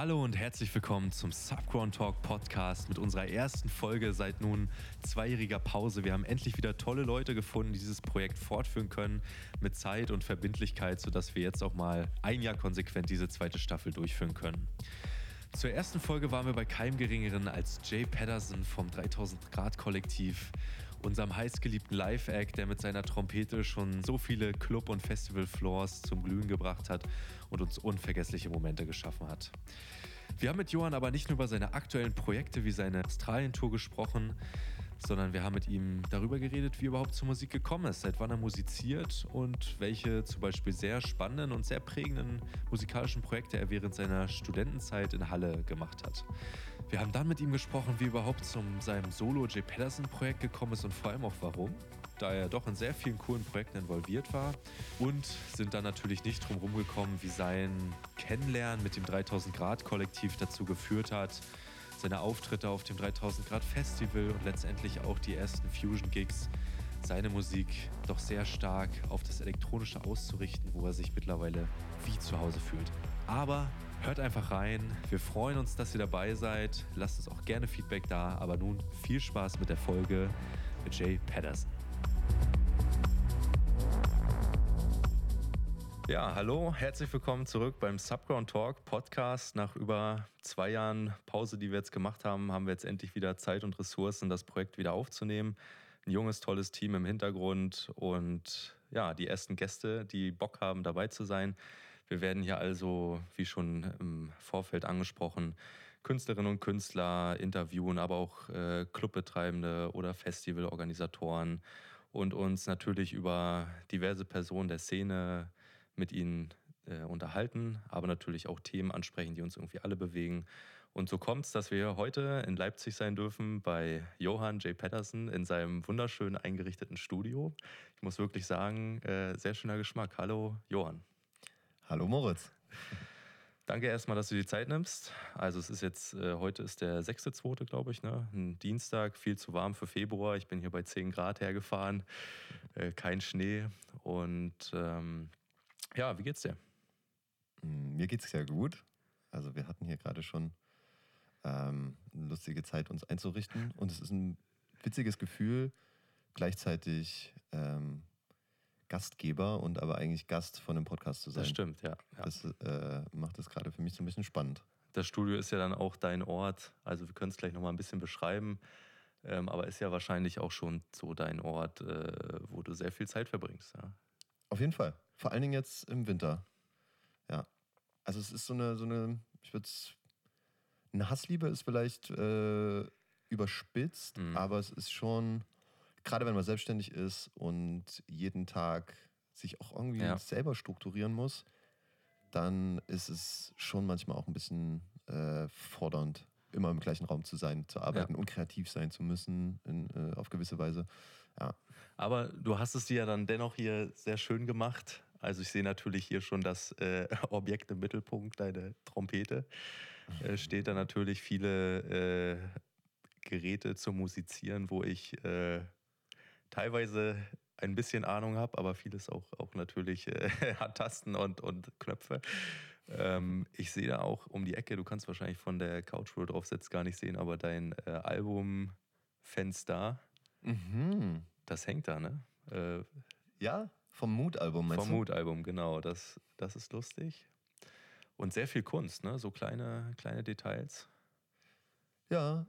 Hallo und herzlich willkommen zum Subground Talk Podcast mit unserer ersten Folge seit nun zweijähriger Pause. Wir haben endlich wieder tolle Leute gefunden, die dieses Projekt fortführen können mit Zeit und Verbindlichkeit, sodass wir jetzt auch mal ein Jahr konsequent diese zweite Staffel durchführen können. Zur ersten Folge waren wir bei keinem Geringeren als Jay Patterson vom 3000 Grad Kollektiv, unserem heißgeliebten Live-Act, der mit seiner Trompete schon so viele Club- und Festival-Floors zum Glühen gebracht hat und uns unvergessliche Momente geschaffen hat. Wir haben mit Johann aber nicht nur über seine aktuellen Projekte wie seine Australien-Tour gesprochen, sondern wir haben mit ihm darüber geredet, wie er überhaupt zur Musik gekommen ist, seit wann er musiziert und welche zum Beispiel sehr spannenden und sehr prägenden musikalischen Projekte er während seiner Studentenzeit in Halle gemacht hat. Wir haben dann mit ihm gesprochen, wie er überhaupt zu seinem Solo J. Pedersen Projekt gekommen ist und vor allem auch warum, da er doch in sehr vielen coolen Projekten involviert war und sind dann natürlich nicht drum rumgekommen, wie sein Kennenlernen mit dem 3000 Grad Kollektiv dazu geführt hat, seine Auftritte auf dem 3000 Grad Festival und letztendlich auch die ersten Fusion-Gigs, seine Musik doch sehr stark auf das Elektronische auszurichten, wo er sich mittlerweile wie zu Hause fühlt. Aber hört einfach rein. Wir freuen uns, dass ihr dabei seid. Lasst uns auch gerne Feedback da. Aber nun viel Spaß mit der Folge mit Jay Patterson. Ja, hallo, herzlich willkommen zurück beim Subground Talk Podcast. Nach über zwei Jahren Pause, die wir jetzt gemacht haben, haben wir jetzt endlich wieder Zeit und Ressourcen, das Projekt wieder aufzunehmen. Ein junges, tolles Team im Hintergrund und ja, die ersten Gäste, die Bock haben, dabei zu sein. Wir werden hier also, wie schon im Vorfeld angesprochen, Künstlerinnen und Künstler interviewen, aber auch äh, Clubbetreibende oder Festivalorganisatoren und uns natürlich über diverse Personen der Szene mit ihnen äh, unterhalten, aber natürlich auch Themen ansprechen, die uns irgendwie alle bewegen. Und so kommt es, dass wir heute in Leipzig sein dürfen bei Johann J. Patterson in seinem wunderschön eingerichteten Studio. Ich muss wirklich sagen, äh, sehr schöner Geschmack. Hallo Johann. Hallo Moritz. Danke erstmal, dass du die Zeit nimmst. Also es ist jetzt, äh, heute ist der 6.2., glaube ich, ne? Ein Dienstag, viel zu warm für Februar. Ich bin hier bei 10 Grad hergefahren, äh, kein Schnee. Und ähm, ja, wie geht's dir? Mm, mir geht's sehr gut. Also wir hatten hier gerade schon ähm, eine lustige Zeit, uns einzurichten. Und es ist ein witziges Gefühl, gleichzeitig ähm, Gastgeber und aber eigentlich Gast von einem Podcast zu sein. Das stimmt, ja. ja. Das äh, macht es gerade für mich so ein bisschen spannend. Das Studio ist ja dann auch dein Ort. Also wir können es gleich nochmal ein bisschen beschreiben. Ähm, aber ist ja wahrscheinlich auch schon so dein Ort, äh, wo du sehr viel Zeit verbringst. Ja? Auf jeden Fall. Vor allen Dingen jetzt im Winter. Ja. Also es ist so eine, so eine, ich würde es, eine Hassliebe ist vielleicht äh, überspitzt, mhm. aber es ist schon, gerade wenn man selbstständig ist und jeden Tag sich auch irgendwie ja. selber strukturieren muss, dann ist es schon manchmal auch ein bisschen äh, fordernd, immer im gleichen Raum zu sein, zu arbeiten ja. und kreativ sein zu müssen in, äh, auf gewisse Weise. Ja. Aber du hast es dir ja dann dennoch hier sehr schön gemacht. Also ich sehe natürlich hier schon das äh, Objekt im Mittelpunkt, deine Trompete. Äh, steht da natürlich viele äh, Geräte zum Musizieren, wo ich äh, teilweise ein bisschen Ahnung habe, aber vieles auch, auch natürlich äh, Tasten und, und Knöpfe. Ähm, ich sehe da auch um die Ecke, du kannst wahrscheinlich von der Couch, wo du drauf sitzt, gar nicht sehen, aber dein äh, Albumfenster, mhm. das hängt da, ne? Äh, ja, vom Mood-Album, meinst Vom Mood-Album, genau. Das, das ist lustig. Und sehr viel Kunst, ne? So kleine, kleine Details. Ja.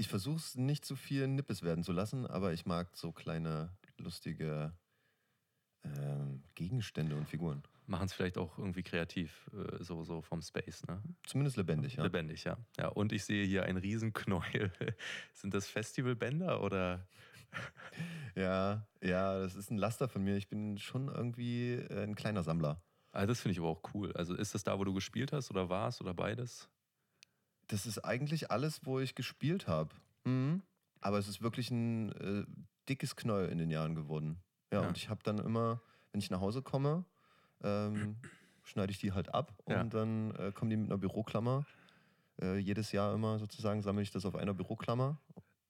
Ich versuche es nicht zu viel Nippes werden zu lassen, aber ich mag so kleine, lustige ähm, Gegenstände und Figuren. Machen es vielleicht auch irgendwie kreativ, äh, so, so vom Space, ne? Zumindest lebendig, ja. Lebendig, ja. ja. Und ich sehe hier einen Riesenknäuel. Sind das Festivalbänder oder? ja, ja, das ist ein Laster von mir. Ich bin schon irgendwie äh, ein kleiner Sammler. Also das finde ich aber auch cool. Also ist das da, wo du gespielt hast oder warst oder beides? Das ist eigentlich alles, wo ich gespielt habe. Mhm. Aber es ist wirklich ein äh, dickes Knäuel in den Jahren geworden. Ja, ja. und ich habe dann immer, wenn ich nach Hause komme, ähm, schneide ich die halt ab und ja. dann äh, kommen die mit einer Büroklammer. Äh, jedes Jahr immer sozusagen sammle ich das auf einer Büroklammer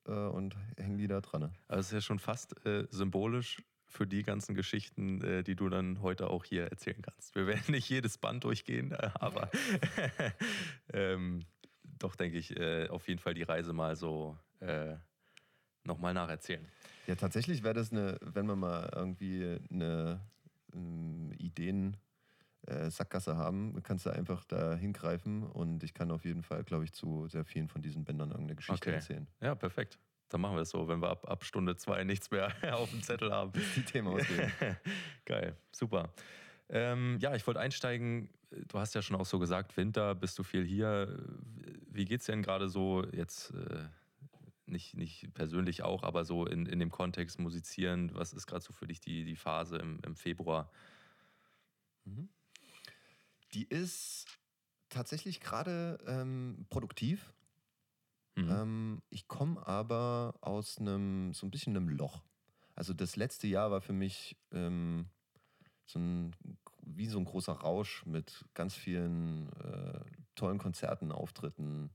äh, und hängen die da dran. Also es ist ja schon fast äh, symbolisch für die ganzen Geschichten, äh, die du dann heute auch hier erzählen kannst. Wir werden nicht jedes Band durchgehen, aber ähm, doch denke ich, äh, auf jeden Fall die Reise mal so äh, nochmal nacherzählen. Ja, tatsächlich wäre das eine, wenn man mal irgendwie eine ähm, Ideen äh, Sackgasse haben, kannst du einfach da hingreifen und ich kann auf jeden Fall, glaube ich, zu sehr vielen von diesen Bändern irgendeine Geschichte okay. erzählen. Ja, perfekt. Dann machen wir es so, wenn wir ab, ab Stunde zwei nichts mehr auf dem Zettel haben. Die Themen ausgehen. Geil, super. Ähm, ja, ich wollte einsteigen. Du hast ja schon auch so gesagt, Winter, bist du viel hier. Wie geht es denn gerade so jetzt? Äh, nicht, nicht persönlich auch, aber so in, in dem Kontext musizieren. Was ist gerade so für dich die, die Phase im, im Februar? Mhm. Die ist tatsächlich gerade ähm, produktiv. Mhm. Ähm, ich komme aber aus einem, so ein bisschen einem Loch. Also das letzte Jahr war für mich ähm, so ein, wie so ein großer Rausch mit ganz vielen äh, tollen Konzerten, Auftritten,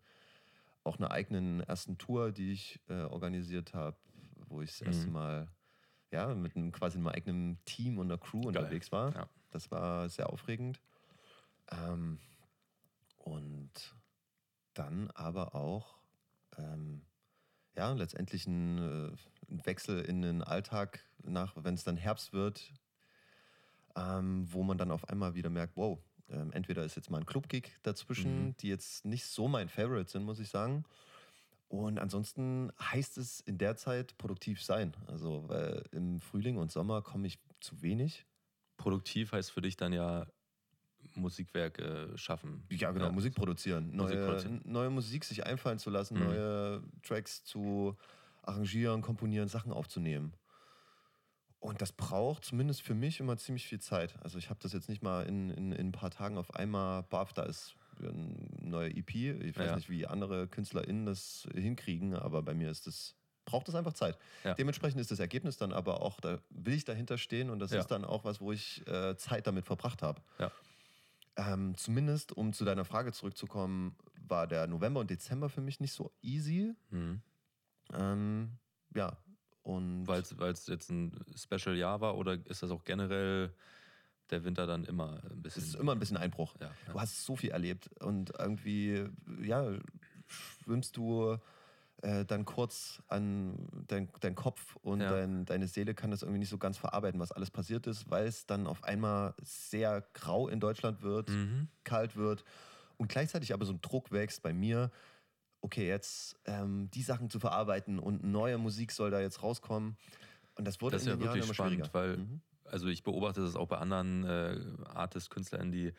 auch einer eigenen ersten Tour, die ich äh, organisiert habe, wo ich das mhm. erste Mal ja, mit einem quasi einem eigenen Team und einer Crew Geil. unterwegs war. Ja. Das war sehr aufregend. Ähm, und dann aber auch ähm, ja, letztendlich ein, äh, ein, Wechsel in den Alltag nach, wenn es dann Herbst wird, ähm, wo man dann auf einmal wieder merkt, wow, ähm, entweder ist jetzt mal ein Club-Gig dazwischen, mhm. die jetzt nicht so mein Favorite sind, muss ich sagen. Und ansonsten heißt es in der Zeit produktiv sein. Also weil im Frühling und Sommer komme ich zu wenig. Produktiv heißt für dich dann ja Musikwerke schaffen. Ja, genau, ja. Musik produzieren. Neue, Musik produzieren. neue Musik sich einfallen zu lassen, mhm. neue Tracks zu arrangieren, komponieren, Sachen aufzunehmen. Und das braucht zumindest für mich immer ziemlich viel Zeit. Also ich habe das jetzt nicht mal in, in, in, ein paar Tagen auf einmal, baf, da ist ein neuer EP. Ich weiß ja. nicht, wie andere KünstlerInnen das hinkriegen, aber bei mir ist das, braucht das einfach Zeit. Ja. Dementsprechend ist das Ergebnis dann aber auch, da will ich dahinter stehen und das ja. ist dann auch was, wo ich äh, Zeit damit verbracht habe. Ähm, zumindest, um zu deiner Frage zurückzukommen, war der November und Dezember für mich nicht so easy. Mhm. Ähm, ja, weil es jetzt ein Special-Jahr war oder ist das auch generell der Winter dann immer ein bisschen. Es ist immer ein bisschen Einbruch. Ja, ja. Du hast so viel erlebt und irgendwie, ja, schwimmst du äh, dann kurz an dein, dein Kopf und ja. dein, deine Seele kann das irgendwie nicht so ganz verarbeiten, was alles passiert ist, weil es dann auf einmal sehr grau in Deutschland wird, mhm. kalt wird und gleichzeitig aber so ein Druck wächst bei mir okay, jetzt ähm, die Sachen zu verarbeiten und neue Musik soll da jetzt rauskommen. Und das wurde das ist ja wirklich spannend, weil mhm. also ich beobachte das auch bei anderen äh, Artists, Künstlern, die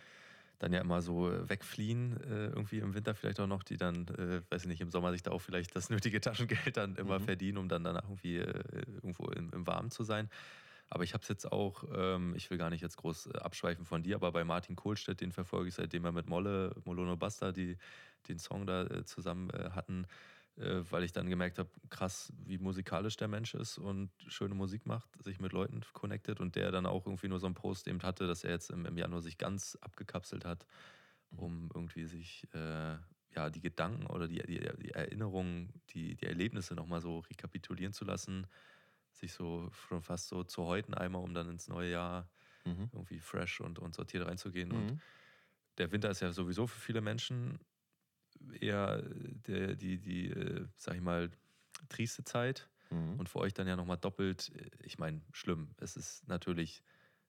dann ja immer so wegfliehen, äh, irgendwie im Winter vielleicht auch noch, die dann, äh, weiß ich nicht, im Sommer sich da auch vielleicht das nötige Taschengeld dann immer mhm. verdienen, um dann danach irgendwie äh, irgendwo im, im Warmen zu sein. Aber ich habe es jetzt auch, ähm, ich will gar nicht jetzt groß äh, abschweifen von dir, aber bei Martin Kohlstedt, den verfolge ich seitdem er mit Molle, Molono Basta, die den Song da äh, zusammen äh, hatten, äh, weil ich dann gemerkt habe, krass, wie musikalisch der Mensch ist und schöne Musik macht, sich mit Leuten connected und der dann auch irgendwie nur so einen Post eben hatte, dass er jetzt im, im Januar sich ganz abgekapselt hat, mhm. um irgendwie sich äh, ja, die Gedanken oder die, die, die Erinnerungen, die, die Erlebnisse nochmal so rekapitulieren zu lassen sich so schon fast so zu häuten einmal, um dann ins neue Jahr mhm. irgendwie fresh und, und sortiert reinzugehen. Mhm. Und der Winter ist ja sowieso für viele Menschen eher der, die, die, äh, sag ich mal, trieste Zeit. Mhm. Und für euch dann ja nochmal doppelt, äh, ich meine, schlimm. Es ist natürlich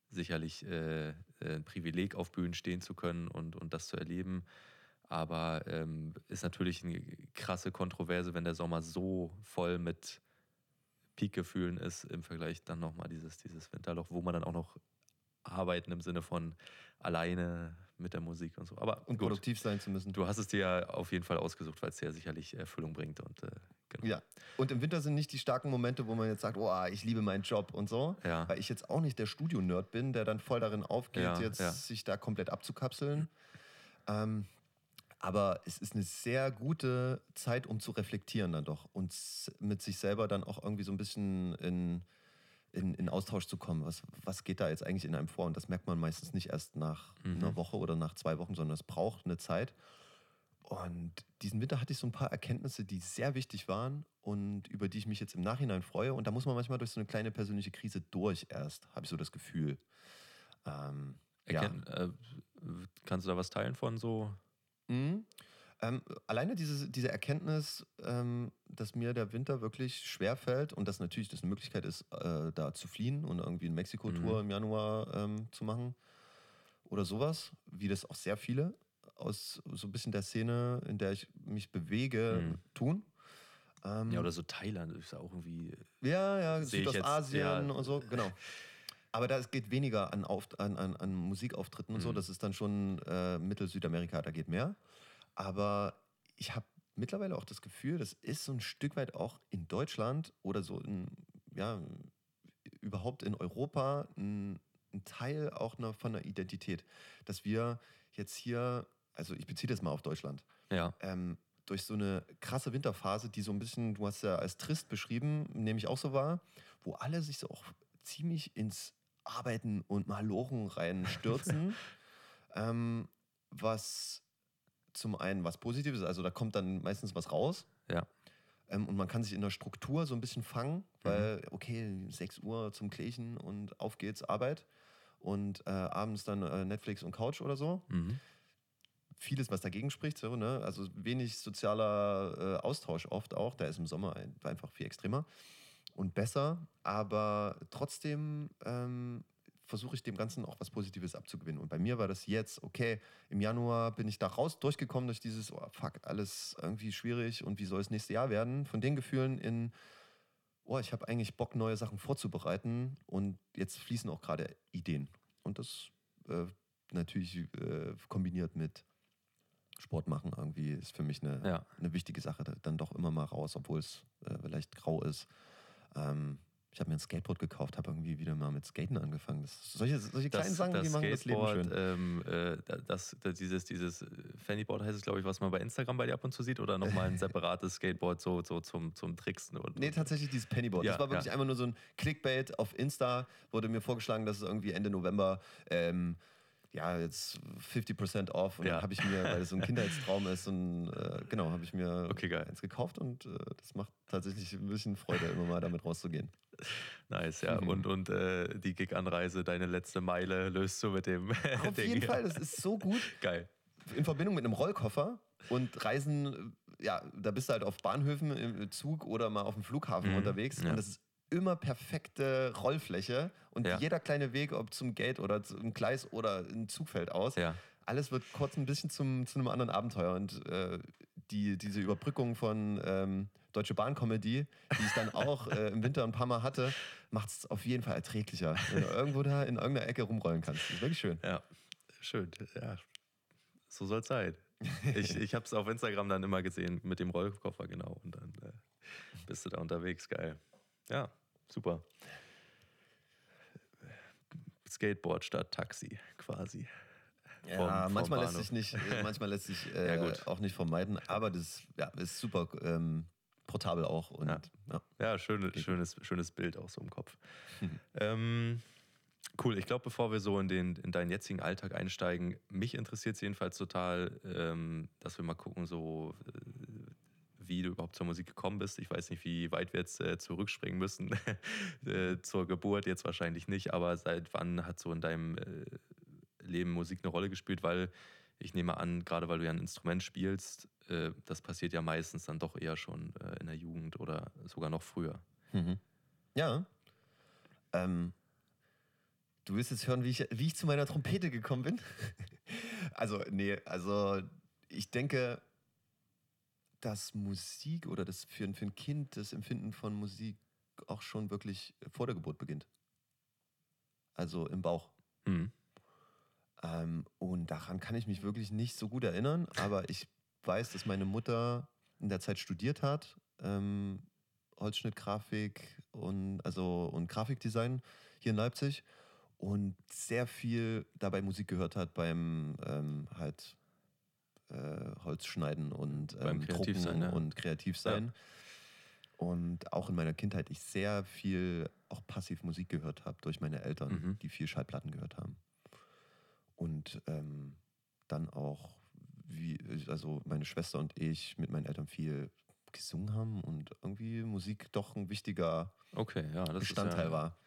sicherlich äh, ein Privileg, auf Bühnen stehen zu können und, und das zu erleben. Aber ähm, ist natürlich eine krasse Kontroverse, wenn der Sommer so voll mit Peak-Gefühlen ist im Vergleich dann nochmal dieses, dieses Winterloch, wo man dann auch noch arbeiten im Sinne von alleine mit der Musik und so. Aber und gut. produktiv sein zu müssen. Du hast es dir ja auf jeden Fall ausgesucht, weil es dir ja sicherlich Erfüllung bringt. Und, äh, genau. Ja. Und im Winter sind nicht die starken Momente, wo man jetzt sagt, oh, ich liebe meinen Job und so. Ja. Weil ich jetzt auch nicht der Studio-Nerd bin, der dann voll darin aufgeht, ja, jetzt sich da komplett abzukapseln. Ähm, aber es ist eine sehr gute Zeit, um zu reflektieren dann doch und mit sich selber dann auch irgendwie so ein bisschen in, in, in Austausch zu kommen. Was, was geht da jetzt eigentlich in einem vor? Und das merkt man meistens nicht erst nach mhm. einer Woche oder nach zwei Wochen, sondern es braucht eine Zeit. Und diesen Winter hatte ich so ein paar Erkenntnisse, die sehr wichtig waren und über die ich mich jetzt im Nachhinein freue. Und da muss man manchmal durch so eine kleine persönliche Krise durch erst, habe ich so das Gefühl. Ähm, Erkenn, ja. äh, kannst du da was teilen von so? Mhm. Ähm, alleine diese, diese Erkenntnis, ähm, dass mir der Winter wirklich schwer fällt und dass natürlich das eine Möglichkeit ist, äh, da zu fliehen und irgendwie eine Mexiko-Tour mhm. im Januar ähm, zu machen oder sowas, wie das auch sehr viele aus so ein bisschen der Szene, in der ich mich bewege, mhm. tun. Ähm, ja, oder so Thailand ist ja auch irgendwie. Ja, ja, Südostasien ja, und so, genau. Aber da geht weniger an, Auf, an, an, an Musikauftritten und mhm. so. Das ist dann schon äh, Mittel-Südamerika, da geht mehr. Aber ich habe mittlerweile auch das Gefühl, das ist so ein Stück weit auch in Deutschland oder so in, ja, überhaupt in Europa ein, ein Teil auch eine, von der Identität. Dass wir jetzt hier also ich beziehe das mal auf Deutschland. Ja. Ähm, durch so eine krasse Winterphase, die so ein bisschen, du hast ja als trist beschrieben, nehme ich auch so wahr, wo alle sich so auch ziemlich ins Arbeiten und Malochen reinstürzen. ähm, was zum einen was Positives, also da kommt dann meistens was raus. Ja. Ähm, und man kann sich in der Struktur so ein bisschen fangen, weil, mhm. okay, 6 Uhr zum Klächen und auf geht's, Arbeit. Und äh, abends dann äh, Netflix und Couch oder so. Mhm vieles, was dagegen spricht. So, ne? Also wenig sozialer äh, Austausch oft auch. Der ist im Sommer einfach viel extremer und besser. Aber trotzdem ähm, versuche ich dem Ganzen auch was Positives abzugewinnen. Und bei mir war das jetzt, okay, im Januar bin ich da raus durchgekommen durch dieses, oh fuck, alles irgendwie schwierig und wie soll es nächste Jahr werden? Von den Gefühlen in, oh, ich habe eigentlich Bock, neue Sachen vorzubereiten und jetzt fließen auch gerade Ideen. Und das äh, natürlich äh, kombiniert mit Sport machen irgendwie ist für mich eine, ja. eine wichtige Sache. Dann doch immer mal raus, obwohl es äh, vielleicht grau ist. Ähm, ich habe mir ein Skateboard gekauft, habe irgendwie wieder mal mit Skaten angefangen. Das, solche, solche kleinen das, Sachen, das die machen das Leben schön. Ähm, äh, das, das, dieses, dieses Fannyboard heißt es, glaube ich, was man bei Instagram bei dir ab und zu sieht oder nochmal ein separates Skateboard so, so zum, zum Tricksen? Und, nee, tatsächlich dieses Pennyboard. Ja, das war wirklich ja. einfach nur so ein Clickbait auf Insta. Wurde mir vorgeschlagen, dass es irgendwie Ende November ähm, ja, jetzt 50% off. Und ja. dann habe ich mir, weil es so ein Kindheitstraum ist, und, äh, genau, habe ich mir okay, eins gekauft und äh, das macht tatsächlich ein bisschen Freude, immer mal damit rauszugehen. Nice, ja. Mhm. Und, und äh, die Gig-Anreise, deine letzte Meile löst du mit dem Auf Ding. jeden Fall, das ist so gut. Geil. In Verbindung mit einem Rollkoffer und Reisen, ja, da bist du halt auf Bahnhöfen im Zug oder mal auf dem Flughafen mhm. unterwegs. Ja. Und das ist immer perfekte Rollfläche und ja. jeder kleine Weg, ob zum Gate oder zum Gleis oder ein Zug fällt aus. Ja. Alles wird kurz ein bisschen zum, zu einem anderen Abenteuer. Und äh, die, diese Überbrückung von ähm, Deutsche Bahn-Comedy, die ich dann auch äh, im Winter ein paar Mal hatte, macht es auf jeden Fall erträglicher, wenn du irgendwo da in irgendeiner Ecke rumrollen kannst. Das ist wirklich schön. Ja, schön. Ja, so soll es sein. Ich, ich habe es auf Instagram dann immer gesehen mit dem Rollkoffer, genau. Und dann äh, bist du da unterwegs. Geil. Ja, super. Skateboard statt Taxi quasi. Ja, vom, manchmal, lässt sich nicht, manchmal lässt sich äh, ja, auch nicht vermeiden, aber das ja, ist super ähm, portabel auch. Und, ja, ja. ja schöne, schönes, schönes Bild auch so im Kopf. Mhm. Ähm, cool, ich glaube, bevor wir so in, den, in deinen jetzigen Alltag einsteigen, mich interessiert es jedenfalls total, ähm, dass wir mal gucken, so äh, wie du überhaupt zur Musik gekommen bist. Ich weiß nicht, wie weit wir jetzt äh, zurückspringen müssen äh, zur Geburt, jetzt wahrscheinlich nicht, aber seit wann hat so in deinem äh, Leben Musik eine Rolle gespielt? Weil ich nehme an, gerade weil du ja ein Instrument spielst, äh, das passiert ja meistens dann doch eher schon äh, in der Jugend oder sogar noch früher. Mhm. Ja. Ähm, du willst jetzt hören, wie ich, wie ich zu meiner Trompete gekommen bin? also, nee, also ich denke, dass Musik oder das für, für ein Kind das Empfinden von Musik auch schon wirklich vor der Geburt beginnt. Also im Bauch. Mhm. Ähm, und daran kann ich mich wirklich nicht so gut erinnern, aber ich weiß, dass meine Mutter in der Zeit studiert hat, ähm, Holzschnittgrafik und also und Grafikdesign hier in Leipzig und sehr viel dabei Musik gehört hat beim ähm, halt äh, Holz schneiden und ähm, drucken sein, ja. und kreativ sein. Ja. Und auch in meiner Kindheit ich sehr viel auch passiv Musik gehört habe durch meine Eltern, mhm. die viel Schallplatten gehört haben. Und ähm, dann auch wie, also meine Schwester und ich mit meinen Eltern viel gesungen haben und irgendwie Musik doch ein wichtiger okay, ja, das Bestandteil ja, war.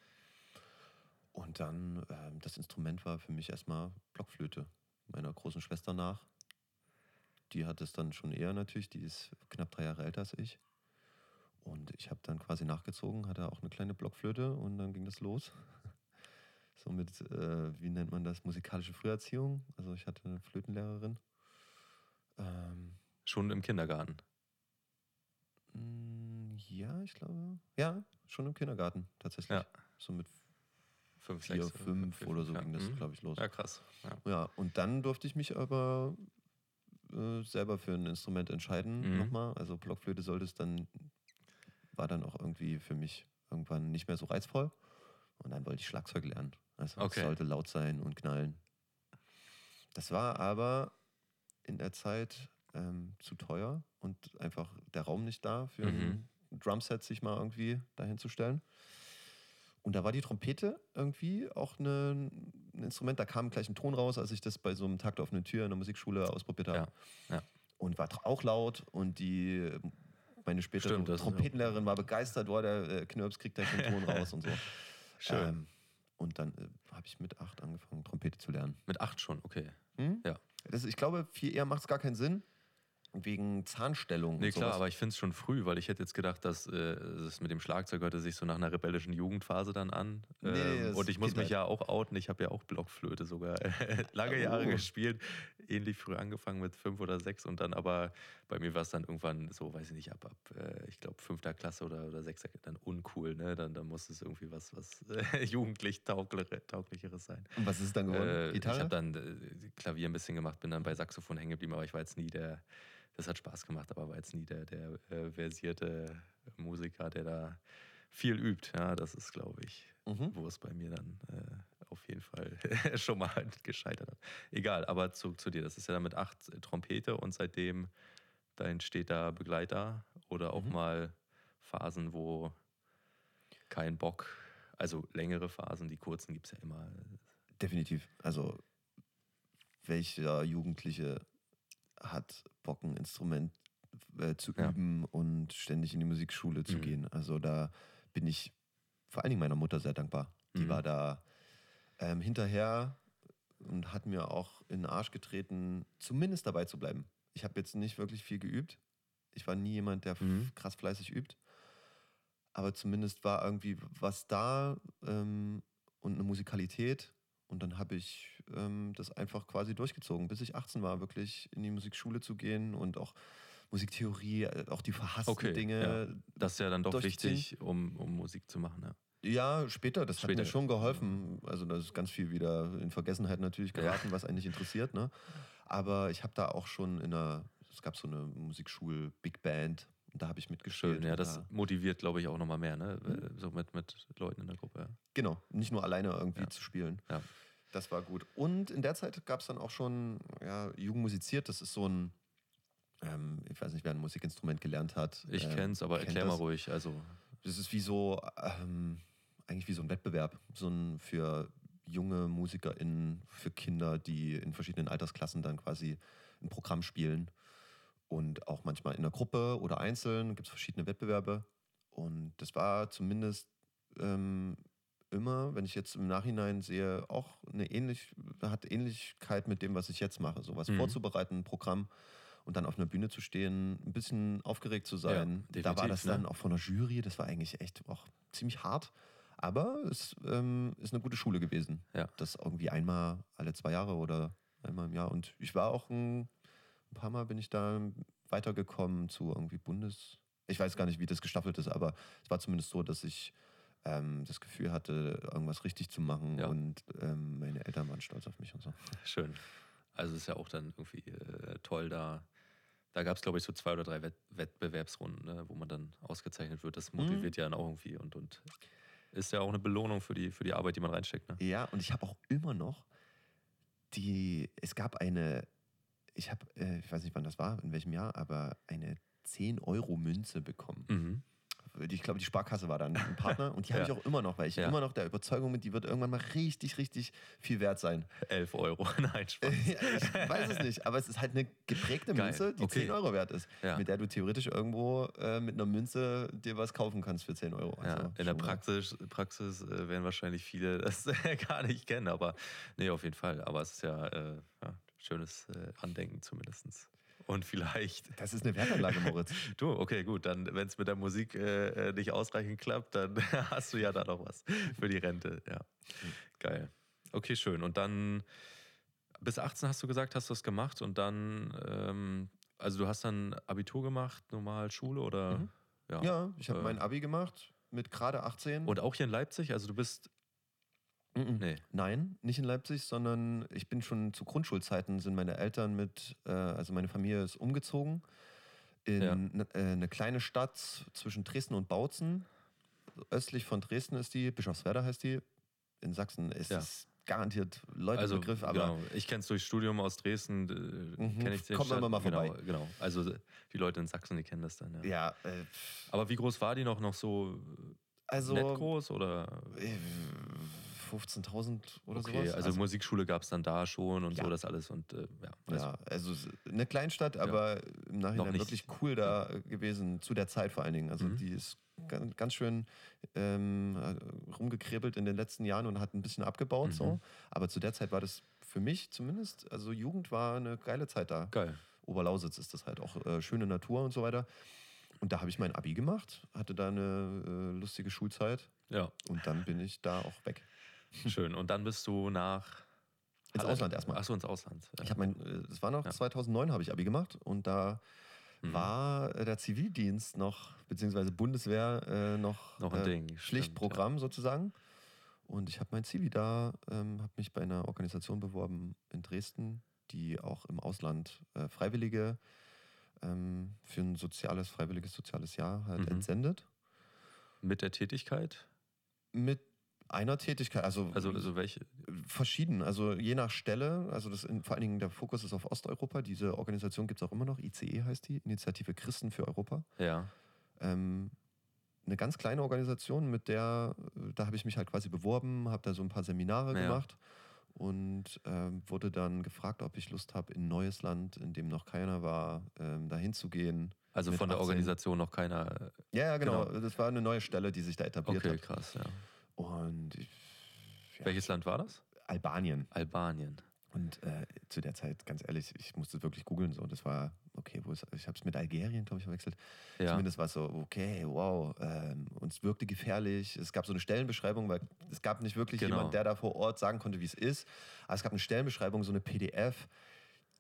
Und dann, ähm, das Instrument war für mich erstmal Blockflöte, meiner großen Schwester nach. Die hat es dann schon eher natürlich, die ist knapp drei Jahre älter als ich. Und ich habe dann quasi nachgezogen, hatte auch eine kleine Blockflöte und dann ging das los. So mit, äh, wie nennt man das, musikalische Früherziehung. Also ich hatte eine Flötenlehrerin. Ähm, Schon im Kindergarten. mh, ja, ich glaube. Ja, schon im Kindergarten tatsächlich. Ja. So mit Fünf, vier, sechs, fünf oder so ja. ging das, Mhm. glaube ich, los. Ja, krass. Ja. Ja, und dann durfte ich mich aber äh, selber für ein Instrument entscheiden Mhm. nochmal. Also Blockflöte sollte es dann, war dann auch irgendwie für mich irgendwann nicht mehr so reizvoll. Und dann wollte ich Schlagzeug lernen. Also Okay. es sollte laut sein und knallen. Das war aber in der Zeit ähm, zu teuer und einfach der Raum nicht da für Mhm. ein Drumset sich mal irgendwie dahin zu stellen. Und da war die Trompete irgendwie auch eine, ein Instrument, da kam gleich ein Ton raus, als ich das bei so einem Takt auf eine Tür in der Musikschule ausprobiert habe. Ja, ja. Und war auch laut und die, meine spätere Stimmt, Trompetenlehrerin war begeistert, boah, der äh, Knirps kriegt gleich einen Ton raus und so. Schön. Ähm, und dann äh, habe ich mit acht angefangen, Trompete zu lernen. Mit acht schon, okay. Hm? Ja. Das, ich glaube, viel eher macht es gar keinen Sinn, wegen Zahnstellung. Nee, klar, sowas. aber ich finde es schon früh, weil ich hätte jetzt gedacht, dass äh, es mit dem Schlagzeug hörte sich so nach einer rebellischen Jugendphase dann an. Nee, Ähm, das und ich muss mich Kindheit. ja auch outen, ich habe ja auch Blockflöte sogar lange Jahre Oh. gespielt, ähnlich früh angefangen mit fünf oder sechs und dann aber bei mir war es dann irgendwann so, weiß ich nicht, ab, ab äh, ich glaube fünfter Klasse oder, oder sechster, dann uncool, ne? Dann, dann muss es irgendwie was, was äh, jugendlich tauglichere, tauglicheres sein. Und was ist dann geworden? Äh, ich Gitarre? habe dann äh, Klavier ein bisschen gemacht, bin dann bei Saxophon hängen geblieben, aber ich war jetzt nie der, das hat Spaß gemacht, aber war jetzt nie der, der äh, versierte Musiker, der da viel übt. Ja, das ist, glaube ich, Mhm. wo es bei mir dann äh, auf jeden Fall schon mal gescheitert hat. Egal, aber zu, zu dir, das ist ja dann mit acht äh, Trompete und seitdem dein steter Begleiter oder auch Mhm. mal Phasen, wo kein Bock, also längere Phasen, die kurzen gibt es ja immer. Definitiv. Also, welcher Jugendliche hat Bock, ein Instrument äh, zu Ja. üben und ständig in die Musikschule zu Mhm. gehen? Also, da bin ich vor allen Dingen meiner Mutter sehr dankbar. Die Mhm. war da ähm, hinterher und hat mir auch in den Arsch getreten, zumindest dabei zu bleiben. Ich habe jetzt nicht wirklich viel geübt. Ich war nie jemand, der Mhm. krass fleißig übt. Aber zumindest war irgendwie was da ähm, und eine Musikalität. Und dann habe ich ähm, das einfach quasi durchgezogen, bis ich 18 war, wirklich in die Musikschule zu gehen und auch Musiktheorie, äh, auch die verhassten Okay, Dinge. Das ist ja dann doch wichtig, um, um Musik zu machen. Ja. Ja, später, das hat Später. mir schon geholfen. Also da ist ganz viel wieder in Vergessenheit natürlich Ja. geraten, was eigentlich interessiert. Ne? Aber ich habe da auch schon in einer, es gab so eine Musikschul Big Band, da habe ich mitgespielt. Schön, ja, das da, motiviert, glaube ich, auch nochmal mehr, ne? Mhm. So mit, mit Leuten in der Gruppe. Ja. Genau, nicht nur alleine irgendwie Ja. zu spielen. Ja. Das war gut. Und in der Zeit gab es dann auch schon ja, Jugend musiziert. Das ist so ein, ähm, ich weiß nicht, wer ein Musikinstrument gelernt hat. Ich kenne es, aber kennt erklär mal das. ruhig. Also, Das ist wie so, ähm, eigentlich wie so ein Wettbewerb. So ein für junge MusikerInnen, für Kinder, die in verschiedenen Altersklassen dann quasi ein Programm spielen. Und auch manchmal in der Gruppe oder einzeln gibt es verschiedene Wettbewerbe. Und das war zumindest ähm, immer, wenn ich jetzt im Nachhinein sehe, auch eine ähnlich, hat Ähnlichkeit mit dem, was ich jetzt mache. Sowas Mhm. vorzubereiten, ein Programm und dann auf einer Bühne zu stehen, ein bisschen aufgeregt zu sein. da war das ne? dann auch von der Jury, das war eigentlich echt auch ziemlich hart. Aber es ähm, ist eine gute Schule gewesen. Ja. Das irgendwie einmal alle zwei Jahre oder einmal im Jahr. Und ich war auch ein, ein paar Mal bin ich da weitergekommen zu irgendwie Bundes. Ich weiß gar nicht, wie das gestaffelt ist, aber es war zumindest so, dass ich ähm, das Gefühl hatte, irgendwas richtig zu machen Ja. und ähm, meine Eltern waren stolz auf mich und so. schön. Also, es ist ja auch dann irgendwie äh, toll, da. Da gab es, glaube ich, so zwei oder drei Wett Wettbewerbsrunden, ne, wo man dann ausgezeichnet wird. Das motiviert ja dann auch irgendwie und, und ist ja auch eine Belohnung für die, für die Arbeit, die man reinsteckt. Ne? Ja, und ich habe auch immer noch die, es gab eine, ich habe, äh, ich weiß nicht wann das war, in welchem Jahr, aber eine 10-Euro-Münze bekommen Mhm. ich glaube, die Sparkasse war dann ein Partner und die habe Ja. ich auch immer noch, weil ich Ja. immer noch der Überzeugung bin, die wird irgendwann mal richtig, richtig viel wert sein. 11 Euro. Nein, Spaß. Ich weiß es nicht, aber es ist halt eine geprägte Geil. Münze, die Okay. 10 Euro wert ist, Ja. mit der du theoretisch irgendwo äh, mit einer Münze dir was kaufen kannst für 10 Euro. Also in der mal- Praxis, Praxis äh, werden wahrscheinlich viele das gar nicht kennen, aber nee, auf jeden Fall. Aber es ist ja, äh, ja schönes äh, Andenken zumindest. Und vielleicht, Das ist eine Wertanlage, Moritz. du, okay, gut, dann, wenn es mit der Musik äh, äh, nicht ausreichend klappt, dann hast du ja da noch was für die Rente. Ja, geil. Okay, schön. Und dann bis 18 hast du gesagt, hast du das gemacht und dann, ähm, also du hast dann Abitur gemacht, normal Schule oder? Mhm. Ja, ich habe Äh. mein Abi gemacht mit gerade 18. Und auch hier in Leipzig? Also du bist. Nee, Nein, nicht in Leipzig, sondern ich bin schon zu Grundschulzeiten sind meine Eltern mit, äh, also meine Familie ist umgezogen in Ja. ne, äh, eine kleine Stadt zwischen Dresden und Bautzen. Östlich von Dresden ist die, Bischofswerda heißt die. In Sachsen ist Ja. es garantiert Leute also Begriff, aber genau. ich kenne es durch Studium aus Dresden, äh, Mhm, kenne ich kommt Stadt- immer mal genau, vorbei. Genau, also die Leute in Sachsen, die kennen das dann. Ja. ja, äh, Aber wie groß war die noch? Noch so also nett groß oder? äh, 15.000 oder okay, sowas. also, Musikschule gab es dann da schon und Ja. so das alles und äh, ja. Also, Ja, also eine Kleinstadt, aber im Nachhinein wirklich cool da gewesen, zu der Zeit vor allen Dingen. Also Mhm. die ist ganz, ganz schön ähm, äh, rumgekrebelt in den letzten Jahren und hat ein bisschen abgebaut. Mhm. So. Aber zu der Zeit war das für mich zumindest, also Jugend war eine geile Zeit da. Geil. Oberlausitz ist das halt auch äh, schöne Natur und so weiter. Und da habe ich mein Abi gemacht, hatte da eine äh, lustige Schulzeit Ja, und dann bin ich da auch weg. schön. Und dann bist du nach Ins Halle- Ausland erstmal. Achso, ins Ausland. Ja. Ich habe mein, äh, das war noch Ja. 2009 habe ich Abi gemacht und da Mhm. war äh, der Zivildienst noch, beziehungsweise Bundeswehr äh, noch, Noch ein äh, Ding, Pflichtprogramm sozusagen. Und ich habe mein Zivi da, ähm, habe mich bei einer Organisation beworben in Dresden, die auch im Ausland äh, Freiwillige ähm, für ein soziales, freiwilliges soziales Jahr halt Mhm. entsendet. Mit der Tätigkeit? Mit einer Tätigkeit, also, Also, also welche? verschieden, also je nach Stelle, also das in, vor allen Dingen der Fokus ist auf Osteuropa. Diese Organisation gibt es auch immer noch, ICE heißt die, Initiative Christen für Europa. Ja. Ähm, eine ganz kleine Organisation, mit der, da habe ich mich halt quasi beworben, habe da so ein paar Seminare Ja. gemacht und ähm, wurde dann gefragt, ob ich Lust habe, in ein neues Land, in dem noch keiner war, ähm, dahin zu gehen. Also von der 18. Organisation noch keiner. Ja, ja, genau. Genau. Das war eine neue Stelle, die sich da etabliert Okay, hat. krass, ja. Und ich, ja, Welches Land war das? Albanien. Albanien. Und äh, zu der Zeit, ganz ehrlich, ich musste wirklich googeln. So, das war, okay, wo ist, ich habe es mit Algerien, glaube ich, verwechselt. Ja. Zumindest war es so, okay, wow. Ähm, und es wirkte gefährlich. Es gab so eine Stellenbeschreibung, weil es gab nicht wirklich Genau. jemand, der da vor Ort sagen konnte, wie es ist. Aber es gab eine Stellenbeschreibung, so eine PDF,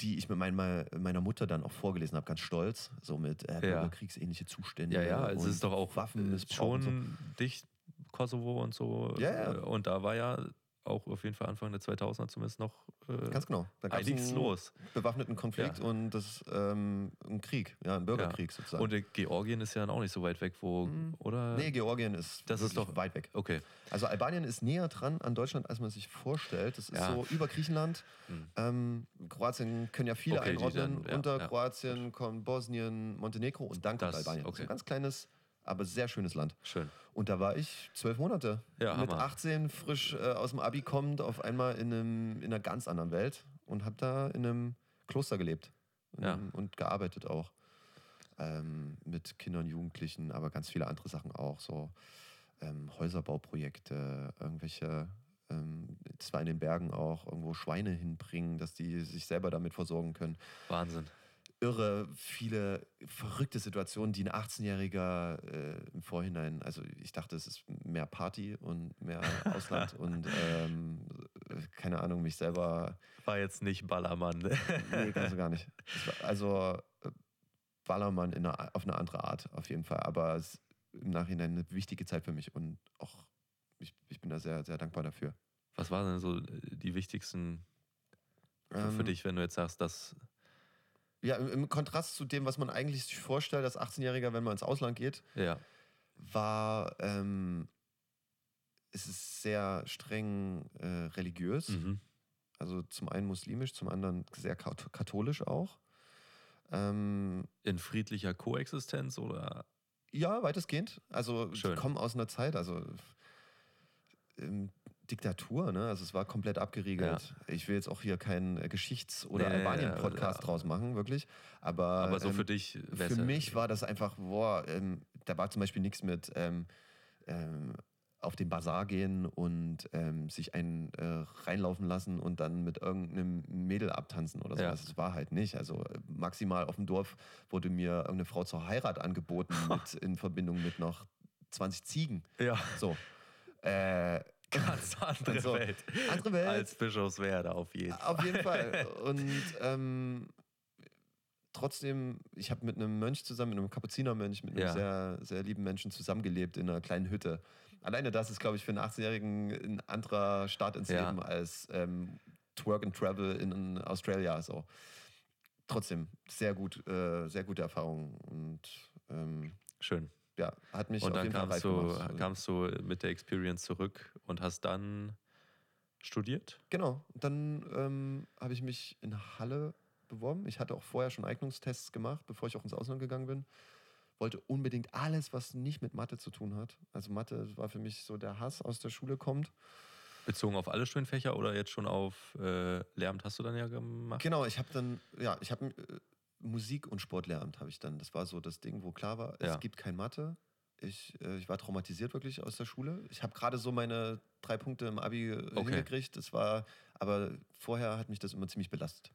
die ich mit meiner, meiner Mutter dann auch vorgelesen habe, ganz stolz. So mit äh, bürgerkriegsähnliche Zustände. Ja, ja, es und ist doch auch Waffenmissbrauch und schon dicht Kosovo und so. Ja, ja. Äh, Und da war ja auch auf jeden Fall Anfang der 2000er zumindest noch äh, Ganz genau. Da einiges los. Bewaffneten Konflikt Ja. und das ähm, ein Krieg, ja, ein Bürgerkrieg sozusagen. Und äh, Georgien ist ja dann auch nicht so weit weg, wo, Mhm. oder? nee, Georgien ist, Das ist doch- weit weg. Okay. Also Albanien ist näher dran an Deutschland, als man sich vorstellt. Das ist Ja. so über Griechenland. Hm. Ähm, Kroatien können ja viele Okay, einordnen. dann, ja, Unter ja. Kroatien kommt Bosnien, Montenegro und dann kommt Das, Albanien. Okay. ist ein ganz kleines, aber sehr schönes Land. Schön. Und da war ich zwölf Monate. Ja, Mit Hammer. 18 frisch äh, aus dem Abi kommend auf einmal in, einem, in einer ganz anderen Welt und habe da in einem Kloster gelebt in Ja. und gearbeitet auch. Ähm, mit Kindern, Jugendlichen, aber ganz viele andere Sachen auch. So ähm, Häuserbauprojekte, irgendwelche, ähm, zwar in den Bergen auch, irgendwo Schweine hinbringen, dass die sich selber damit versorgen können Wahnsinn. Irre viele verrückte Situationen, die ein 18-Jähriger äh, im Vorhinein, also ich dachte, es ist mehr Party und mehr Ausland und ähm, keine Ahnung, mich selber, War jetzt nicht Ballermann. ne? nee, ganz und gar nicht. Also äh, Ballermann in einer, auf eine andere Art auf jeden Fall, aber es ist im Nachhinein eine wichtige Zeit für mich und auch ich, ich bin da sehr, sehr dankbar dafür. Was waren denn so äh, die wichtigsten für, für Ähm, dich, wenn du jetzt sagst, dass. Ja, im, im Kontrast zu dem, was man eigentlich sich vorstellt als 18-Jähriger, wenn man ins Ausland geht, Ja. war, ähm, es ist sehr streng äh, religiös. Mhm. Also zum einen muslimisch, zum anderen sehr kat- katholisch auch. Ähm, In friedlicher Koexistenz oder? Ja, weitestgehend. Also Schön. die kommen aus einer Zeit, also ähm, Diktatur, ne? Also es war komplett abgeriegelt. Ich will jetzt auch hier keinen äh, Geschichts- oder Nee, Albanien-Podcast ja. draus machen, wirklich. Aber, Aber so ähm, für dich Für ja- mich war das einfach, boah, ähm, da war zum Beispiel nichts mit ähm, ähm, auf den Bazar gehen und ähm, sich einen äh, reinlaufen lassen und dann mit irgendeinem Mädel abtanzen oder Ja. sowas. Das war halt nicht. Also äh, maximal auf dem Dorf wurde mir irgendeine Frau zur Heirat angeboten mit, in Verbindung mit noch 20 Ziegen. Ja, So. Äh, ganz andere Also, Welt. andere Welt. Als Bischofswerda auf jeden Fall. Auf jeden Fall. Und ähm, trotzdem, ich habe mit einem Mönch zusammen, mit einem Kapuzinermönch, mit einem Ja. sehr, sehr lieben Menschen zusammengelebt in einer kleinen Hütte. Alleine das ist, glaube ich, für einen 18-Jährigen ein anderer Start ins Ja. Leben als ähm, Twerk and Travel in Australia. So. Trotzdem, sehr gut, äh, sehr gute Erfahrung. Und ähm, Schön. Ja, hat mich Und auf dann jeden Fall reif du, gemacht. Kamst du mit der Experience zurück und hast dann studiert? Genau. Dann ähm, habe ich mich in Halle beworben. Ich hatte auch vorher schon Eignungstests gemacht, bevor ich auch ins Ausland gegangen bin. Wollte unbedingt alles, was nicht mit Mathe zu tun hat. Also Mathe war für mich so der Hass aus der Schule kommt. Bezogen auf alle Studienfächer oder jetzt schon auf äh, Lehramt hast du dann ja gemacht? Genau, ich habe dann, ja, ich habe äh, Musik- und Sportlehramt habe ich dann. Das war so das Ding, wo klar war, Ja. es gibt kein Mathe. Ich, äh, ich war traumatisiert wirklich aus der Schule. Ich habe gerade so meine drei Punkte im Abi äh, Okay. hingekriegt. Das war, aber vorher hat mich das immer ziemlich belastet.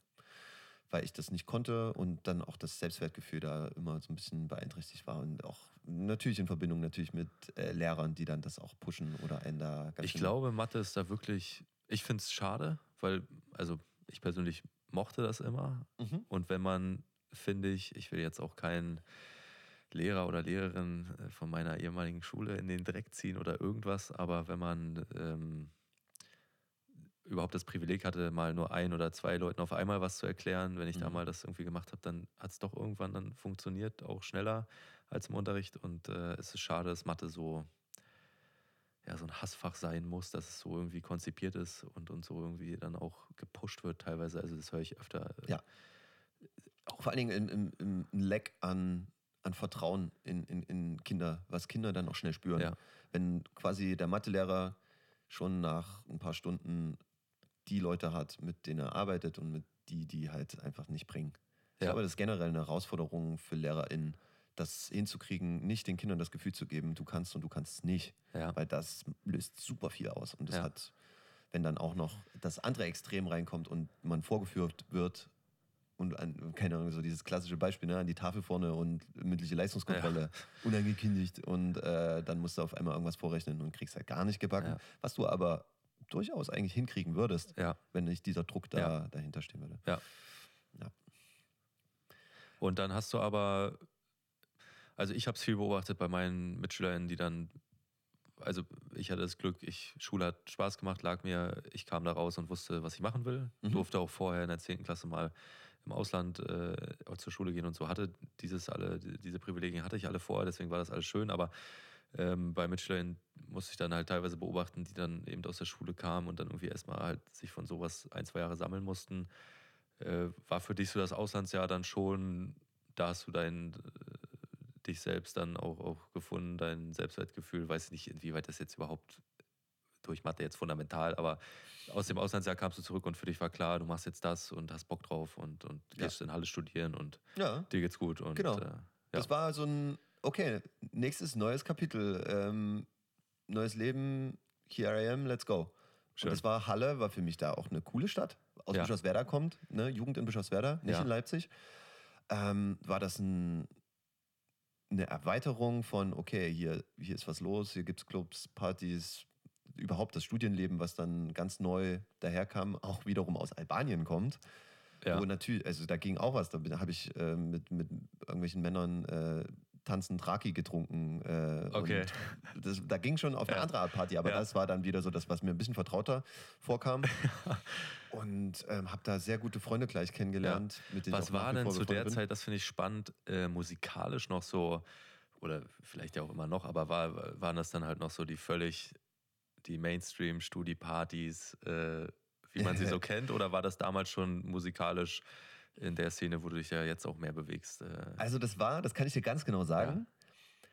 Weil ich das nicht konnte und dann auch das Selbstwertgefühl da immer so ein bisschen beeinträchtigt war. Und auch natürlich in Verbindung natürlich mit äh, Lehrern, die dann das auch pushen oder einen da ganz Ich glaube, Mathe ist da wirklich, ich finde es schade, weil, also ich persönlich mochte das immer. Mhm. Und wenn man, finde ich, ich will jetzt auch keinen Lehrer oder Lehrerin äh, von meiner ehemaligen Schule in den Dreck ziehen oder irgendwas, aber wenn man ähm, überhaupt das Privileg hatte, mal nur ein oder zwei Leuten auf einmal was zu erklären, wenn ich da Mhm. mal das irgendwie gemacht habe, dann hat es doch irgendwann dann funktioniert, auch schneller als im Unterricht. Und äh, es ist schade, dass Mathe so, ja, so ein Hassfach sein muss, dass es so irgendwie konzipiert ist und, und so irgendwie dann auch gepusht wird teilweise. Also das höre ich öfter. äh, Ja. Auch vor allen Dingen im, im ein Leck an, an Vertrauen in, in, in Kinder, was Kinder dann auch schnell spüren. Ja. Wenn quasi der Mathelehrer schon nach ein paar Stunden die Leute hat, mit denen er arbeitet und mit die, die halt einfach nicht bringen. Ich Ja. glaube, das ist generell eine Herausforderung für LehrerInnen, das hinzukriegen, nicht den Kindern das Gefühl zu geben, du kannst und du kannst es nicht. Ja. Weil das löst super viel aus. Und das Ja. hat, wenn dann auch noch das andere Extrem reinkommt und man vorgeführt wird und an, keine Ahnung, so dieses klassische Beispiel, ne, an die Tafel vorne und mündliche Leistungskontrolle, unangekündigt und äh, dann musst du auf einmal irgendwas vorrechnen und kriegst halt gar nicht gebacken, Ja. was du aber durchaus eigentlich hinkriegen würdest, Ja. wenn nicht dieser Druck da Ja. dahinter stehen würde. Ja. Ja. Und dann hast du aber, also ich habe es viel beobachtet bei meinen Mitschülerinnen, die dann, also ich hatte das Glück, ich, Schule hat Spaß gemacht, lag mir, ich kam da raus und wusste, was ich machen will. Mhm. Durfte auch vorher in der 10. Klasse mal im Ausland äh, auch zur Schule gehen und so hatte dieses alle, diese Privilegien hatte ich alle vorher, deswegen war das alles schön, aber ähm, bei Mitschülerinnen musste ich dann halt teilweise beobachten, die dann eben aus der Schule kamen und dann irgendwie erstmal halt sich von sowas ein, zwei Jahre sammeln mussten. Äh, war für dich so das Auslandsjahr dann schon, da hast du dein, äh, dich selbst dann auch, auch gefunden, dein Selbstwertgefühl, weiß nicht, inwieweit das jetzt überhaupt durch Mathe jetzt fundamental, aber aus dem Auslandsjahr kamst du zurück und für dich war klar, du machst jetzt das und hast Bock drauf und, und Ja. gehst in Halle studieren und Ja, dir geht's gut. Und, Genau. Äh, ja. das war so ein, okay, nächstes neues Kapitel, ähm, neues Leben, here I am, let's go. Schön. Und das war Halle, war für mich da auch eine coole Stadt. Aus Ja. Bischofswerda kommt, ne? Jugend in Bischofswerda, nicht Ja. in Leipzig. Ähm, war das ein, eine Erweiterung von, okay, hier, hier ist was los, hier gibt es Clubs, Partys, überhaupt das Studienleben, was dann ganz neu daherkam, auch wiederum aus Albanien kommt. ja. Wo natürlich, also da ging auch was. Da habe ich äh, mit, mit irgendwelchen Männern äh, tanzen Draki getrunken. Äh, Okay. Und das, da ging schon auf eine Ja. andere Art Party, aber Ja. das war dann wieder so das, was mir ein bisschen vertrauter vorkam. und ähm, habe da sehr gute Freunde gleich kennengelernt. Mit denen Was war denn zu der bin. Zeit, das finde ich spannend, äh, musikalisch noch so, oder vielleicht ja auch immer noch, aber war, waren das dann halt noch so die völlig, die Mainstream-Studi-Partys, äh, wie man sie so kennt, oder war das damals schon musikalisch in der Szene, wo du dich ja jetzt auch mehr bewegst? Äh, Also das war, das kann ich dir ganz genau sagen.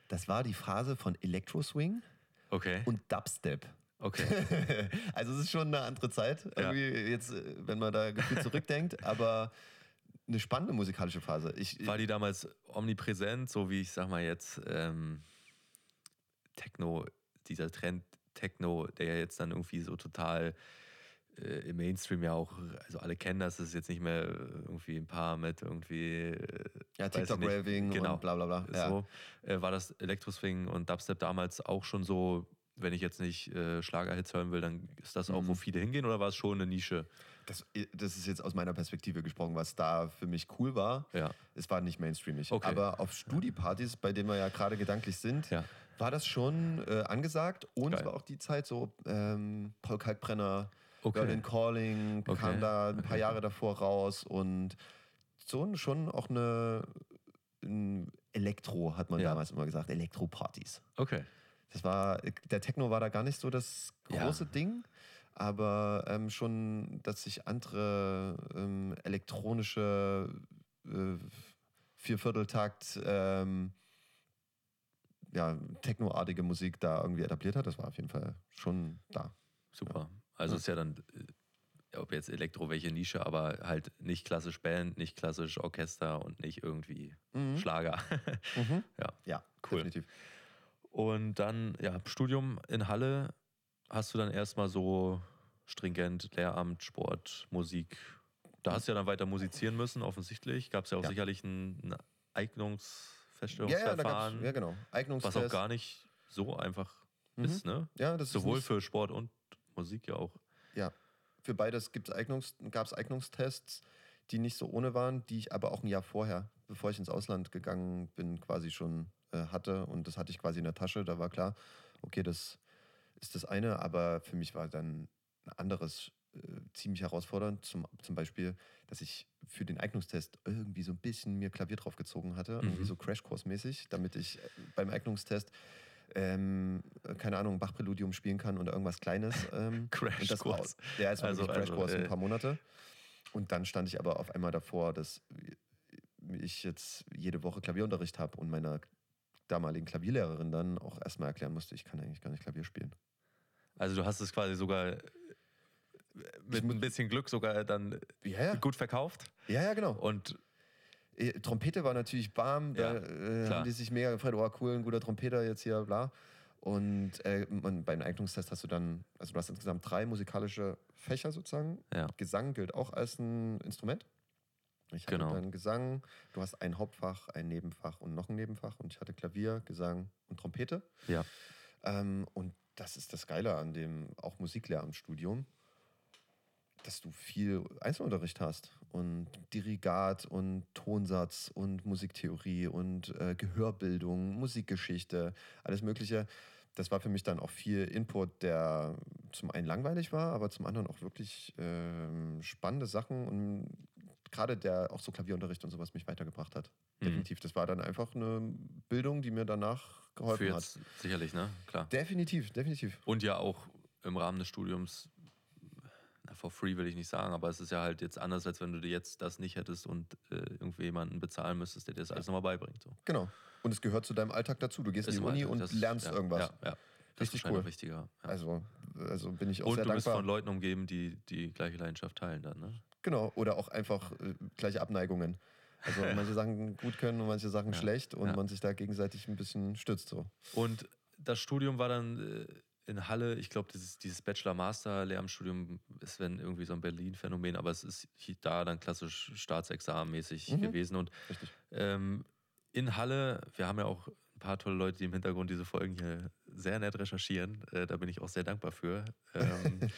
Das war die Phase von Electro-Swing Okay. und Dubstep. Okay. also es ist schon eine andere Zeit, Ja. irgendwie jetzt, äh, wenn man da gefühlt zurückdenkt, aber eine spannende musikalische Phase. Ich, War die damals omnipräsent, so wie ich sag mal jetzt ähm, Techno, dieser Trend Techno, der ja jetzt dann irgendwie so total äh, im Mainstream ja auch, also alle kennen das, das ist jetzt nicht mehr irgendwie ein paar mit irgendwie äh, ja. TikTok-Raving Genau. und bla bla bla. Ja. so, äh, war das Elektroswing und Dubstep damals auch schon so, wenn ich jetzt nicht äh, Schlagerhits hören will, dann ist das auch, wo Mhm. viele hingehen oder war es schon eine Nische? Das, das ist jetzt aus meiner Perspektive gesprochen, was da für mich cool war. Ja. Es war nicht mainstreamig. Okay. Aber auf Studi-Partys, bei denen wir ja gerade gedanklich sind, Ja. War das schon äh, angesagt. Und es Geil. war auch die Zeit so, ähm, Paul Kalkbrenner, Okay. Berlin Calling, Okay. kam da ein paar Jahre davor raus und so schon auch eine ein Elektro, hat man Ja. damals immer gesagt, Elektro-Partys. Okay. Das war, der Techno war da gar nicht so das Ja. große Ding, aber ähm, schon, dass sich andere ähm, elektronische äh, Viervierteltakt, ähm, ja, technoartige Musik da irgendwie etabliert hat, das war auf jeden Fall schon da. Super. Also Ja. ist ja dann, äh, ob jetzt Elektro welche Nische, aber halt nicht klassisch Band, nicht klassisch Orchester und nicht irgendwie Mhm. Schlager. Mhm. ja. Ja, Cool. definitiv. Und dann, ja, Studium in Halle hast du dann erstmal so stringent Lehramt, Sport, Musik. Da hast du ja dann weiter musizieren müssen, offensichtlich. Gab es ja auch Ja. sicherlich ein, ein Ja, ja, ja genau. was Eignungstest. auch gar nicht so einfach Mhm. ist, ne? Ja, das ist Sowohl nicht- für Sport und Musik ja auch. für beides Eignungs, gab es Eignungstests, die nicht so ohne waren, die ich aber auch ein Jahr vorher, bevor ich ins Ausland gegangen bin, quasi schon äh, hatte. Und das hatte ich quasi in der Tasche. Da war klar, okay, das ist das eine, aber für mich war dann ein anderes ziemlich herausfordernd. Zum, zum Beispiel, dass ich für den Eignungstest irgendwie so ein bisschen mir Klavier draufgezogen hatte, irgendwie Mhm. so Crashkurs-mäßig, damit ich äh, beim Eignungstest ähm, keine Ahnung, Bach-Präludium spielen kann oder irgendwas Kleines. Ähm, Crashkurs. ja, es war Also- Crashkurs also, äh, ein paar Monate. Und dann stand ich aber auf einmal davor, dass ich jetzt jede Woche Klavierunterricht habe und meiner damaligen Klavierlehrerin dann auch erstmal erklären musste, ich kann eigentlich gar nicht Klavier spielen. Also du hast es quasi sogar äh, mit ein bisschen Glück sogar dann Ja, ja. gut verkauft. Ja, ja, genau. Und Äh, Trompete war natürlich bam, da Ja, äh, haben die sich mega gefreut, oh cool, ein guter Trompeter jetzt hier, bla. Und äh, man, beim Eignungstest hast du dann, also du hast insgesamt drei musikalische Fächer sozusagen. ja, Gesang gilt auch als ein Instrument. Ich hatte Genau. dann Gesang, du hast ein Hauptfach, ein Nebenfach und noch ein Nebenfach und ich hatte Klavier, Gesang und Trompete. ja. Ähm, und das ist das Geile an dem auch Musiklehramtsstudium, dass du viel Einzelunterricht hast und Dirigat und Tonsatz und Musiktheorie und äh, Gehörbildung, Musikgeschichte, alles Mögliche. Das war für mich dann auch viel Input, der zum einen langweilig war, aber zum anderen auch wirklich ähm, spannende Sachen und gerade der auch so Klavierunterricht und sowas mich weitergebracht hat. Mhm. Definitiv. Das war dann einfach eine Bildung, die mir danach geholfen Für hat. jetzt sicherlich, ne? Klar. Definitiv, definitiv. Und ja auch im Rahmen des Studiums, for free will ich nicht sagen, aber es ist ja halt jetzt anders, als wenn du dir jetzt das nicht hättest und äh, irgendwie jemanden bezahlen müsstest, der dir das alles nochmal beibringt. So. Genau. Und es gehört zu deinem Alltag dazu. Du gehst in die Uni Alltag, und das- lernst ja, irgendwas. Ja, ja. Das ist Richtig cool. wichtiger. Ja. Also, also bin ich auch und sehr du bist dankbar. von Leuten umgeben, die die gleiche Leidenschaft teilen dann, ne? Genau. Oder auch einfach äh, gleiche Abneigungen. Also manche Sachen gut können und manche Sachen schlecht und man sich da gegenseitig ein bisschen stützt. So. Und das Studium war dann äh, in Halle, ich glaube, dieses, dieses Bachelor-Master-Lehramtsstudium ist wenn irgendwie so ein Berlin-Phänomen, aber es ist da dann klassisch Staatsexamen-mäßig Mhm. gewesen. Und ähm, in Halle, wir haben ja auch ein paar tolle Leute, die im Hintergrund diese Folgen hier sehr nett recherchieren. Äh, da bin ich auch sehr dankbar für. Ähm,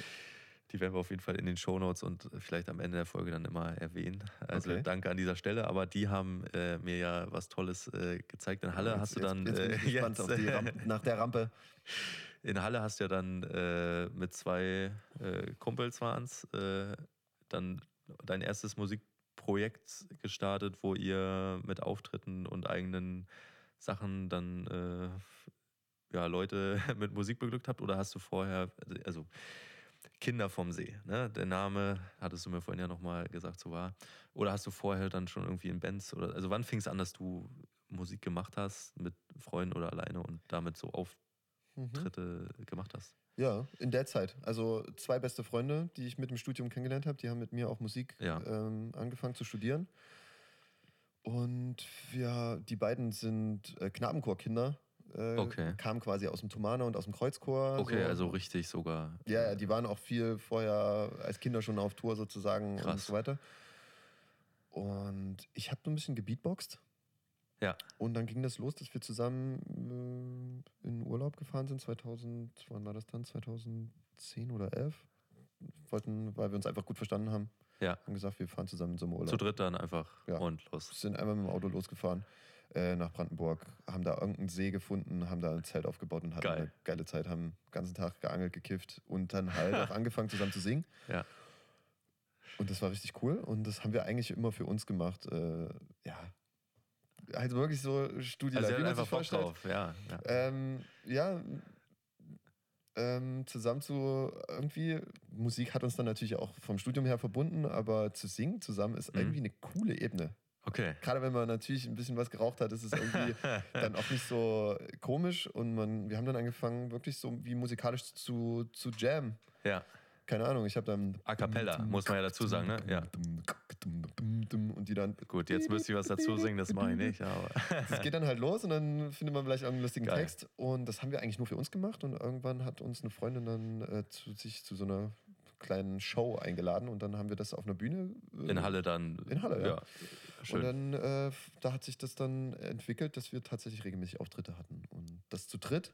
die werden wir auf jeden Fall in den Shownotes und vielleicht am Ende der Folge dann immer erwähnen. Also Okay. danke an dieser Stelle. Aber die haben äh, mir ja was Tolles äh, gezeigt. In Halle Jetzt- hast du jetzt- dann Jetzt bin ich äh, gespannt jetzt, auf die äh, Rampe, nach der Rampe. In Halle hast du ja dann äh, mit zwei äh, Kumpels waren's, äh, dann dein erstes Musikprojekt gestartet, wo ihr mit Auftritten und eigenen Sachen dann äh, ja, Leute mit Musik beglückt habt? Oder hast du vorher, also Kinder vom See, ne? Der Name hattest du mir vorhin ja nochmal gesagt, so war. Oder hast du vorher dann schon irgendwie in Bands oder also wann fing es an, dass du Musik gemacht hast? Mit Freunden oder alleine und damit so Auftritte mhm. gemacht hast? Ja, in der Zeit. Also zwei beste Freunde, die ich mit dem Studium kennengelernt habe, die haben mit mir auch Musik ja. ähm, angefangen zu studieren. Und wir, die beiden sind äh, Knabenchorkinder. Äh, okay. Kamen quasi aus dem Thumana und aus dem Kreuzchor. Okay, so. also richtig sogar. Ja, ja, die waren auch viel vorher als Kinder schon auf Tour sozusagen Krass. und so weiter. Und ich habe so ein bisschen gebeatboxt. Ja. Und dann ging das los, dass wir zusammen äh, in Urlaub gefahren sind, 2000, wann war das dann? 2010 oder 11? Wollten, weil wir uns einfach gut verstanden haben. Ja. Haben gesagt, wir fahren zusammen in so einem Urlaub. Zu dritt dann einfach ja. und los. Sind einmal mit dem Auto losgefahren äh, nach Brandenburg, haben da irgendeinen See gefunden, haben da ein Zelt aufgebaut und hatten Geil. eine geile Zeit, haben den ganzen Tag geangelt, gekifft und dann halt auch angefangen zusammen zu singen. Ja. Und das war richtig cool und das haben wir eigentlich immer für uns gemacht. Äh, ja, halt wirklich so Studie also wie man sich. Drauf. Ja, ja. Ähm, ja ähm, zusammen zu irgendwie, Musik hat uns dann natürlich auch vom Studium her verbunden, aber zu singen zusammen ist mhm. irgendwie eine coole Ebene. Okay. Gerade wenn man natürlich ein bisschen was geraucht hat, ist es irgendwie dann auch nicht so komisch und man, wir haben dann angefangen, wirklich so wie musikalisch zu, zu jammen. Ja keine Ahnung, ich habe dann. A cappella, muss man ja dazu sagen, ne? Ja. Und die dann. Gut, jetzt müsste ich was dazu singen, das mache ich nicht, aber. Das geht dann halt los und dann findet man vielleicht einen lustigen Geil. Text. Und das haben wir eigentlich nur für uns gemacht. Und irgendwann hat uns eine Freundin dann äh, zu, sich zu so einer kleinen Show eingeladen und dann haben wir das auf einer Bühne. Äh, in Halle dann. In Halle, ja. ja. Schön. Und dann, äh, da hat sich das dann entwickelt, dass wir tatsächlich regelmäßig Auftritte hatten. Und das zu dritt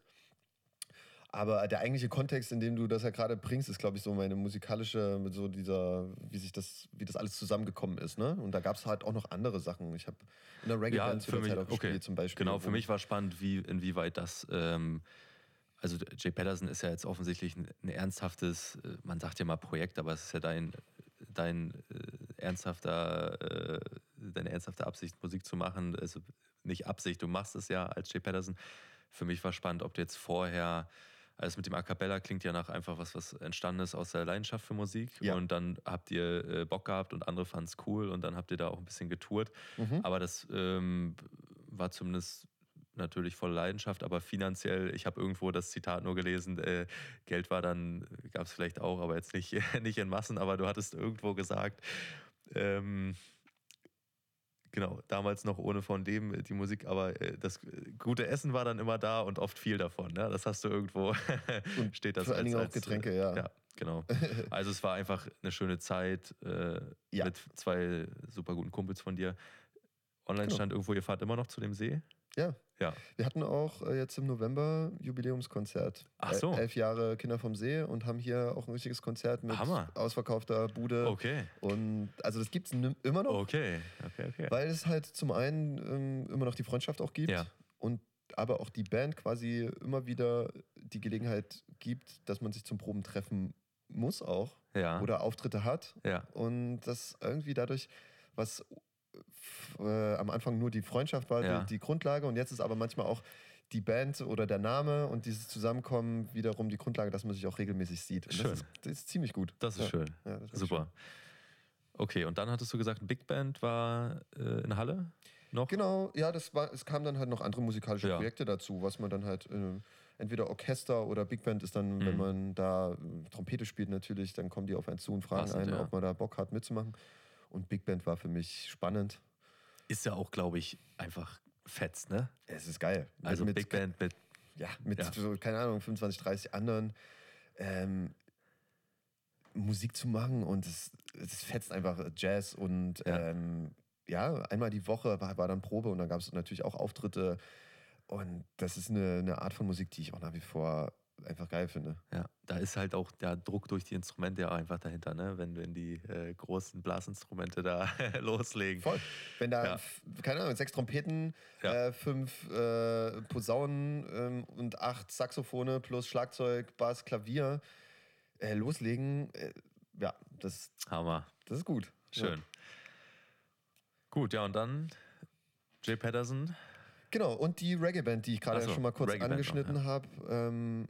aber der eigentliche Kontext, in dem du das ja gerade bringst, ist, glaube ich, so meine musikalische, mit so dieser, wie sich das, wie das alles zusammengekommen ist. Ne? Und da gab es halt auch noch andere Sachen. Ich habe in der Reggae-Band ja, zu der Zeit auch okay. zum Beispiel. Genau, für mich war spannend, wie, inwieweit das. Ähm, also Jay Patterson ist ja jetzt offensichtlich ein, ein, ernsthaftes, äh, man sagt ja mal Projekt, aber es ist ja dein, dein äh, ernsthafter, äh, deine ernsthafte Absicht, Musik zu machen. Also nicht Absicht, du machst es ja als Jay Patterson. Für mich war spannend, ob du jetzt vorher also mit dem A Cappella klingt ja nach einfach was, was entstanden ist aus der Leidenschaft für Musik. Ja. Und dann habt ihr äh, Bock gehabt und andere fanden es cool und dann habt ihr da auch ein bisschen getourt. Mhm. Aber das ähm, war zumindest natürlich voll Leidenschaft, aber finanziell, ich habe irgendwo das Zitat nur gelesen, äh, Geld war dann, gab es vielleicht auch, aber jetzt nicht, nicht in Massen, aber du hattest irgendwo gesagt, ähm, Genau, damals noch ohne von dem äh, die Musik, aber äh, das äh, gute Essen war dann immer da und oft viel davon. Ne? Das hast du irgendwo, steht das Vor allen Dingen auch Getränke, ja. Ja, genau. Also es war einfach eine schöne Zeit äh, ja. mit zwei super guten Kumpels von dir. Online genau. stand irgendwo, ihr fahrt immer noch zu dem See? Ja. Ja. Wir hatten auch äh, jetzt im November Jubiläumskonzert. Ach so. elf Jahre Kinder vom See und haben hier auch ein richtiges Konzert mit Hammer. ausverkaufter Bude. Okay. Und also das gibt es immer noch. Okay. okay, okay. Weil es halt zum einen ähm, immer noch die Freundschaft auch gibt. Ja. Und aber auch die Band quasi immer wieder die Gelegenheit gibt, dass man sich zum Proben treffen muss auch. Ja. Oder Auftritte hat. Ja. Und das irgendwie dadurch was äh, am Anfang nur die Freundschaft war ja. die, die, Grundlage und jetzt ist aber manchmal auch die Band oder der Name und dieses Zusammenkommen wiederum die Grundlage, dass man sich auch regelmäßig sieht. Und schön. Das ist, das ist ziemlich gut. Das ist ja. schön. Ja, das Super. Schön. Okay, und dann hattest du gesagt, Big Band war äh, in Halle noch? Genau, ja, das war, es kamen dann halt noch andere musikalische. Projekte dazu, was man dann halt äh, entweder Orchester oder Big Band ist dann, mhm. wenn man da äh, Trompete spielt natürlich, dann kommen die auf einen zu und fragen Passend, einen, ob man da Bock hat mitzumachen. Und Big Band war für mich spannend. Ist ja auch, glaube ich, einfach fetz, ne? Es ist geil. Also mit, Big Band mit. Ja, mit, ja. So, keine Ahnung, 25, 30 anderen. Ähm, Musik zu machen und es, es fetzt einfach Jazz und ja. Ähm, ja, einmal die Woche war, war dann Probe und dann gab es natürlich auch Auftritte. Und das ist eine, eine Art von Musik, die ich auch nach wie vor einfach geil finde. Ja, da ist halt auch der Druck durch die Instrumente ja einfach dahinter, ne? wenn, wenn die äh, großen Blasinstrumente da loslegen. Voll. Wenn da, ja. keine Ahnung, sechs Trompeten, ja. äh, fünf äh, Posaunen ähm, und acht Saxophone plus Schlagzeug, Bass, Klavier äh, loslegen, äh, ja, das, Hammer. das ist gut. Schön. Ja. Gut, ja, und dann Jay Patterson. Genau, und die Reggae-Band, die ich gerade so, schon mal kurz angeschnitten habe, ähm,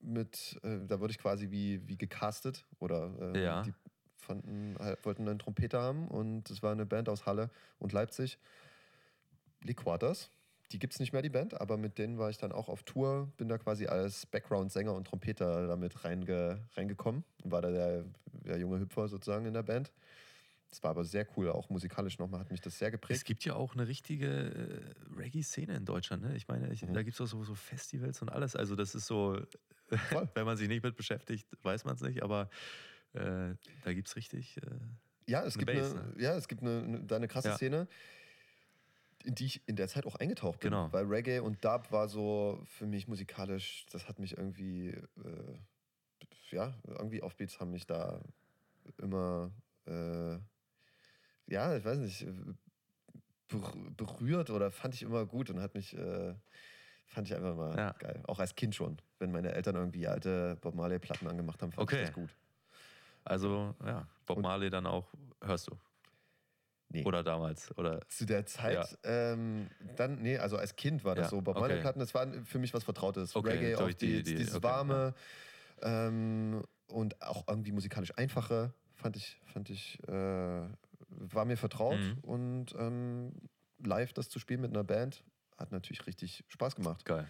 mit, äh, da wurde ich quasi wie, wie gecastet oder äh, ja. die fanden, halt, wollten einen Trompeter haben und es war eine Band aus Halle und Leipzig. Lee Quarters, die gibt es nicht mehr, die Band, aber mit denen war ich dann auch auf Tour, bin da quasi als Background-Sänger und Trompeter damit reinge, reingekommen und war da der, der junge Hüpfer sozusagen in der Band. Das war aber sehr cool, auch musikalisch nochmal hat mich das sehr geprägt. Es gibt ja auch eine richtige äh, Reggae-Szene in Deutschland. Ne? Ich meine, ich, mhm. da gibt es auch so, so, Festivals und alles. Also das ist so, wenn man sich nicht mit beschäftigt, weiß man es nicht, aber äh, da gibt es richtig. Äh, ja, es gibt Base, eine, ne? ja, es gibt eine, eine, da eine krasse ja. Szene in die ich in der Zeit auch eingetaucht bin. Genau. Weil Reggae und Dub war so für mich musikalisch, das hat mich irgendwie, äh, ja, irgendwie Offbeats haben mich da immer, äh, ja, ich weiß nicht, berührt oder fand ich immer gut und hat mich, äh, fand ich einfach mal ja. geil. Auch als Kind schon, wenn meine Eltern irgendwie alte Bob Marley-Platten angemacht haben, fand okay. ich das gut. Also, ja, Bob Marley dann auch, hörst du? Nee. Oder damals? Oder? Zu der Zeit, ja. ähm, dann, nee, also als Kind war das ja, so. Bob Marley Platten, das war für mich was Vertrautes. Okay, Reggae, auch die, die, dieses okay, warme ja. ähm, und auch irgendwie musikalisch einfache, fand ich, fand ich, äh, war mir vertraut. Mhm. Und ähm, live das zu spielen mit einer Band hat natürlich richtig Spaß gemacht. Geil.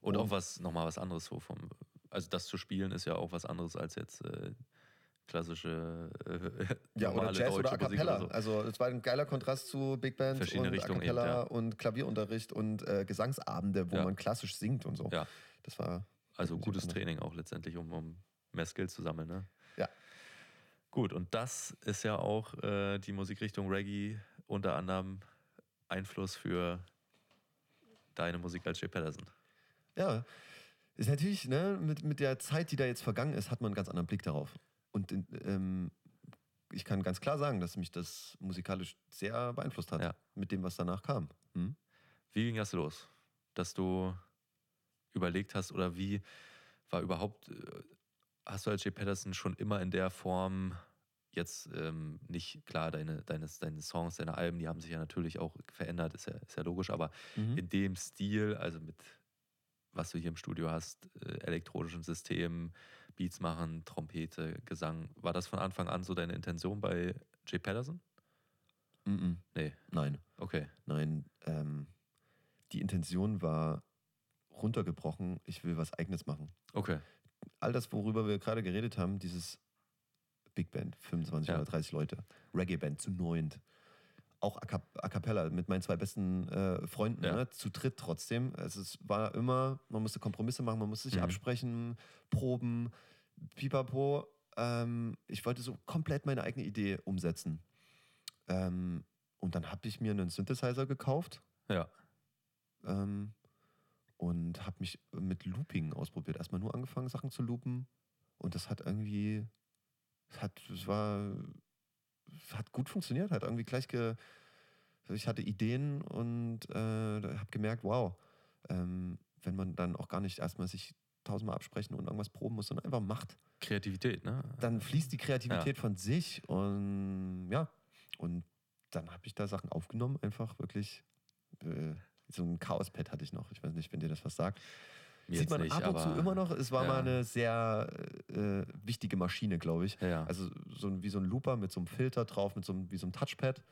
Und, und auch was, nochmal was anderes so vom, also das zu spielen ist ja auch was anderes als jetzt äh, klassische äh, ja, oder Jazz oder A Cappella. So. Also es war ein geiler Kontrast zu Big Band Verschiedene und Richtungen A Cappella eben, ja. und Klavierunterricht und äh, Gesangsabende, wo ja. man klassisch singt und so. Ja. Das war also gutes Training auch letztendlich, um, um mehr Skills zu sammeln. Ne? Ja. Gut, und das ist ja auch äh, die Musikrichtung Reggae unter anderem Einfluss für deine Musik als Jay Patterson. Ja, ist natürlich, ne, mit, mit der Zeit, die da jetzt vergangen ist, hat man einen ganz anderen Blick darauf. Und ähm, ich kann ganz klar sagen, dass mich das musikalisch sehr beeinflusst hat ja. mit dem, was danach kam. Hm? Wie ging das los? Dass du überlegt hast oder wie war überhaupt, äh, hast du als Jay Patterson schon immer in der Form jetzt ähm, nicht, klar, deine, deine, deine Songs, deine Alben, die haben sich ja natürlich auch verändert, ist ja, ist ja logisch, aber mhm. in dem Stil, also mit was du hier im Studio hast, äh, elektronischen Systemen, Beats machen, Trompete, Gesang. War das von Anfang an so deine Intention bei Jay Patterson? -mm. Nee. Nein. Okay. Nein. Ähm, die Intention war runtergebrochen, ich will was Eigenes machen. Okay. All das, worüber wir gerade geredet haben, dieses Big Band, 25 ja. oder 30 Leute, Reggae Band zu neunt, auch a, cappella mit meinen zwei besten äh, Freunden, ja. ne, zu dritt trotzdem. Also es war immer, man musste Kompromisse machen, man musste sich mhm. absprechen, proben, pipapo. Ähm, ich wollte so komplett meine eigene Idee umsetzen. Ähm, und dann habe ich mir einen Synthesizer gekauft. Ja. Ähm, und habe mich mit Looping ausprobiert. Erstmal nur angefangen, Sachen zu loopen. Und das hat irgendwie, hat, es war hat gut funktioniert, hat irgendwie gleich ge. Ich hatte Ideen und äh, habe gemerkt, wow, ähm, wenn man dann auch gar nicht erstmal sich tausendmal absprechen und irgendwas proben muss, sondern einfach macht. Kreativität, ne? Dann fließt die Kreativität ja. von sich und ja, und dann habe ich da Sachen aufgenommen, einfach wirklich. Äh, so ein Chaos-Pad hatte ich noch. Ich weiß nicht, wenn dir das was sagt. Sieht man nicht, ab und zu immer noch. Es war ja. mal eine sehr äh, wichtige Maschine, glaube ich. Ja. Also so wie so ein Looper mit so einem Filter drauf, mit so einem, wie so einem Touchpad.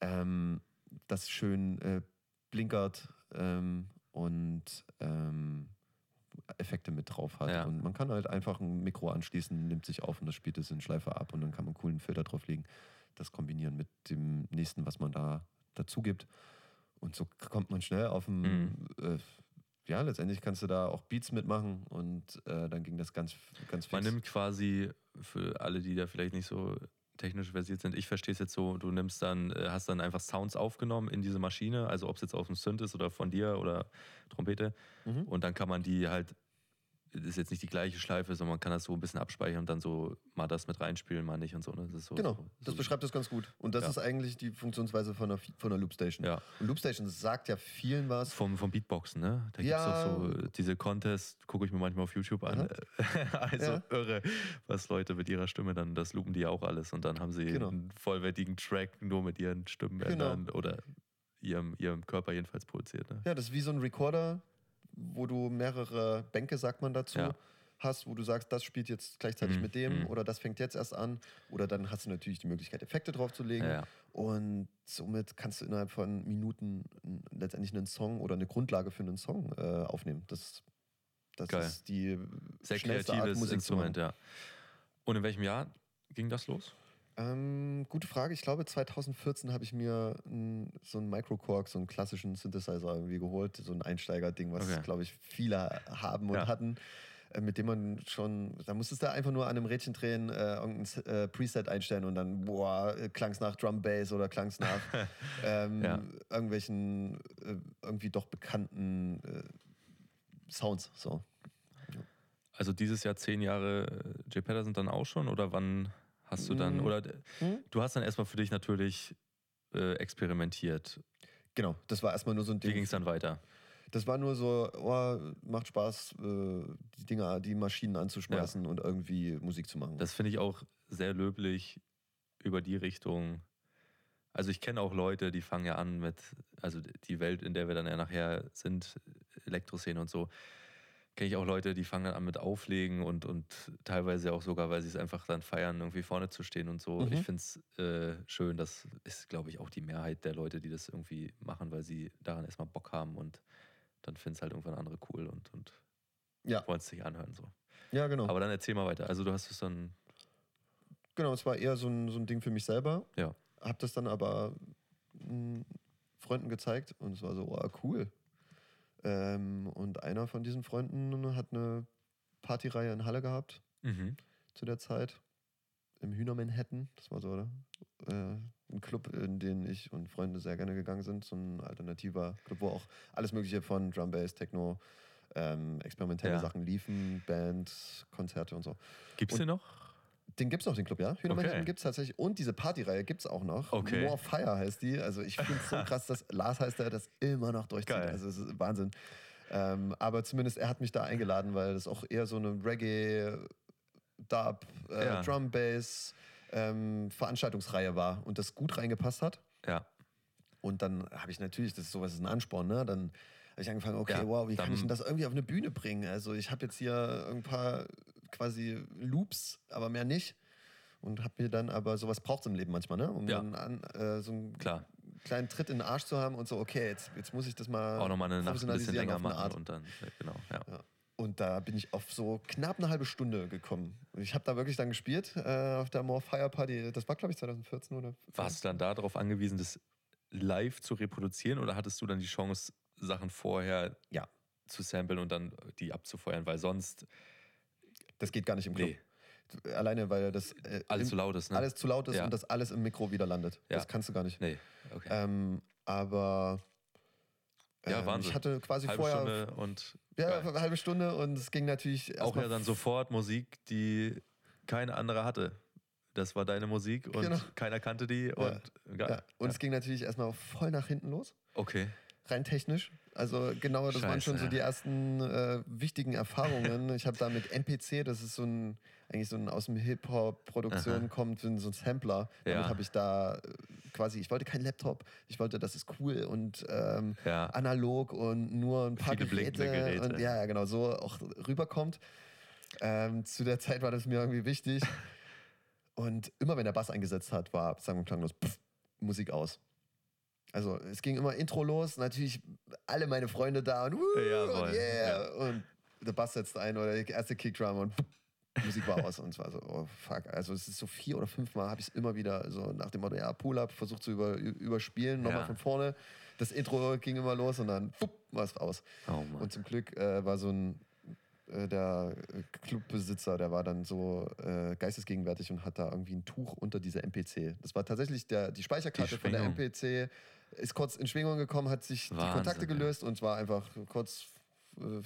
Ähm, das schön äh, blinkert ähm, und ähm, Effekte mit drauf hat. Ja. Und man kann halt einfach ein Mikro anschließen, nimmt sich auf und das spielt es in Schleife ab und dann kann man einen coolen Filter drauflegen. Das kombinieren mit dem nächsten, was man da dazu gibt. Und so kommt man schnell auf ein mhm. äh, ja, letztendlich kannst du da auch Beats mitmachen und äh, dann ging das ganz, ganz fix. Man nimmt quasi für alle, die da vielleicht nicht so technisch versiert sind, ich verstehe es jetzt so, du nimmst dann, äh, hast dann einfach Sounds aufgenommen in diese Maschine, also ob es jetzt auf dem Synth ist oder von dir oder Trompete mhm. und dann kann man die halt das ist jetzt nicht die gleiche Schleife, sondern man kann das so ein bisschen abspeichern und dann so mal das mit reinspielen, mal nicht und so. Ne? Das so, genau, so, das beschreibt das ganz gut. Und das ja. ist eigentlich die Funktionsweise von einer, von einer Loopstation. Ja. Und Loopstation sagt ja vielen was. Vom, vom Beatboxen, ne? Da gibt es ja. auch so diese Contests, gucke ich mir manchmal auf YouTube an. also ja. irre, was Leute mit ihrer Stimme dann, das loopen die ja auch alles und dann haben sie genau. einen vollwertigen Track nur mit ihren Stimmenbändern genau. oder ihrem, ihrem Körper jedenfalls produziert. Ne? Ja, das ist wie so ein Recorder, wo du mehrere Bänke, sagt man dazu, ja. hast, wo du sagst, das spielt jetzt gleichzeitig Mhm, mit dem mhm. oder das fängt jetzt erst an. Oder dann hast du natürlich die Möglichkeit, Effekte draufzulegen. Ja. Und somit kannst du innerhalb von Minuten letztendlich einen Song oder eine Grundlage für einen Song äh, aufnehmen. Das, das Geil. ist die Sehr schnellste Art, Musik zu machen. Instrument, ja. Und in welchem Jahr ging das los? Ähm, gute Frage. Ich glaube, 2014 habe ich mir n, so einen Microcork, so einen klassischen Synthesizer irgendwie geholt. So ein Einsteiger-Ding, was, Okay. glaube ich, viele haben und Ja. hatten. äh, Mit dem man schon, da musstest du einfach nur an einem Rädchen drehen, äh, irgendein äh, Preset einstellen und dann, boah, klang es nach Drum Bass oder klang es nach ähm, Ja. irgendwelchen äh, irgendwie doch bekannten äh, Sounds. So. Also dieses Jahr zehn Jahre äh, Jay Patterson dann auch schon oder wann hast du dann Mm. oder d- Hm? du hast dann erstmal für dich natürlich äh, experimentiert. Genau, das war erstmal nur so ein Wie Ding. ging es dann weiter? Das war nur so, oh, macht Spaß, äh, die Dinger, die Maschinen anzuschmeißen und irgendwie Musik zu machen. Das finde ich auch sehr löblich über die Richtung. Also ich kenne auch Leute, die fangen ja an mit, also die Welt, in der wir dann ja nachher sind, Elektroszene und so, kenne ich auch Leute, die fangen dann an mit Auflegen und, und teilweise auch sogar, weil sie es einfach dann feiern, irgendwie vorne zu stehen und so. Mhm. Ich finde es äh, schön, das ist, glaube ich, auch die Mehrheit der Leute, die das irgendwie machen, weil sie daran erstmal Bock haben und dann finden es halt irgendwann andere cool und, und ja, wollen es sich anhören. So. ja, genau. Aber dann erzähl mal weiter. Also du hast es dann, genau, es war eher so ein, so ein Ding für mich selber. Ja. Hab das dann aber mh, Freunden gezeigt und es war so, oh, cool. Ähm, und einer von diesen Freunden hat eine Partyreihe in Halle gehabt mhm. zu der Zeit. Im Hühner Manhattan. Das war so, oder? Äh, ein Club, in den ich und Freunde sehr gerne gegangen sind. So ein alternativer Club, wo auch alles Mögliche von Drum Bass, Techno, ähm, experimentelle Ja. Sachen liefen, Bands, Konzerte und so. Gibt es Und- den noch? Den gibt's noch, den Club, ja? Hühner Okay. Gibt's tatsächlich. Und diese Partyreihe gibt's auch noch. Okay. More Fire heißt die. Also ich finde es so krass, dass Lars heißt der, das immer noch durchzieht. Geil. Also es ist Wahnsinn. Ähm, aber zumindest er hat mich da eingeladen, weil das auch eher so eine Reggae, Dub, äh, Ja. Drum Bass ähm, Veranstaltungsreihe war und das gut reingepasst hat. Ja. Und dann habe ich natürlich, das ist sowas ist ein Ansporn, ne? Dann habe ich angefangen, okay, Ja, wow, wie kann ich denn das irgendwie auf eine Bühne bringen? Also ich habe jetzt hier ein paar quasi Loops, aber mehr nicht. Und habe mir dann aber sowas braucht es im Leben manchmal, ne? Um Ja. dann an, äh, so einen Klar. kleinen Tritt in den Arsch zu haben und so, okay, jetzt, jetzt muss ich das mal Auch nochmal eine Nacht ein bisschen länger machen und dann, genau, ja. Ja. Und da bin ich auf so knapp eine halbe Stunde gekommen. Und ich habe da wirklich dann gespielt äh, auf der More Fire Party. Das war, glaube ich, 2014 oder Warst du dann darauf angewiesen, das live zu reproduzieren oder hattest du dann die Chance, Sachen vorher Ja. zu samplen und dann die abzufeuern? Weil sonst Das geht gar nicht im Club. Nee. Alleine, weil das äh, alles im- zu laut ist, ne? alles zu laut ist Ja. und das alles im Mikro wieder landet. Ja. Das kannst du gar nicht. Nee, okay. Ähm, aber Ja, ähm, Wahnsinn. ich hatte quasi Halbe vorher Stunde und ja, geil. eine halbe Stunde und es ging natürlich auch ja dann sofort Musik, die kein anderer hatte. Das war deine Musik und Genau. keiner kannte die und geil. ja, und Ja. es ging natürlich erstmal voll nach hinten los, Okay. rein technisch. Also genau, das waren Scheiße, schon so die ersten äh, wichtigen Erfahrungen. ich habe da mit MPC, das ist so ein eigentlich so ein aus dem Hip-Hop-Produktion kommt, so ein Sampler. Damit Ja. habe ich da äh, quasi, ich wollte keinen Laptop, ich wollte, das ist cool und ähm, Ja. analog und nur ein paar Viele Geräte, Geräte. und ja, ja, genau, so auch rüberkommt. Ähm, zu der Zeit war das mir irgendwie wichtig. Und immer wenn der Bass eingesetzt hat, war sang- und klanglos pff, Musik aus. Also es ging immer Intro los, natürlich alle meine Freunde da und, wuh, Jawohl, und yeah. Und der Bass setzt ein oder die erste Kickdrum und Musik war aus und es war so, oh fuck. Also es ist so vier oder fünf Mal habe ich es immer wieder so nach dem Motto, ja, Pull-Up, versucht zu über, überspielen, nochmal Ja. von vorne. Das Intro ging immer los und dann war es raus. Oh. Und zum Glück äh, war so ein äh, der äh, Clubbesitzer, der war dann so äh, geistesgegenwärtig und hat da irgendwie ein Tuch unter dieser MPC. Das war tatsächlich der, die Speicherkarte Die von der. MPC, ist kurz in Schwingung gekommen, hat sich die Wahnsinn, Kontakte ja. gelöst und es war einfach kurz äh,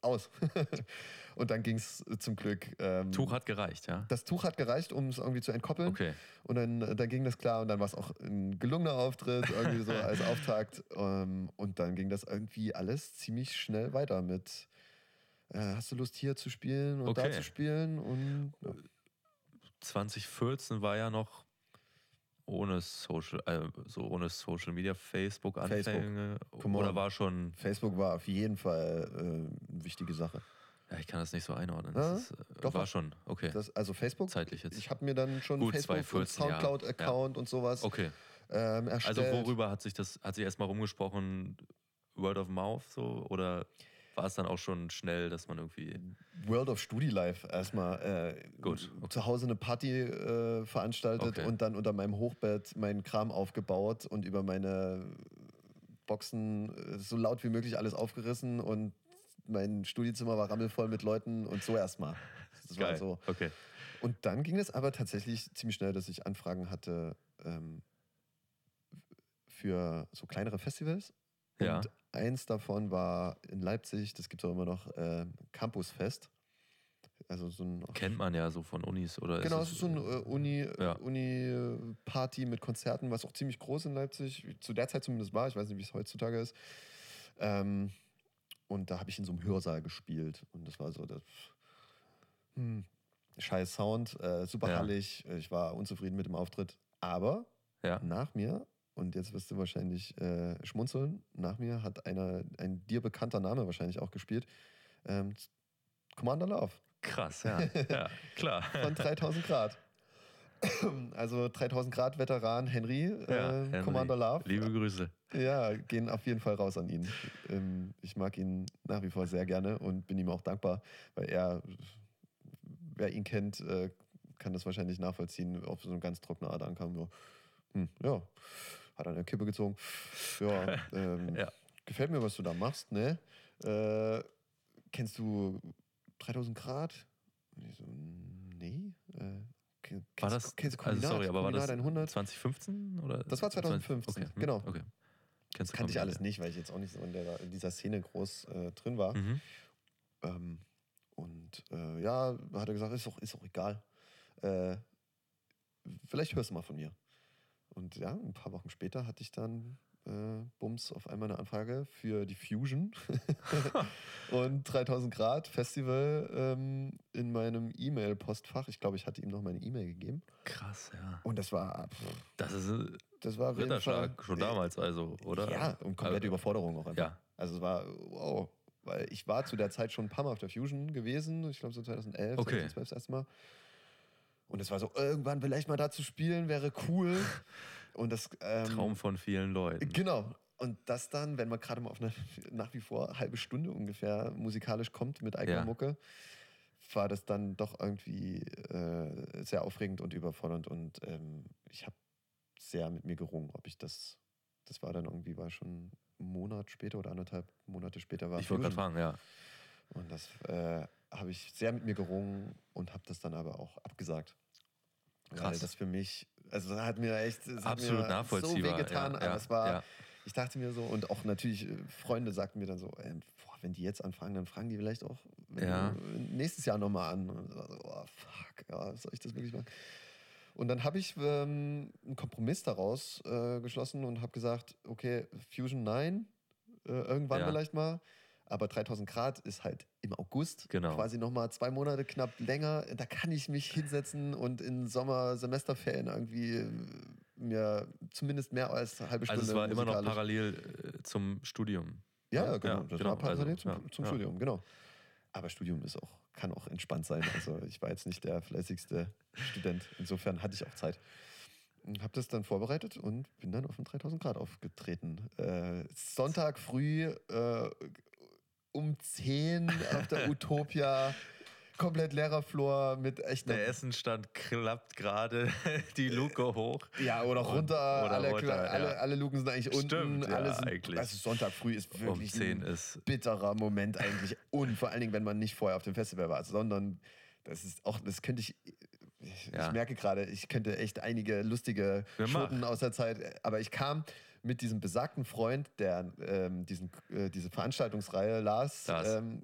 aus. und dann ging es zum Glück. Ähm, Tuch hat gereicht, ja? das Tuch hat gereicht, um es irgendwie zu entkoppeln. Okay. Und dann, äh, dann ging das klar und dann war es auch ein gelungener Auftritt, irgendwie so als Auftakt. Ähm, und dann ging das irgendwie alles ziemlich schnell weiter mit äh, hast du Lust hier zu spielen und da Okay. zu spielen? Und ja. 2014 war ja noch ohne Social, äh, so ohne Social Media, Facebook Anfänge Come oder war schon Facebook war auf jeden Fall äh, eine wichtige Sache. Ja, ich kann das nicht so einordnen. Das Ja, ist, äh, doch, war schon, okay. Das, also Facebook. Zeitlich jetzt. Ich habe mir dann schon Gut, Facebook und 2014, ja. Soundcloud-Account und sowas Okay. ähm, erstellt. Also worüber hat sich das, hat sich erstmal rumgesprochen, Word of Mouth so? Oder war es dann auch schon schnell, dass man irgendwie. World of Studi Life erstmal äh, Gut, okay. zu Hause eine Party äh, veranstaltet Okay. und dann unter meinem Hochbett meinen Kram aufgebaut und über meine Boxen äh, so laut wie möglich alles aufgerissen und mein Studiezimmer war rammelvoll mit Leuten und so erstmal. Das war Geil. so. Okay. Und dann ging es aber tatsächlich ziemlich schnell, dass ich Anfragen hatte ähm, für so kleinere Festivals. Ja. Und eins davon war in Leipzig, das gibt es auch immer noch, äh, Campusfest. Also so ein. Kennt man ja so von Unis oder Genau, es ist so ein äh, Uni, Ja. Uni-Party mit Konzerten, was auch ziemlich groß in Leipzig, zu der Zeit zumindest war. Ich weiß nicht, wie es heutzutage ist. Ähm, und da habe ich in so einem Hörsaal gespielt. Und das war so das. Hm, scheiß Sound, äh, super Ja. hallig. Ich war unzufrieden mit dem Auftritt. Aber Ja. nach mir, und jetzt wirst du wahrscheinlich äh, schmunzeln, nach mir hat einer, ein dir bekannter Name wahrscheinlich auch gespielt. Ähm, Commander Love Krass, ja. ja, klar. von 3000 Grad. Also 3000 Grad Veteran Henry, Ja, äh, Henry. Commander Love. Liebe Grüße. Ja, gehen auf jeden Fall raus an ihn. Ähm, ich mag ihn nach wie vor sehr gerne und bin ihm auch dankbar, weil er, wer ihn kennt, äh, kann das wahrscheinlich nachvollziehen, auf so eine ganz trockene Art ankam. So, hm, ja, hat eine Kippe gezogen. Ja, ähm, Ja. gefällt mir, was du da machst, ne? Äh, kennst du 3000 Grad? Und ich so, nee. Äh, ken- kennst, War das, kennst du also Kombinat? sorry, aber war das Kombinat 100? 2015 oder? Das war 2015, Okay, hm, genau. Okay. Kennst Kannte ich Kombinat, alles nicht, weil ich jetzt auch nicht so in, der, in dieser Szene groß äh, drin war. Mhm. Ähm, und äh, ja, hat er gesagt, ist auch, ist auch egal. Äh, vielleicht hörst du mal von mir. Und ja, ein paar Wochen später hatte ich dann äh, Bums auf einmal eine Anfrage für die Fusion und 3000 Grad Festival ähm, in meinem E-Mail-Postfach. Ich glaube, ich hatte ihm noch meine E-Mail gegeben. Krass, ja. Und das war, pff, Das ist ein das war Fall- Ritterschlag, schon damals also, oder? Ja, und komplette Also, Überforderung auch einfach. Ja, Also es war, wow, weil ich war zu der Zeit schon ein paar Mal auf der Fusion gewesen, ich glaube so 2011, Okay. 2012 das erste Mal. Und es war so, irgendwann vielleicht mal da zu spielen, wäre cool. Und das ähm, Traum von vielen Leuten. Genau. Und das dann, wenn man gerade mal auf eine nach wie vor halbe Stunde ungefähr musikalisch kommt mit eigener Ja. Mucke, war das dann doch irgendwie äh, sehr aufregend und überfordernd. Und ähm, ich habe sehr mit mir gerungen, ob ich das. Das war dann irgendwie, war schon einen Monat später oder anderthalb Monate später war Ich wollte gerade fragen, ja. Und das äh, habe ich sehr mit mir gerungen und habe das dann aber auch abgesagt. Weil Krass. das für mich, also das hat mir echt es hat Absolut mir nachvollziehbar. so wehgetan, ja, aber ja, es war, ja. ich dachte mir so, und auch natürlich äh, Freunde sagten mir dann so, ey, boah, wenn die jetzt anfangen, dann fragen die vielleicht auch nächstes Jahr nochmal an. Und so, oh fuck, ja, soll ich das wirklich machen? Und dann habe ich ähm, einen Kompromiss daraus äh, geschlossen und habe gesagt, okay, Fusion 9, äh, irgendwann vielleicht mal. Aber 3000 Grad ist halt im August, Genau. quasi nochmal zwei Monate knapp länger. Da kann ich mich hinsetzen und in Sommer-Semesterferien irgendwie äh, mir zumindest mehr als eine halbe Stunde Also es war immer noch parallel äh, zum Studium. Ja, Ja, genau. ja, das genau. war parallel Also, zum, ja, zum. Studium, genau. Aber Studium ist auch, kann auch entspannt sein. Also ich war jetzt nicht der fleißigste Student. Insofern hatte ich auch Zeit. Habe das dann vorbereitet und bin dann auf den 3000 Grad aufgetreten. Äh, Sonntag früh äh, um 10 auf der Utopia. Komplett leerer Floor mit echt Der Essenstand klappt gerade die Luke hoch. Ja, oder runter. oder alle, runter, alle, ja. alle Luken sind eigentlich unten. Stimmt, ja, alle sind, eigentlich. Also Sonntag früh ist Um wirklich 10 ein ist. bitterer Moment eigentlich. Und vor allen Dingen, wenn man nicht vorher auf dem Festival war, sondern das ist auch, das könnte ich. Ich, Ja. ich merke gerade, ich könnte echt einige lustige. Schoten aus der Zeit. Aber ich kam mit diesem besagten Freund, der ähm, diesen, äh, diese Veranstaltungsreihe las. Ähm,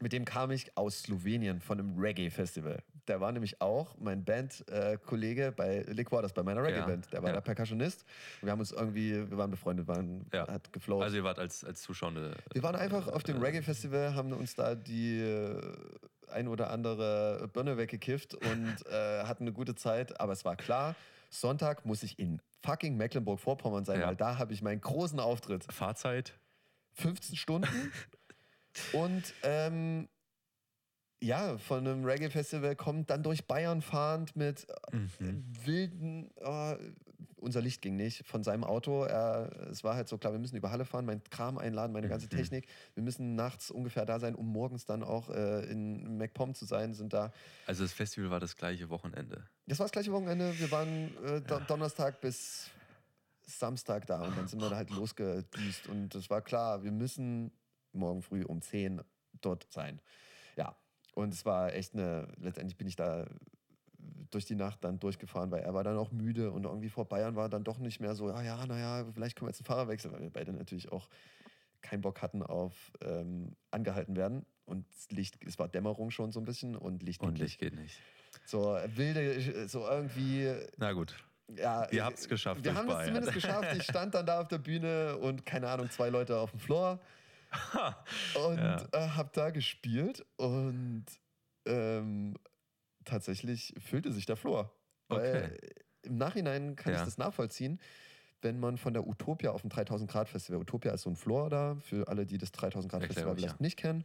mit dem kam ich aus Slowenien von einem Reggae-Festival. Der war nämlich auch mein Bandkollege bei Liquators, bei meiner Reggae-Band. Der war ja. der Percussionist. Wir haben uns irgendwie, wir waren befreundet, waren, Ja. hat geflowt. Also ihr wart als, als Zuschauende. Wir waren einfach auf dem Reggae-Festival, haben uns da die äh, ein oder andere Birne weggekifft und äh, hatten eine gute Zeit. Aber es war klar, Sonntag muss ich in fucking Mecklenburg-Vorpommern sein, Ja. weil da habe ich meinen großen Auftritt. Fahrzeit. 15 Stunden und ähm, ja, von einem Reggae-Festival kommt, dann durch Bayern fahrend mit äh, mhm. wilden, oh, unser Licht ging nicht von seinem Auto. Er, es war halt so klar, wir müssen über Halle fahren, mein Kram einladen, meine ganze mhm. Technik. Wir müssen nachts ungefähr da sein, um morgens dann auch äh, in MacPom zu sein, sind da. Also das Festival war das gleiche Wochenende? Das war das gleiche Wochenende. Wir waren äh, ja. Donnerstag bis Samstag da und dann sind wir da halt losgedüst und es war klar, wir müssen morgen früh um 10 dort sein. Ja, und es war echt eine, letztendlich bin ich da durch die Nacht dann durchgefahren, weil er war dann auch müde und irgendwie vor Bayern war dann doch nicht mehr so, ja, ja, naja, vielleicht können wir jetzt einen Fahrer wechseln, weil wir beide natürlich auch keinen Bock hatten auf ähm, angehalten werden. Und Licht, es war Dämmerung schon so ein bisschen und Licht und Licht geht nicht. So wilde, so irgendwie. Na gut. Ja, Ihr habt es geschafft. Wir haben es zumindest geschafft. Ich stand dann da auf der Bühne und keine Ahnung, zwei Leute auf dem Floor. und ja. äh, habe da gespielt und ähm, tatsächlich füllte sich der Floor. Okay. Im Nachhinein kann ja. ich das nachvollziehen, wenn man von der Utopia auf dem 3000 Grad Festival, Utopia ist so ein Floor da, für alle, die das 3000 Grad Erklär Festival vielleicht ja. nicht kennen.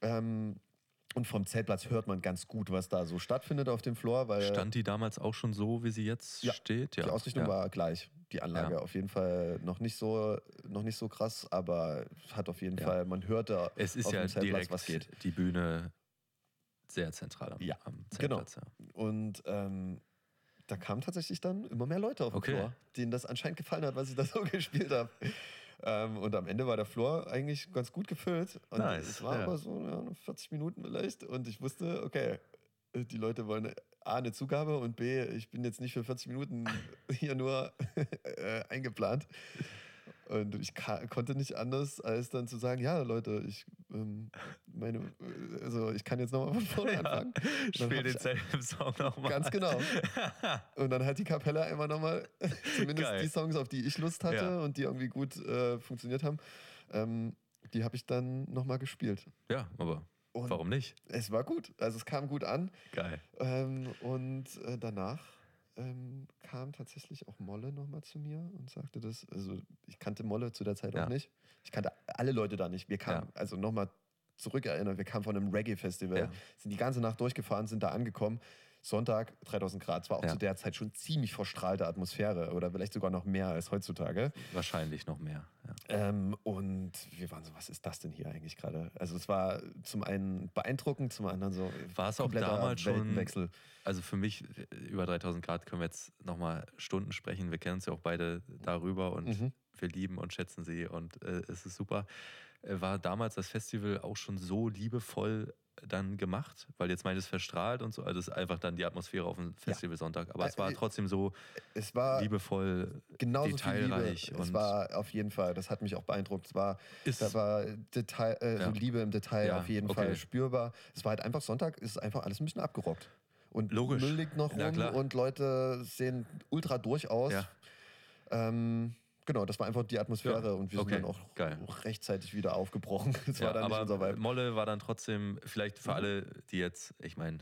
Ähm, und vom Zeltplatz hört man ganz gut, was da so stattfindet auf dem Floor. Weil Stand die damals auch schon so, wie sie jetzt ja, steht? Ja, die Ausrichtung ja. war gleich. Die Anlage auf jeden Fall noch nicht so, noch nicht so krass, aber hat auf jeden Fall, man hörte es ist auf ja dem Zeltplatz, direkt was geht. Die Bühne sehr zentral am, ja, am Zeltplatz. Genau. Ja. Und ähm, da kamen tatsächlich dann immer mehr Leute auf den okay. Floor, denen das anscheinend gefallen hat, was ich da so gespielt habe. Ähm, und am Ende war der Floor eigentlich ganz gut gefüllt. Und nice. es war ja. aber so ja, 40 Minuten vielleicht. Und ich wusste, okay, die Leute wollen A, eine Zugabe und B, ich bin jetzt nicht für 40 Minuten hier nur äh, eingeplant. Und ich konnte nicht anders, als dann zu sagen, ja, Leute, ich ähm, meine, also ich kann jetzt nochmal von vorne ja, anfangen. Spiel den selben Song nochmal. Ganz genau. Und dann hat die Kapelle einmal nochmal, zumindest Geil. die Songs, auf die ich Lust hatte ja. und die irgendwie gut äh, funktioniert haben, ähm, die habe ich dann nochmal gespielt. Ja, aber und warum nicht? Es war gut. Also es kam gut an. Geil. Ähm, und äh, danach ähm, kam tatsächlich auch Molle nochmal zu mir und sagte das. Also ich kannte Molle zu der Zeit ja. auch nicht. Ich kannte alle Leute da nicht. Wir kamen, ja. also nochmal zurückerinnern, wir kamen von einem Reggae-Festival, ja. sind die ganze Nacht durchgefahren, sind da angekommen. Sonntag 3000 Grad. Es war auch ja. zu der Zeit schon ziemlich verstrahlte Atmosphäre oder vielleicht sogar noch mehr als heutzutage. Wahrscheinlich noch mehr. Ja. Ähm, und wir waren so, was ist das denn hier eigentlich gerade? Also es war zum einen beeindruckend, zum anderen so. War es auch damals schon. Also für mich über 3000 Grad können wir jetzt nochmal Stunden sprechen. Wir kennen uns ja auch beide darüber und mhm. wir lieben und schätzen sie und äh, es ist super. Äh, war damals das Festival auch schon so liebevoll dann gemacht, weil jetzt meint es verstrahlt und so, also es ist einfach dann die Atmosphäre auf dem Festivalsonntag, aber es war äh, trotzdem so es war liebevoll, detailreich. Liebe. es war auf jeden Fall, das hat mich auch beeindruckt, es war, da war Detail, äh, ja. so Liebe im Detail ja, auf jeden okay. Fall spürbar. Es war halt einfach Sonntag, ist einfach alles ein bisschen abgerockt. Und Logisch. Müll liegt noch rum und Leute sehen ultra durch aus. Ähm, Genau, das war einfach die Atmosphäre ja. und wir okay. sind dann auch Geil. rechtzeitig wieder aufgebrochen. Das ja, war dann aber nicht Molle war dann trotzdem, vielleicht für mhm. alle, die jetzt, ich meine,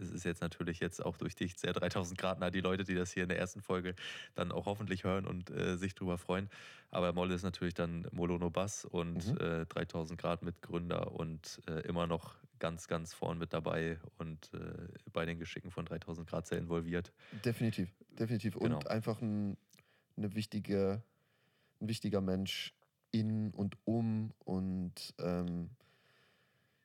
es ist jetzt natürlich jetzt auch durch dich sehr 3000 Grad nah, die Leute, die das hier in der ersten Folge dann auch hoffentlich hören und äh, sich drüber freuen. Aber Molle ist natürlich dann Molono Bass und mhm. äh, 3000 Grad Mitgründer und äh, immer noch ganz, ganz vorn mit dabei und äh, bei den Geschicken von 3000 Grad sehr involviert. Definitiv, definitiv. Genau. Und einfach ein eine wichtige, ein wichtiger Mensch in und um und ähm,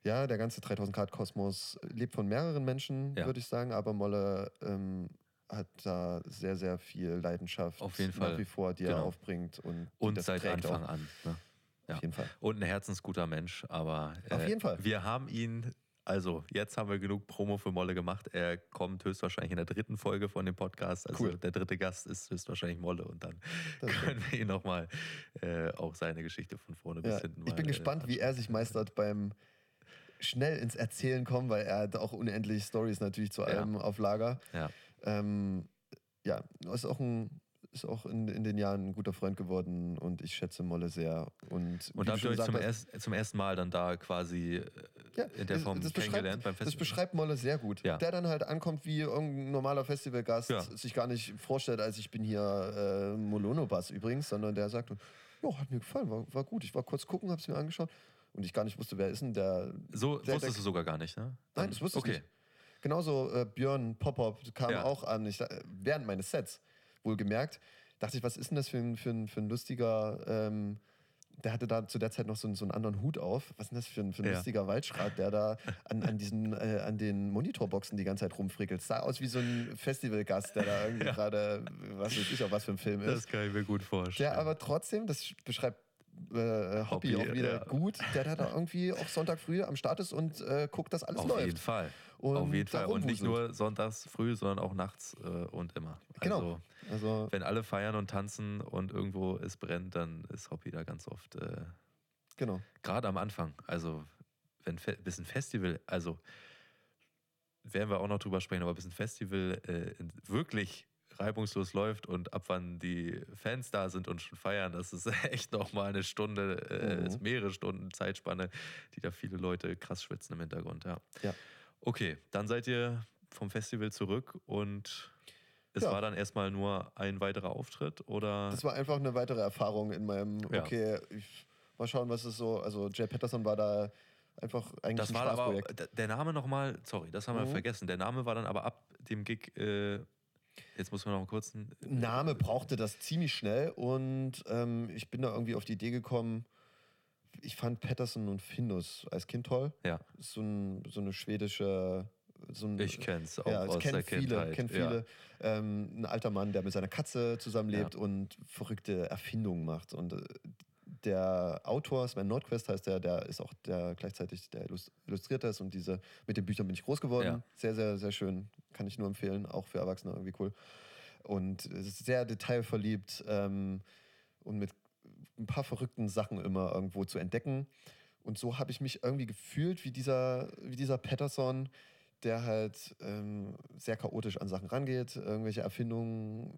ja, der ganze 3000 Grad Kosmos lebt von mehreren Menschen, ja. würde ich sagen, aber Molle ähm, hat da sehr, sehr viel Leidenschaft Auf jeden Fall. nach wie vor, die genau. er aufbringt. Und, und seit Anfang auch. an. Ne? Ja. Auf jeden Fall. Und ein herzensguter Mensch, aber äh, Auf jeden Fall. wir haben ihn also, jetzt haben wir genug Promo für Molle gemacht. Er kommt höchstwahrscheinlich in der dritten Folge von dem Podcast. Also, cool. der dritte Gast ist höchstwahrscheinlich Molle und dann das können wir ihn nochmal äh, auch seine Geschichte von vorne bis hinten Ich bin mal, gespannt, äh, wie er sich meistert beim schnell ins Erzählen kommen, weil er hat auch unendlich Stories natürlich zu allem ja. auf Lager. Ja. Ähm, ja, ist auch ein ist auch in, in den Jahren ein guter Freund geworden und ich schätze Molle sehr. Und, und habt ihr euch zum, erst, zum ersten Mal dann da quasi äh, ja, in der Form kennengelernt beim Festival? Das beschreibt Molle sehr gut. Ja. Der dann halt ankommt wie irgendein normaler Festivalgast, ja. sich gar nicht vorstellt, als ich bin hier äh, Molono-Bass übrigens, sondern der sagt, ja, hat mir gefallen, war, war gut. Ich war kurz gucken, hab's mir angeschaut und ich gar nicht wusste, wer ist denn der. So der, wusstest du sogar gar nicht, ne? Nein, das wusste okay. ich nicht. Genauso äh, Björn Pop-Up kam Ja. auch an, ich, da- während meines Sets, wohlgemerkt. Dachte ich, was ist denn das für ein, für ein, für ein lustiger, ähm, der hatte da zu der Zeit noch so, einen- so einen anderen Hut auf. Was ist denn das für ein, für ein Ja. lustiger Waldschrat, der da an, an, diesen, äh, an den Monitorboxen die ganze Zeit rumfrickelt. Sah aus wie so ein Festivalgast, der da irgendwie gerade, was weiß ich, auf was für ein Film ist. Das kann ich mir gut vorstellen. Der aber trotzdem, das beschreibt äh, Hobby, Hobby, auch wieder ja. gut, der da, irgendwie auf Sonntag früh am Start ist und äh, guckt, dass alles Auf läuft. jeden Fall. Und Auf jeden Fall. Und nicht nur sonntags früh, sondern auch nachts äh, und immer. Genau. Also, Also, wenn alle feiern und tanzen und irgendwo es brennt, dann ist Hobby da ganz oft, äh, genau. gerade am Anfang. Also, wenn bis ein Festival, also werden wir auch noch drüber sprechen, aber bis ein Festival äh, wirklich reibungslos läuft und ab wann die Fans da sind und schon feiern, das ist echt nochmal eine Stunde, äh, Mhm. ist mehrere Stunden Zeitspanne, die da viele Leute krass schwitzen im Hintergrund, ja. Ja. Okay, dann seid ihr vom Festival zurück und es Ja. war dann erstmal nur ein weiterer Auftritt oder? Das war einfach eine weitere Erfahrung in meinem, Ja. okay, ich, mal schauen, was ist so. Also, Jay Patterson war da einfach eigentlich Das ein war aber, der Name nochmal, sorry, das haben wir Mhm. vergessen. Der Name war dann aber ab dem Gig, äh, jetzt muss man noch einen kurzen. Name brauchte das ziemlich schnell und ähm, ich bin da irgendwie auf die Idee gekommen. Ich fand Patterson und Findus als Kind toll. Ja, So, ein, so eine schwedische. So ein, ich kenn's auch ja, aus kennen der viele, Kindheit. kennt Ja. viele. Ähm, ein alter Mann, der mit seiner Katze zusammenlebt und verrückte Erfindungen macht. Und äh, der Autor, Sven Nordquist heißt der, der ist auch der gleichzeitig der Illus- Illustrierter ist und diese, mit den Büchern bin ich groß geworden. Ja. Sehr, sehr, sehr schön. Kann ich nur empfehlen, auch für Erwachsene irgendwie cool. Und es ist sehr detailverliebt ähm, und mit ein paar verrückten Sachen immer irgendwo zu entdecken. Und so habe ich mich irgendwie gefühlt wie dieser, wie dieser Patterson, der halt ähm, sehr chaotisch an Sachen rangeht, irgendwelche Erfindungen,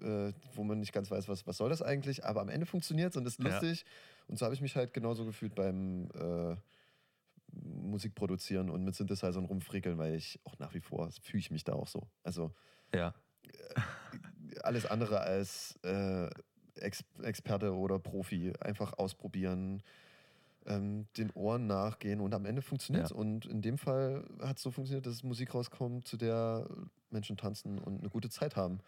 äh, wo man nicht ganz weiß, was, was soll das eigentlich, aber am Ende funktioniert es und ist Ja. lustig. Und so habe ich mich halt genauso gefühlt beim äh, Musik produzieren und mit Synthesizern rumfrickeln, weil ich auch nach wie vor fühle ich mich da auch so. Also Ja, alles andere als äh, Ex Experte oder Profi. Einfach ausprobieren, ähm, den Ohren nachgehen und am Ende funktioniert es. Ja. Und in dem Fall hat es so funktioniert, dass Musik rauskommt, zu der Menschen tanzen und eine gute Zeit haben.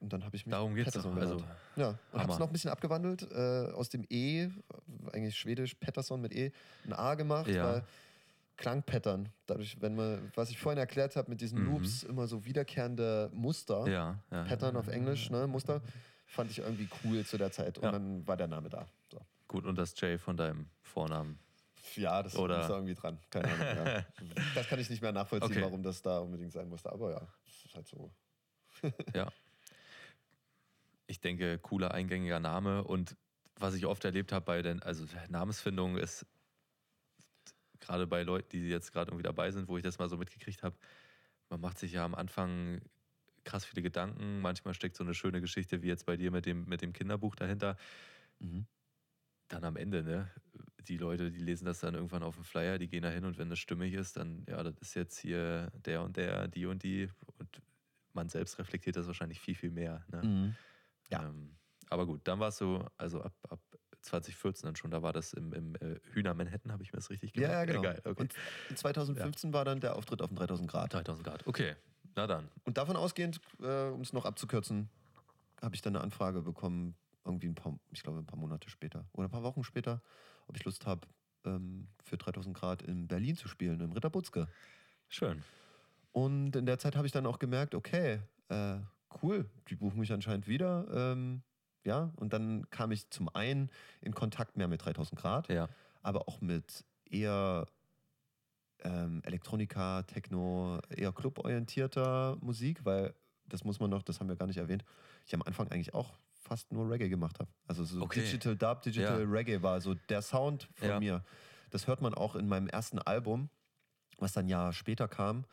Und dann habe ich mich darum geht's doch. Patterson Also, genannt. Ja, und habe es noch ein bisschen abgewandelt, äh, aus dem E, eigentlich schwedisch, Patterson mit E, ein A gemacht, Ja. weil Klangpattern, dadurch, wenn man, was ich vorhin erklärt habe, mit diesen Mhm. Loops, immer so wiederkehrende Muster, ja, ja. Pattern auf Englisch, ne, Muster, fand ich irgendwie cool zu der Zeit. Und Ja. dann war der Name da. So. Gut, und das J von deinem Vornamen. Ja, das Oder- ist da irgendwie dran. Keine Ahnung. Ja. Das kann ich nicht mehr nachvollziehen, Okay. warum das da unbedingt sein musste. Aber ja, das ist halt so. Ja. Ich denke, cooler eingängiger Name und was ich oft erlebt habe bei den, also Namensfindung ist gerade bei Leuten, die jetzt gerade irgendwie dabei sind, wo ich das mal so mitgekriegt habe, man macht sich ja am Anfang krass viele Gedanken. Manchmal steckt so eine schöne Geschichte wie jetzt bei dir mit dem, mit dem Kinderbuch dahinter. Mhm. Dann am Ende, ne? Die Leute, die lesen das dann irgendwann auf dem Flyer, die gehen da hin und wenn das stimmig ist, dann, ja, das ist jetzt hier der und der, die und die. Und man selbst reflektiert das wahrscheinlich viel, viel mehr. Ne? Ja. Ähm, aber gut, dann warst du, also ab, ab 2014 dann schon, da war das im, im äh, Hühner Manhattan, habe ich mir das richtig Ja, gemerkt? ja, genau. geil, okay. Und in 2015 war dann der Auftritt auf dem 3000 Grad. 3000 Grad, okay. Na dann. Und davon ausgehend, äh, um es noch abzukürzen, habe ich dann eine Anfrage bekommen, irgendwie ein paar, ich glaube ein paar Monate später oder ein paar Wochen später, ob ich Lust habe, ähm, für 3000 Grad in Berlin zu spielen, im Ritter Butzke. Schön. Und in der Zeit habe ich dann auch gemerkt, okay, äh, cool, die buchen mich anscheinend wieder. Ähm, ja, und dann kam ich zum einen in Kontakt mehr mit 3000 Grad, Ja. aber auch mit eher ähm, Elektronika, Techno, eher cluborientierter Musik, weil das muss man noch, das haben wir gar nicht erwähnt, ich am Anfang eigentlich auch fast nur Reggae gemacht habe. Also so Okay. Digital Dub, Digital Ja. Reggae war so der Sound von Ja. mir. Das hört man auch in meinem ersten Album, was dann ein Jahr später kam,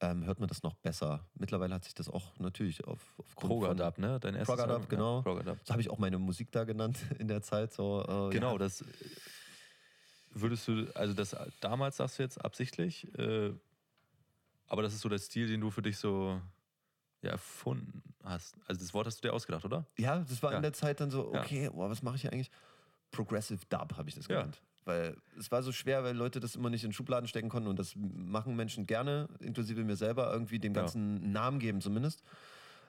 ähm, hört man das noch besser. Mittlerweile hat sich das auch natürlich auf, aufgrund Kroger von... Dub, ne? Dein erstes Kroger Dub, Album? genau. Ja, Kroger Dub. So habe ich auch meine Musik da genannt in der Zeit. So, äh, Genau, ja. das würdest du, also das damals sagst du jetzt absichtlich, äh, aber das ist so der Stil, den du für dich so ja, erfunden hast. Also das Wort hast du dir ausgedacht, oder? Ja, das war Ja. in der Zeit dann so, Ja. okay, boah, was mache ich hier eigentlich? Progressive Dub habe ich das Ja. genannt. Weil es war so schwer, weil Leute das immer nicht in Schubladen stecken konnten und das machen Menschen gerne, inklusive mir selber, irgendwie dem Ja. Ganzen einen Namen geben zumindest.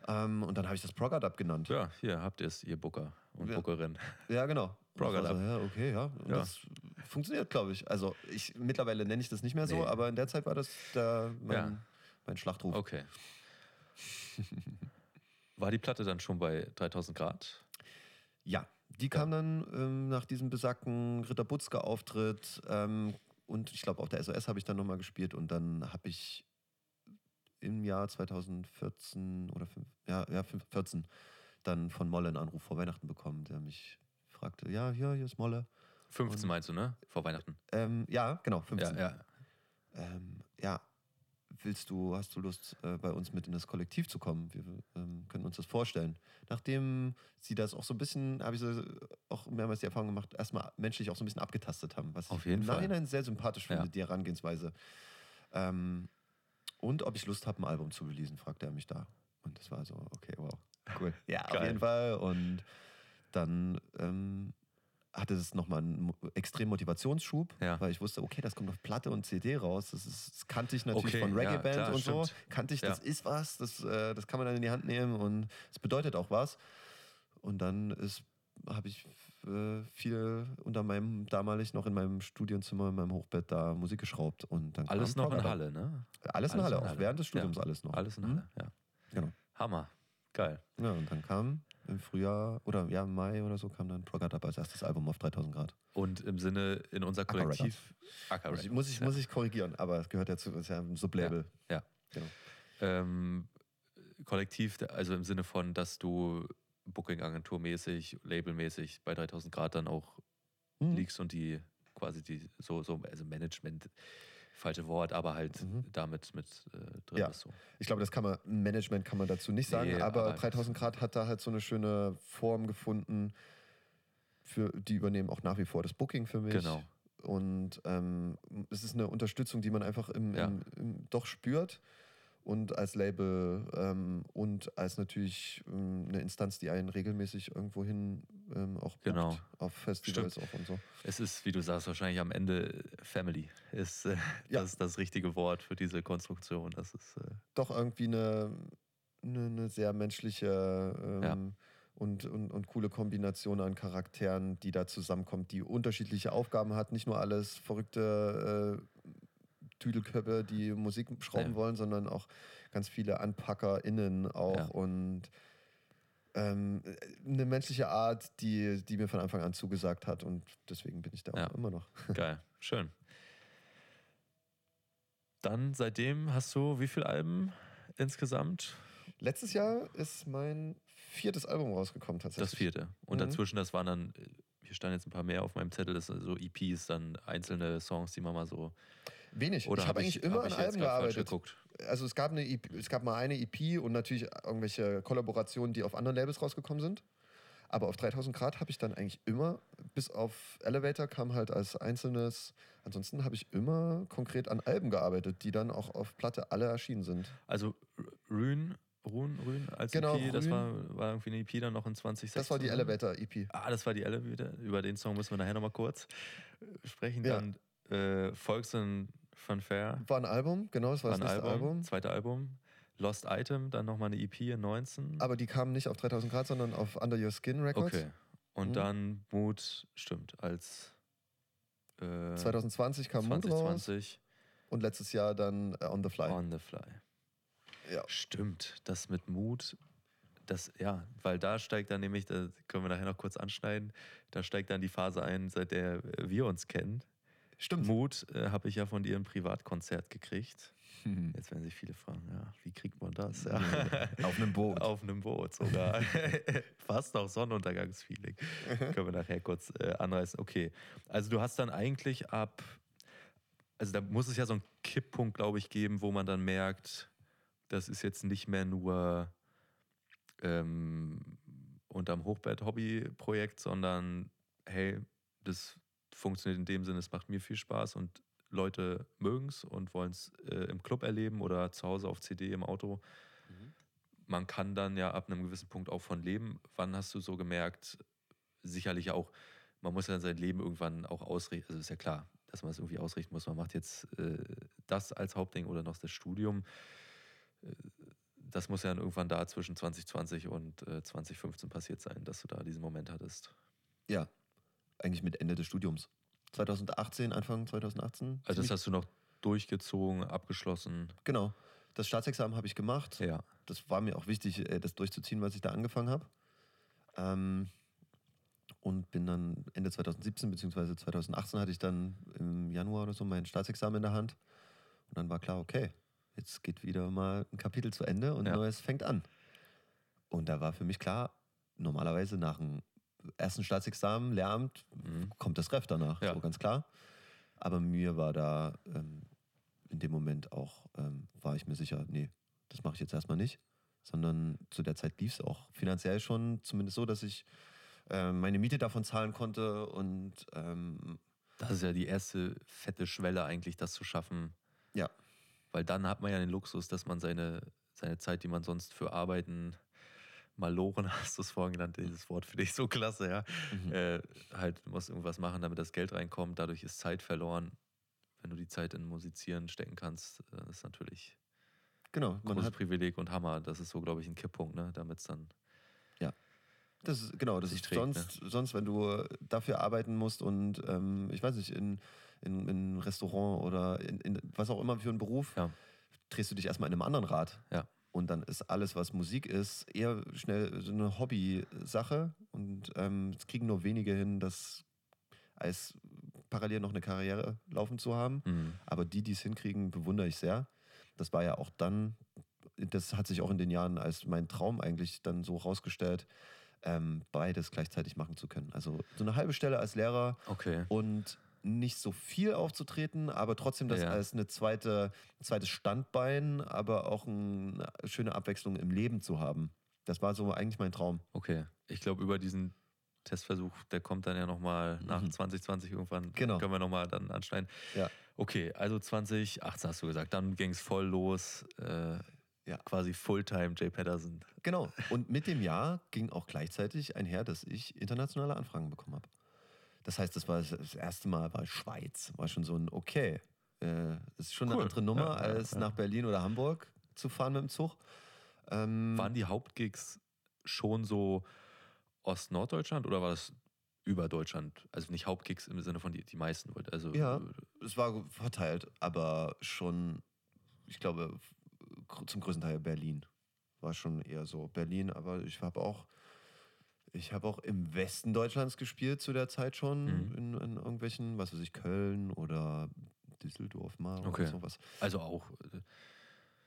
Ähm, und dann habe ich das Prog-Up genannt. Ja, hier habt ihr es, ihr Booker und Ja. Bookerin. Ja, genau. Prog Und ich war Up. so, ja, okay, ja. Und Ja. Das funktioniert, glaube ich. Also ich mittlerweile nenne ich das nicht mehr so, Nee. aber in der Zeit war das der, mein, Ja. mein Schlachtruf. Okay. War die Platte dann schon bei 3000 Grad? Ja, die kam dann ähm, nach diesem besagten Ritter Butzke-Auftritt ähm, und ich glaube auch der SOS habe ich dann nochmal gespielt und dann habe ich im Jahr 2014 oder fünf, ja, ja, fünf- 14 dann von Molle einen Anruf vor Weihnachten bekommen, der mich fragte, ja, hier, hier ist Molle. 15 Und- meinst du, ne? Vor Weihnachten. Ähm, ja, genau, 15. Ja, ja. ähm, ja, willst du, hast du Lust, äh, bei uns mit in das Kollektiv zu kommen? Wir ähm, können uns das vorstellen. Nachdem sie das auch so ein bisschen, habe ich so auch mehrmals die Erfahrung gemacht, erstmal menschlich auch so ein bisschen abgetastet haben, was Auf ich jeden im Fall. Nachhinein sehr sympathisch finde, Ja. die Herangehensweise. Ähm, und ob ich Lust habe, ein Album zu releasen, fragte er mich da. Und das war so, okay, wow, cool. Ja, auf jeden Fall. Und dann ähm, hatte es nochmal einen extremen Motivationsschub, Ja. weil ich wusste, okay, das kommt auf Platte und CD raus. Das, ist, das kannte ich natürlich Okay, von ja, Reggae-Band klar, und so. stimmt. Kannte ich, das Ja. ist was, das, äh, das kann man dann in die Hand nehmen und es bedeutet auch was. Und dann ist habe ich äh, viel unter meinem, damalig noch in meinem Studienzimmer, in meinem Hochbett da Musik geschraubt. Und dann Alles noch in. Halle, ne? Alles in Alles Halle, in auch Halle. während des Ja. Studiums alles noch. Alles in Mhm. Halle, ja. Genau. Hammer. Geil. Ja, und dann kam im Frühjahr oder ja, im Mai oder so kam dann Prog Up als erstes Album auf 3000 Grad. Und im Sinne, in unser Kollektiv. Acker Muss ich, muss, ich, ja. muss ich korrigieren, aber es gehört ja zu, ist ja ein Sublabel. Ja. Genau. Ähm, Kollektiv, also im Sinne von, dass du Booking-Agentur-mäßig, Label-mäßig bei 3000 Grad dann auch Mhm. liegst und die quasi die, so, so also Management, falsche Wort, aber halt Mhm. damit mit äh, drin Ja. bist. So. Ich glaube, das kann man, Management kann man dazu nicht sagen, Nee, aber aber- 3000 Grad hat da halt so eine schöne Form gefunden. Für, die übernehmen auch nach wie vor das Booking für mich. Genau. Und ähm, es ist eine Unterstützung, die man einfach im, Ja. im, im, doch spürt. Und als Label ähm, und als natürlich ähm, eine Instanz, die einen regelmäßig irgendwohin ähm, auch bucht, Genau. auf Festivals auch und so. Es ist, wie du sagst, wahrscheinlich am Ende Family ist äh, Ja. das, das richtige Wort für diese Konstruktion. Das ist äh, Doch irgendwie eine, eine, eine sehr menschliche ähm, Ja. und, und, und coole Kombination an Charakteren, die da zusammenkommt, die unterschiedliche Aufgaben hat. Nicht nur alles verrückte äh, Tüdelköpfe, die Musik schrauben Ja. wollen, sondern auch ganz viele AnpackerInnen auch Ja. und ähm, eine menschliche Art, die, die mir von Anfang an zugesagt hat und deswegen bin ich da auch Ja. immer noch. geil. Schön. Dann seitdem hast du wie viele Alben insgesamt? Letztes Jahr ist mein viertes Album rausgekommen tatsächlich. Das vierte. Und Mhm. dazwischen, das waren dann, äh, hier standen jetzt ein paar mehr auf meinem Zettel, das sind so EPs, dann einzelne Songs, die man mal so. Wenig. Oder ich habe eigentlich immer hab an Alben gearbeitet. Also es gab, eine EP, es gab mal eine EP und natürlich irgendwelche Kollaborationen, die auf anderen Labels rausgekommen sind. Aber auf 3000 Grad habe ich dann eigentlich immer, bis auf Elevator kam halt als einzelnes. Ansonsten habe ich immer konkret an Alben gearbeitet, die dann auch auf Platte alle erschienen sind. Also R- Rune, Rune, Rune als Genau, EP, das Rune. war, war irgendwie eine EP dann noch in 2016. Das war die ne? Elevator EP. Ah, das war die Elevator. Über den Song müssen wir nachher nochmal kurz sprechen. Ja. Dann äh, Volks und Fanfare War ein Album, genau, das war war das ein nächste Album, Album. zweite Album. Lost Item, dann nochmal eine EP in 19. Aber die kamen nicht auf 3000 Grad, sondern auf Under Your Skin Records. okay. Und Mhm. dann Mood, stimmt, als äh, 2020 kam Mood raus 2020 und letztes Jahr dann äh, On the Fly. On the Fly. Ja. Stimmt, das mit Mut, das, ja, weil da steigt dann nämlich, da können wir nachher noch kurz anschneiden, da steigt dann die Phase ein, seit der wir uns kennen. Stimmt. Mut äh, habe ich ja von dir ein Privatkonzert gekriegt. Mhm. Jetzt werden sich viele fragen, ja, wie kriegt man das? Ja. Auf einem Boot. Auf einem Boot sogar. Fast auch Sonnenuntergangsfeeling. Können wir nachher kurz äh, anreißen. Okay, also du hast dann eigentlich ab, also da muss es ja so einen Kipppunkt, glaube ich, geben, wo man dann merkt, das ist jetzt nicht mehr nur ähm, unterm Hochbett-Hobby-Projekt, sondern hey, das funktioniert in dem Sinne, es macht mir viel Spaß und Leute mögen es und wollen es äh, im Club erleben oder zu Hause auf CD im Auto. Man kann dann ja ab einem gewissen Punkt auch von leben. Wann hast du so gemerkt, sicherlich auch man muss ja sein Leben irgendwann auch ausrichten. Also ist ja klar, dass man es irgendwie ausrichten muss. Man macht jetzt äh, das als Hauptding oder noch das Studium. Äh, das muss ja dann irgendwann da zwischen 2020 und äh, 2015 passiert sein, dass du da diesen Moment hattest. Ja, eigentlich mit Ende des Studiums. 2018, Anfang 2018. Also das hast du noch durchgezogen, abgeschlossen. Genau. Das Staatsexamen habe ich gemacht. Ja. Das war mir auch wichtig, äh, das durchzuziehen, was ich da angefangen habe. Ähm, und bin dann Ende 2017 bzw. 2018 hatte ich dann im Januar oder so mein Staatsexamen in der Hand. Und dann war klar, okay, jetzt geht wieder mal ein Kapitel zu Ende und Ja. neues fängt an. Und da war für mich klar, normalerweise nach dem ersten Staatsexamen, Lehramt, Mhm. kommt das Ref danach, Ja. so ganz klar. Aber mir war da ähm, in dem Moment auch, ähm, war ich mir sicher, nee, das mache ich jetzt erstmal nicht. Sondern zu der Zeit lief es auch finanziell schon zumindest so, dass ich ähm, meine Miete davon zahlen konnte und ähm, Das ist ja die erste fette Schwelle eigentlich, das zu schaffen. Ja. Weil dann hat man ja den Luxus, dass man seine, seine Zeit, die man sonst für Arbeiten maloren, hast du es vorhin genannt, dieses Wort finde ich so klasse, ja. Mhm. Äh, halt, du musst irgendwas machen, damit das Geld reinkommt. Dadurch ist Zeit verloren. Wenn du die Zeit in Musizieren stecken kannst, äh, ist natürlich genau, großes hat, Privileg und Hammer. Das ist so, glaube ich, ein Kipppunkt, ne? damit es dann. das ist, genau, das ist trägt, sonst, sonst, wenn du dafür arbeiten musst und ähm, ich weiß nicht, in, in, in Restaurant oder in, in was auch immer für einen Beruf, Ja. drehst du dich erstmal in einem anderen Rad. Ja. Und dann ist alles, was Musik ist, eher schnell so eine Hobby-Sache. Und ähm, es kriegen nur wenige hin, das als parallel noch eine Karriere laufen zu haben. Mhm. Aber die, die es hinkriegen, bewundere ich sehr. Das war ja auch dann, das hat sich auch in den Jahren als mein Traum eigentlich dann so rausgestellt, ähm, beides gleichzeitig machen zu können. Also so eine halbe Stelle als Lehrer Okay. und nicht so viel aufzutreten, aber trotzdem das Ja. als eine zweite, zweites Standbein, aber auch eine schöne Abwechslung im Leben zu haben. Das war so eigentlich mein Traum. Okay. Ich glaube, über diesen Testversuch, der kommt dann ja nochmal nach Mhm. 2020 irgendwann. Genau. Können wir nochmal dann anschneiden. Ja. Okay, also 2018 hast du gesagt, dann ging es voll los. Äh, Ja. Quasi Fulltime Jay Patterson. Genau. Und mit dem Jahr ging auch gleichzeitig einher, dass ich internationale Anfragen bekommen habe. Das heißt, das war das- erste Mal war Schweiz. War schon so ein okay. Äh, das ist schon eine Cool. andere Nummer, Ja, als ja. nach Berlin oder Hamburg zu fahren mit dem Zug. Ähm, Waren die Hauptgigs schon so Ost-Norddeutschland oder war das über Deutschland? Also nicht Hauptgigs im Sinne von die, die meisten. Also Ja. es war verteilt, aber schon, ich glaube, zum größten Teil Berlin. War schon eher so Berlin, aber ich habe auch, ich habe auch im Westen Deutschlands gespielt zu der Zeit schon, Mhm. in, in irgendwelchen, was weiß ich, Köln oder Düsseldorf mal Okay. oder sowas. Also auch. äh,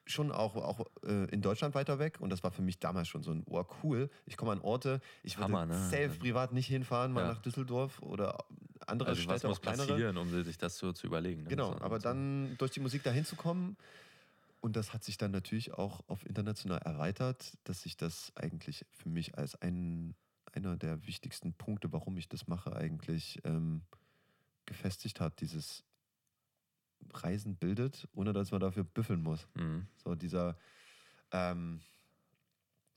Schon auch, auch äh, in Deutschland weiter weg und das war für mich damals schon so ein, oh cool, ich komme an Orte, ich würde Hammer, ne? selbst privat nicht hinfahren, mal Ja. nach Düsseldorf oder andere Also was Städte, muss auch kleinere. passieren, um sich das so zu überlegen? ne? Genau, aber dann durch die Musik dahin zu kommen und das hat sich dann natürlich auch auf international erweitert, dass sich das eigentlich für mich als ein, einer der wichtigsten Punkte, warum ich das mache, eigentlich ähm, gefestigt hat. Dieses Reisen bildet, ohne dass man dafür büffeln muss. Mhm. So dieser, ähm,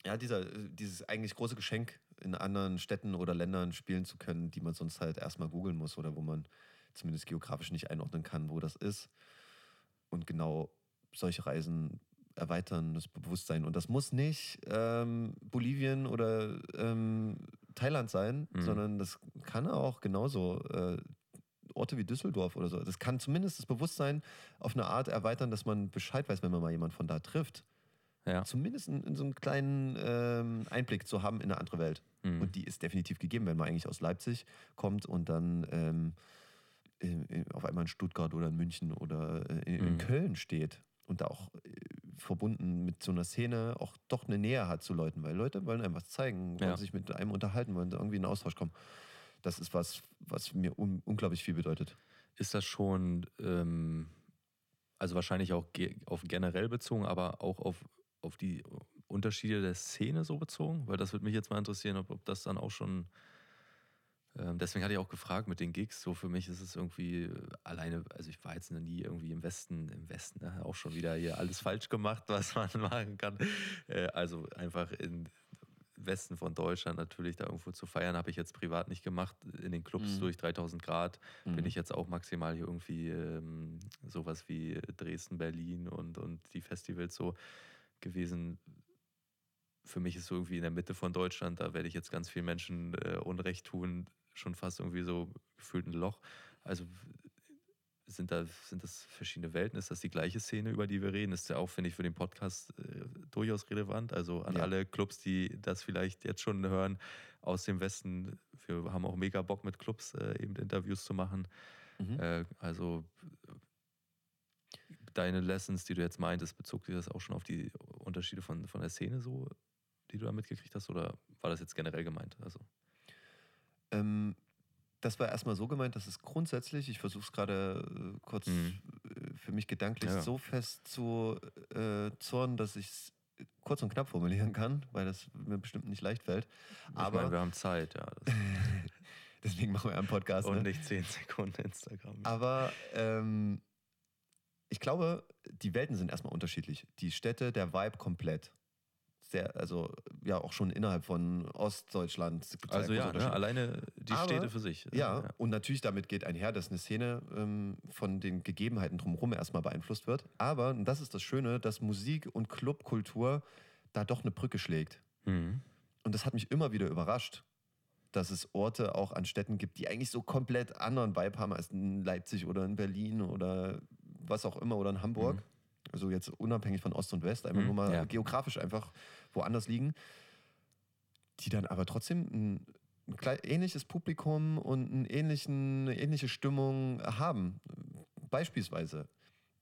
ja, dieser, dieses eigentlich große Geschenk in anderen Städten oder Ländern spielen zu können, die man sonst halt erstmal googeln muss oder wo man zumindest geografisch nicht einordnen kann, wo das ist. Und genau solche Reisen erweitern das Bewusstsein. Und das muss nicht ähm, Bolivien oder ähm, Thailand sein, Mhm. sondern das kann auch genauso äh, Orte wie Düsseldorf oder so. Das kann zumindest das Bewusstsein auf eine Art erweitern, dass man Bescheid weiß, wenn man mal jemanden von da trifft. Ja. Zumindest in, in so einen kleinen ähm, Einblick zu haben in eine andere Welt. Mhm. Und die ist definitiv gegeben, wenn man eigentlich aus Leipzig kommt und dann ähm, in, auf einmal in Stuttgart oder in München oder äh, in, in Mhm. Köln steht und da auch äh, verbunden mit so einer Szene auch doch eine Nähe hat zu Leuten, weil Leute wollen einem was zeigen, wollen Ja. sich mit einem unterhalten, wollen irgendwie in Austausch kommen. Das ist was, was mir un unglaublich viel bedeutet. Ist das schon, ähm, also wahrscheinlich auch ge auf generell bezogen, aber auch auf, auf die Unterschiede der Szene so bezogen? Weil das würde mich jetzt mal interessieren, ob, ob das dann auch schon. Ähm, deswegen hatte ich auch gefragt mit den Gigs. So für mich ist es irgendwie äh, alleine, also ich war jetzt noch nie irgendwie im Westen, im Westen ne, auch schon wieder hier alles falsch gemacht, was man machen kann. Äh, also einfach in Westen von Deutschland natürlich da irgendwo zu feiern, habe ich jetzt privat nicht gemacht. In den Clubs mhm. durch 3000 Grad mhm. bin ich jetzt auch maximal hier irgendwie ähm, sowas wie Dresden, Berlin und, und die Festivals so gewesen. Für mich ist so irgendwie in der Mitte von Deutschland, da werde ich jetzt ganz vielen Menschen äh, Unrecht tun, schon fast irgendwie so gefühlt ein Loch. Also sind, da, sind das verschiedene Welten? Ist das die gleiche Szene, über die wir reden? Ist ja auch, finde ich, für den Podcast äh, durchaus relevant. Also an ja. alle Clubs, die das vielleicht jetzt schon hören aus dem Westen. Wir haben auch mega Bock mit Clubs äh, eben Interviews zu machen. Mhm. Äh, also deine Lessons, die du jetzt meintest, bezog sich das auch schon auf die Unterschiede von, von der Szene so, die du da mitgekriegt hast? Oder war das jetzt generell gemeint? Also. Ähm, das war erstmal so gemeint, dass es grundsätzlich, ich versuche es gerade äh, kurz mhm. Äh, für mich gedanklich ja. so fest zu äh, zornen, dass ich es kurz und knapp formulieren kann, weil das mir bestimmt nicht leicht fällt. Ich Aber meine, wir haben Zeit, ja. Deswegen machen wir einen Podcast. Und ne? nicht 10 Sekunden Instagram. Aber ähm, ich glaube, die Welten sind erstmal unterschiedlich. Die Städte, der Vibe komplett sehr, also ja auch schon innerhalb von Ostdeutschland. Also ja, ne, alleine die Aber, Städte für sich. Ja, ja, und natürlich damit geht einher, dass eine Szene ähm, von den Gegebenheiten drumherum erstmal beeinflusst wird. Aber, und das ist das Schöne, dass Musik und Clubkultur da doch eine Brücke schlägt. Mhm. Und das hat mich immer wieder überrascht, dass es Orte auch an Städten gibt, die eigentlich so komplett anderen Vibe haben als in Leipzig oder in Berlin oder was auch immer oder in Hamburg. Mhm also jetzt unabhängig von Ost und West, einfach mhm, nur mal ja. geografisch einfach woanders liegen, die dann aber trotzdem ein, ein ähnliches Publikum und einen ähnlichen, eine ähnliche Stimmung haben. Beispielsweise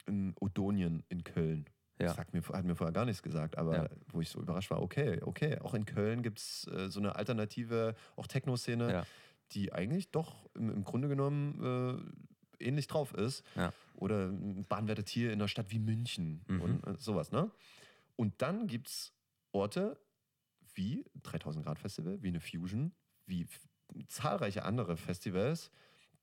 in Odonien in Köln. Ja. Das mir, hat mir vorher gar nichts gesagt, aber ja. wo ich so überrascht war, okay, okay, auch in Köln gibt es äh, so eine alternative, auch Techno-Szene, ja. die eigentlich doch im, im Grunde genommen äh, ähnlich drauf ist. Ja oder ein bahnwerter Tier in einer Stadt wie München mhm. und äh, sowas. Ne? Und dann gibt es Orte wie 3000 Grad Festival, wie eine Fusion, wie zahlreiche andere Festivals,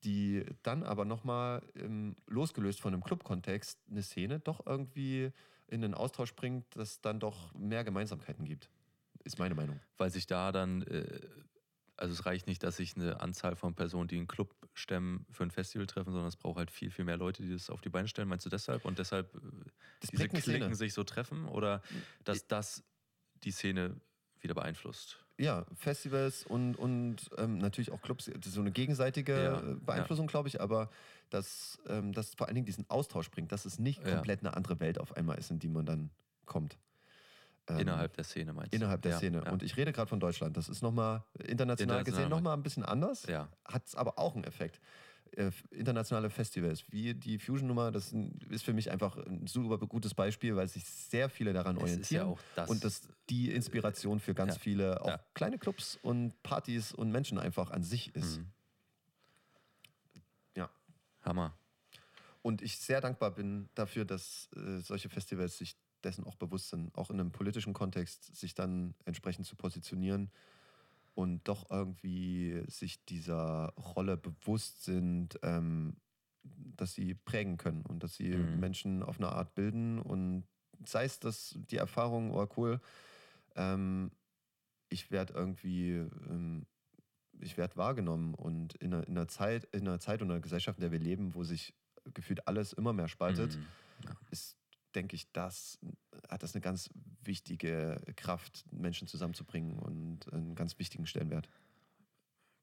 die dann aber nochmal ähm, losgelöst von einem Club-Kontext eine Szene doch irgendwie in den Austausch bringt, dass dann doch mehr Gemeinsamkeiten gibt. Ist meine Meinung. Weil sich da dann äh, also es reicht nicht, dass sich eine Anzahl von Personen, die einen Club stemmen, für ein Festival treffen, sondern es braucht halt viel, viel mehr Leute, die das auf die Beine stellen. Meinst du deshalb? Und deshalb äh, das diese Klicken sich so treffen? Oder dass das die Szene wieder beeinflusst? Ja, Festivals und, und ähm, natürlich auch Clubs, so eine gegenseitige ja, Beeinflussung, ja. glaube ich, aber dass ähm, das vor allen Dingen diesen Austausch bringt, dass es nicht komplett ja. eine andere Welt auf einmal ist, in die man dann kommt. Ähm, innerhalb der Szene meinst du? Innerhalb der Szene. Und ich rede gerade von Deutschland. Das ist nochmal international, international gesehen nochmal ein bisschen anders. Hat es aber auch einen Effekt. Äh, internationale Festivals, wie die Fusion-Nummer, das ist für mich einfach ein super gutes Beispiel, weil sich sehr viele daran es orientieren. Ja das und das die Inspiration für ganz viele, auch kleine Clubs und Partys und Menschen einfach an sich ist. Mhm. Ja. Hammer. Und ich sehr dankbar bin dafür, dass äh, solche Festivals sich dessen auch bewusst sind, auch in einem politischen Kontext sich dann entsprechend zu positionieren und doch irgendwie sich dieser Rolle bewusst sind, ähm, dass sie prägen können und dass sie mhm. Menschen auf eine Art bilden und sei es dass die Erfahrung, oh cool, ähm, ich werde irgendwie, ähm, ich werde wahrgenommen und in einer, in einer, Zeit, in einer Zeit und einer Gesellschaft, in der wir leben, wo sich gefühlt alles immer mehr spaltet, mhm. ja. ist denke ich, das hat das eine ganz wichtige Kraft, Menschen zusammenzubringen und einen ganz wichtigen Stellenwert.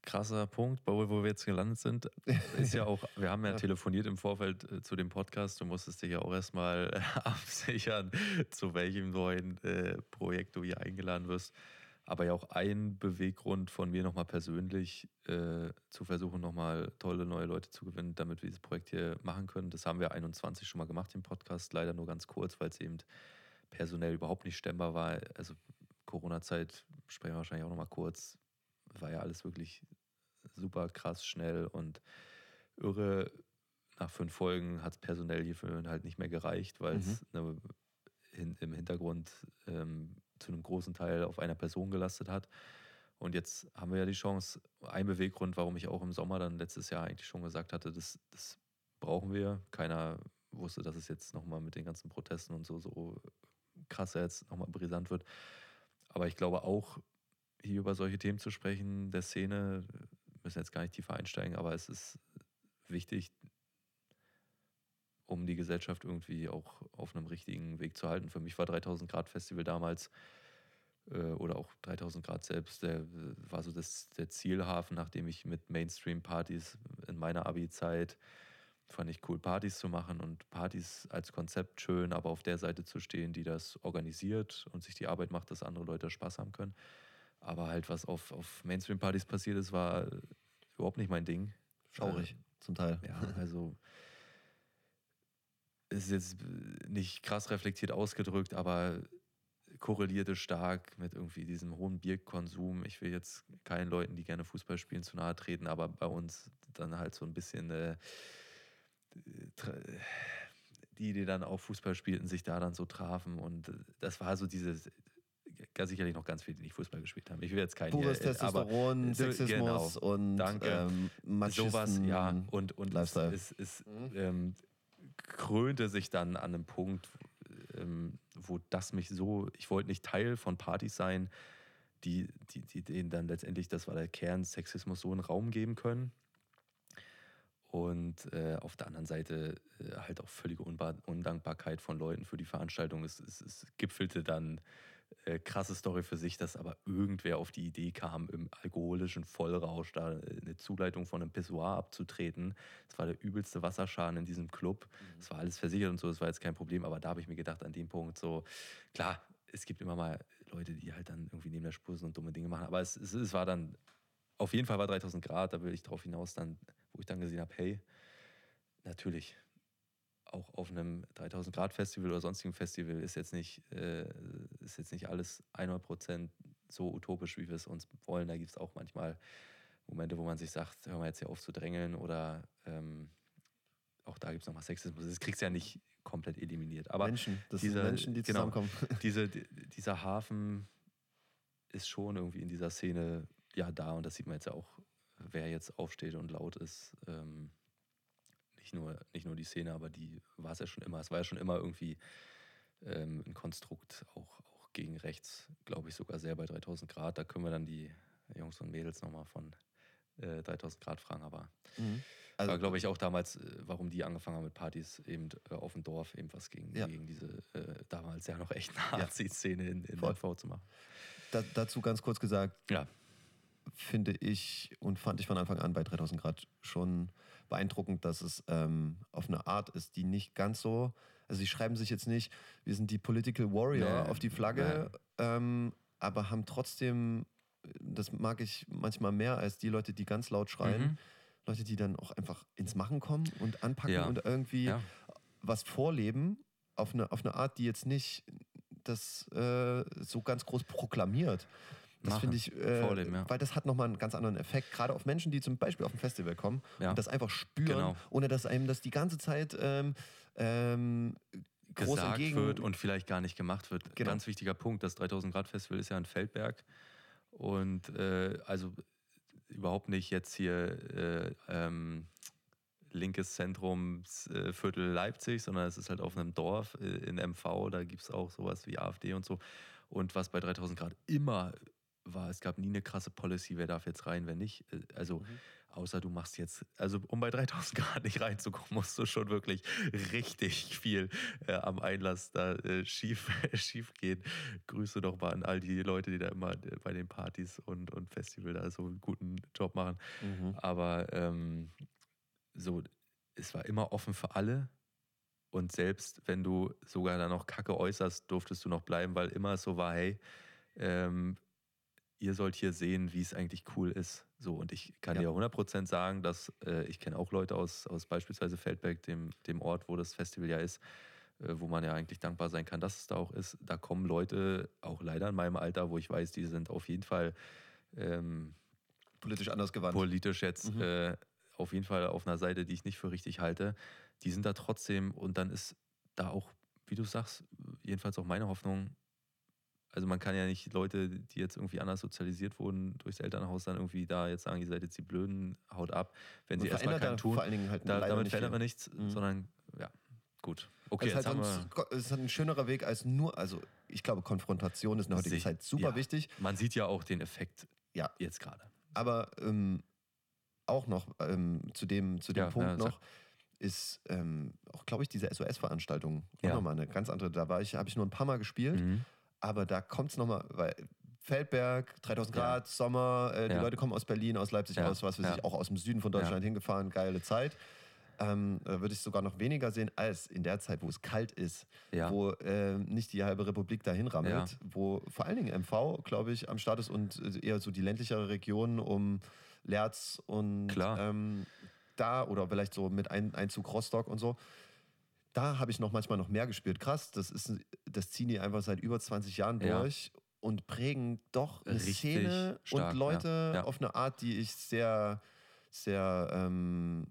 Krasser Punkt, wo wir jetzt gelandet sind, ist ja auch, wir haben ja telefoniert im Vorfeld äh, zu dem Podcast, du musstest dich ja auch erstmal absichern, zu welchem neuen äh, Projekt du hier eingeladen wirst aber ja auch ein Beweggrund von mir nochmal persönlich äh, zu versuchen, nochmal tolle neue Leute zu gewinnen, damit wir dieses Projekt hier machen können. Das haben wir 21 schon mal gemacht im Podcast, leider nur ganz kurz, weil es eben personell überhaupt nicht stemmbar war. Also Corona-Zeit sprechen wir wahrscheinlich auch nochmal kurz. War ja alles wirklich super krass schnell und irre. Nach fünf Folgen hat es personell hierfür halt nicht mehr gereicht, weil es mhm. im Hintergrund ähm, zu einem großen Teil auf einer Person gelastet hat. Und jetzt haben wir ja die Chance, ein Beweggrund, warum ich auch im Sommer dann letztes Jahr eigentlich schon gesagt hatte, das, das brauchen wir. Keiner wusste, dass es jetzt nochmal mit den ganzen Protesten und so, so krass jetzt nochmal brisant wird. Aber ich glaube auch, hier über solche Themen zu sprechen, der Szene, müssen jetzt gar nicht tiefer einsteigen, aber es ist wichtig, um die Gesellschaft irgendwie auch auf einem richtigen Weg zu halten. Für mich war 3000 Grad Festival damals äh, oder auch 3000 Grad selbst, der war so das, der Zielhafen, nachdem ich mit Mainstream-Partys in meiner Abi-Zeit fand ich cool, Partys zu machen und Partys als Konzept schön, aber auf der Seite zu stehen, die das organisiert und sich die Arbeit macht, dass andere Leute Spaß haben können. Aber halt, was auf, auf Mainstream-Partys passiert ist, war überhaupt nicht mein Ding. Schaurig, äh, zum Teil. Ja, also ist jetzt nicht krass reflektiert ausgedrückt, aber korrelierte stark mit irgendwie diesem hohen Bierkonsum. Ich will jetzt keinen Leuten, die gerne Fußball spielen, zu nahe treten, aber bei uns dann halt so ein bisschen äh, die, die dann auch Fußball spielten, sich da dann so trafen und das war so dieses ganz sicherlich noch ganz viele, die nicht Fußball gespielt haben. Ich will jetzt keinen Pures hier, Testosteron, aber, Sexismus genau, und danke. Ähm, sowas, ja und und Lifestyle. es, es, es mhm. ähm, krönte sich dann an einem Punkt, ähm, wo das mich so, ich wollte nicht Teil von Partys sein, die, die, die denen dann letztendlich, das war der Kern, Sexismus so einen Raum geben können. Und äh, auf der anderen Seite äh, halt auch völlige Undankbarkeit von Leuten für die Veranstaltung. Es, es, es gipfelte dann äh, krasse Story für sich, dass aber irgendwer auf die Idee kam, im alkoholischen Vollrausch da äh, eine Zuleitung von einem Pissoir abzutreten. Das war der übelste Wasserschaden in diesem Club. Es mhm. war alles versichert und so, das war jetzt kein Problem, aber da habe ich mir gedacht, an dem Punkt so, klar, es gibt immer mal Leute, die halt dann irgendwie neben der Spur sind und dumme Dinge machen, aber es, es, es war dann, auf jeden Fall war 3000 Grad, da will ich drauf hinaus, dann, wo ich dann gesehen habe, hey, natürlich, auch auf einem 3000 Grad Festival oder sonstigen Festival ist jetzt nicht, äh, ist jetzt nicht alles 100% so utopisch, wie wir es uns wollen. Da gibt es auch manchmal Momente, wo man sich sagt, hör mal jetzt hier auf zu drängeln oder ähm, auch da gibt es nochmal Sexismus. Das kriegst du ja nicht komplett eliminiert. Aber Menschen, das dieser, sind Menschen, die genau, zusammenkommen. Diese, dieser Hafen ist schon irgendwie in dieser Szene ja da und das sieht man jetzt ja auch, wer jetzt aufsteht und laut ist. Ähm, nicht nur, nicht nur die Szene, aber die war es ja schon immer. Es war ja schon immer irgendwie ähm, ein Konstrukt, auch, auch gegen rechts, glaube ich, sogar sehr bei 3000 Grad. Da können wir dann die Jungs und Mädels nochmal von äh, 3000 Grad fragen. Aber mhm. also, war, glaube ich, auch damals, äh, warum die angefangen haben mit Partys eben äh, auf dem Dorf, eben was gegen, ja. gegen diese äh, damals ja noch echt Nazi-Szene in, in MV zu machen. Da, dazu ganz kurz gesagt. Ja finde ich und fand ich von Anfang an bei 3000 Grad schon beeindruckend, dass es ähm, auf eine Art ist, die nicht ganz so, also sie schreiben sich jetzt nicht, wir sind die Political Warrior nee, auf die Flagge, ähm, aber haben trotzdem, das mag ich manchmal mehr als die Leute, die ganz laut schreien, mhm. Leute, die dann auch einfach ins Machen kommen und anpacken ja. und irgendwie ja. was vorleben auf eine, auf eine Art, die jetzt nicht das äh, so ganz groß proklamiert. Das finde ich, äh, Vorleben, ja. weil das hat nochmal einen ganz anderen Effekt, gerade auf Menschen, die zum Beispiel auf ein Festival kommen ja. und das einfach spüren, genau. ohne dass einem das die ganze Zeit ähm, ähm, groß gesagt entgegen wird und vielleicht gar nicht gemacht wird. Genau. Ganz wichtiger Punkt, das 3000 Grad Festival ist ja ein Feldberg und äh, also überhaupt nicht jetzt hier äh, ähm, linkes Zentrumsviertel äh, Leipzig, sondern es ist halt auf einem Dorf äh, in MV, da gibt es auch sowas wie AfD und so. Und was bei 3000 Grad immer war, es gab nie eine krasse Policy, wer darf jetzt rein, wer nicht. Äh, also, mhm. außer du machst jetzt, also um bei 3000 Grad nicht reinzukommen, musst du schon wirklich richtig viel äh, am Einlass da äh, schief, schief gehen. Grüße doch mal an all die Leute, die da immer äh, bei den Partys und, und Festival da so einen guten Job machen. Mhm. Aber ähm, so, es war immer offen für alle. Und selbst wenn du sogar da noch Kacke äußerst, durftest du noch bleiben, weil immer so war, hey, ähm, ihr sollt hier sehen, wie es eigentlich cool ist. So, und ich kann ja. dir 100% sagen, dass äh, ich kenne auch Leute aus, aus beispielsweise Feldberg, dem, dem Ort, wo das Festival ja ist, äh, wo man ja eigentlich dankbar sein kann, dass es da auch ist. Da kommen Leute, auch leider in meinem Alter, wo ich weiß, die sind auf jeden Fall ähm, politisch anders gewandt. Politisch jetzt mhm. äh, auf jeden Fall auf einer Seite, die ich nicht für richtig halte. Die sind da trotzdem und dann ist da auch, wie du sagst, jedenfalls auch meine Hoffnung, also man kann ja nicht Leute, die jetzt irgendwie anders sozialisiert wurden durchs Elternhaus, dann irgendwie da jetzt sagen, ihr seid jetzt die Blöden, haut ab, wenn sie erstmal keinen tun. Vor allen Dingen halt da, damit verändert man nichts, mhm. sondern ja, gut. Okay, es, jetzt ist halt es ist ein schönerer Weg als nur, also ich glaube, Konfrontation ist in der heutigen Zeit super ja. wichtig. man sieht ja auch den Effekt Ja. jetzt gerade. Aber ähm, auch noch ähm, zu dem, zu dem Ja, Punkt noch ist ähm, auch, glaube ich, diese SOS-Veranstaltung Ja. auch nochmal eine ganz andere. Da war ich, habe ich nur ein paar Mal gespielt, Mhm. Aber da kommt es nochmal, weil Feldberg, 3000 Ja. Grad, Sommer, äh, die Ja. Leute kommen aus Berlin, aus Leipzig, Ja. aus was weiß Ja. ich, auch aus dem Süden von Deutschland hingefahren, geile Zeit. Ähm, da würde ich sogar noch weniger sehen als in der Zeit, wo es kalt ist, Ja. wo äh, nicht die halbe Republik dahin rammelt, Ja. wo vor allen Dingen MV, glaube ich, am Start ist und äh, eher so die ländlichere Region um Lerz und. Ähm, da oder vielleicht so mit ein Einzug Rostock und so. Da habe ich noch manchmal noch mehr gespielt. Krass, das, ist, das ziehen die einfach seit über 20 Jahren Ja. durch und prägen doch eine Richtig Szene stark, und Leute ja. Ja. auf eine Art, die ich sehr, sehr, ähm,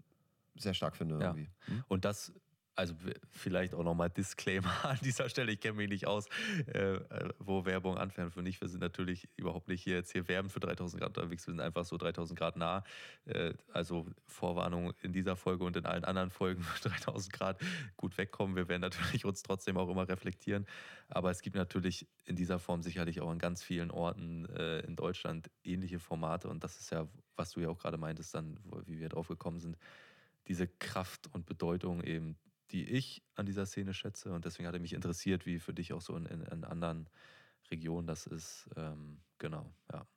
sehr stark finde. Ja. Hm? Und das, also vielleicht auch nochmal Disclaimer an dieser Stelle, ich kenne mich nicht aus, äh, äh, wo Werbung anfängt. Für mich, wir sind natürlich überhaupt nicht hier jetzt hier werben für 3000 Grad unterwegs, wir sind einfach so 3000 Grad nah. Äh, also Vorwarnung in dieser Folge und in allen anderen Folgen für 3000 Grad gut wegkommen. Wir werden natürlich uns trotzdem auch immer reflektieren. Aber es gibt natürlich in dieser Form sicherlich auch an ganz vielen Orten äh, in Deutschland ähnliche Formate. Und das ist ja, was du ja auch gerade meintest, dann, wie wir drauf gekommen sind, diese Kraft und Bedeutung eben, die ich an dieser Szene schätze. Und deswegen hatte mich interessiert, wie für dich auch so in, in, in anderen Regionen das ist. Ähm, genau, ja.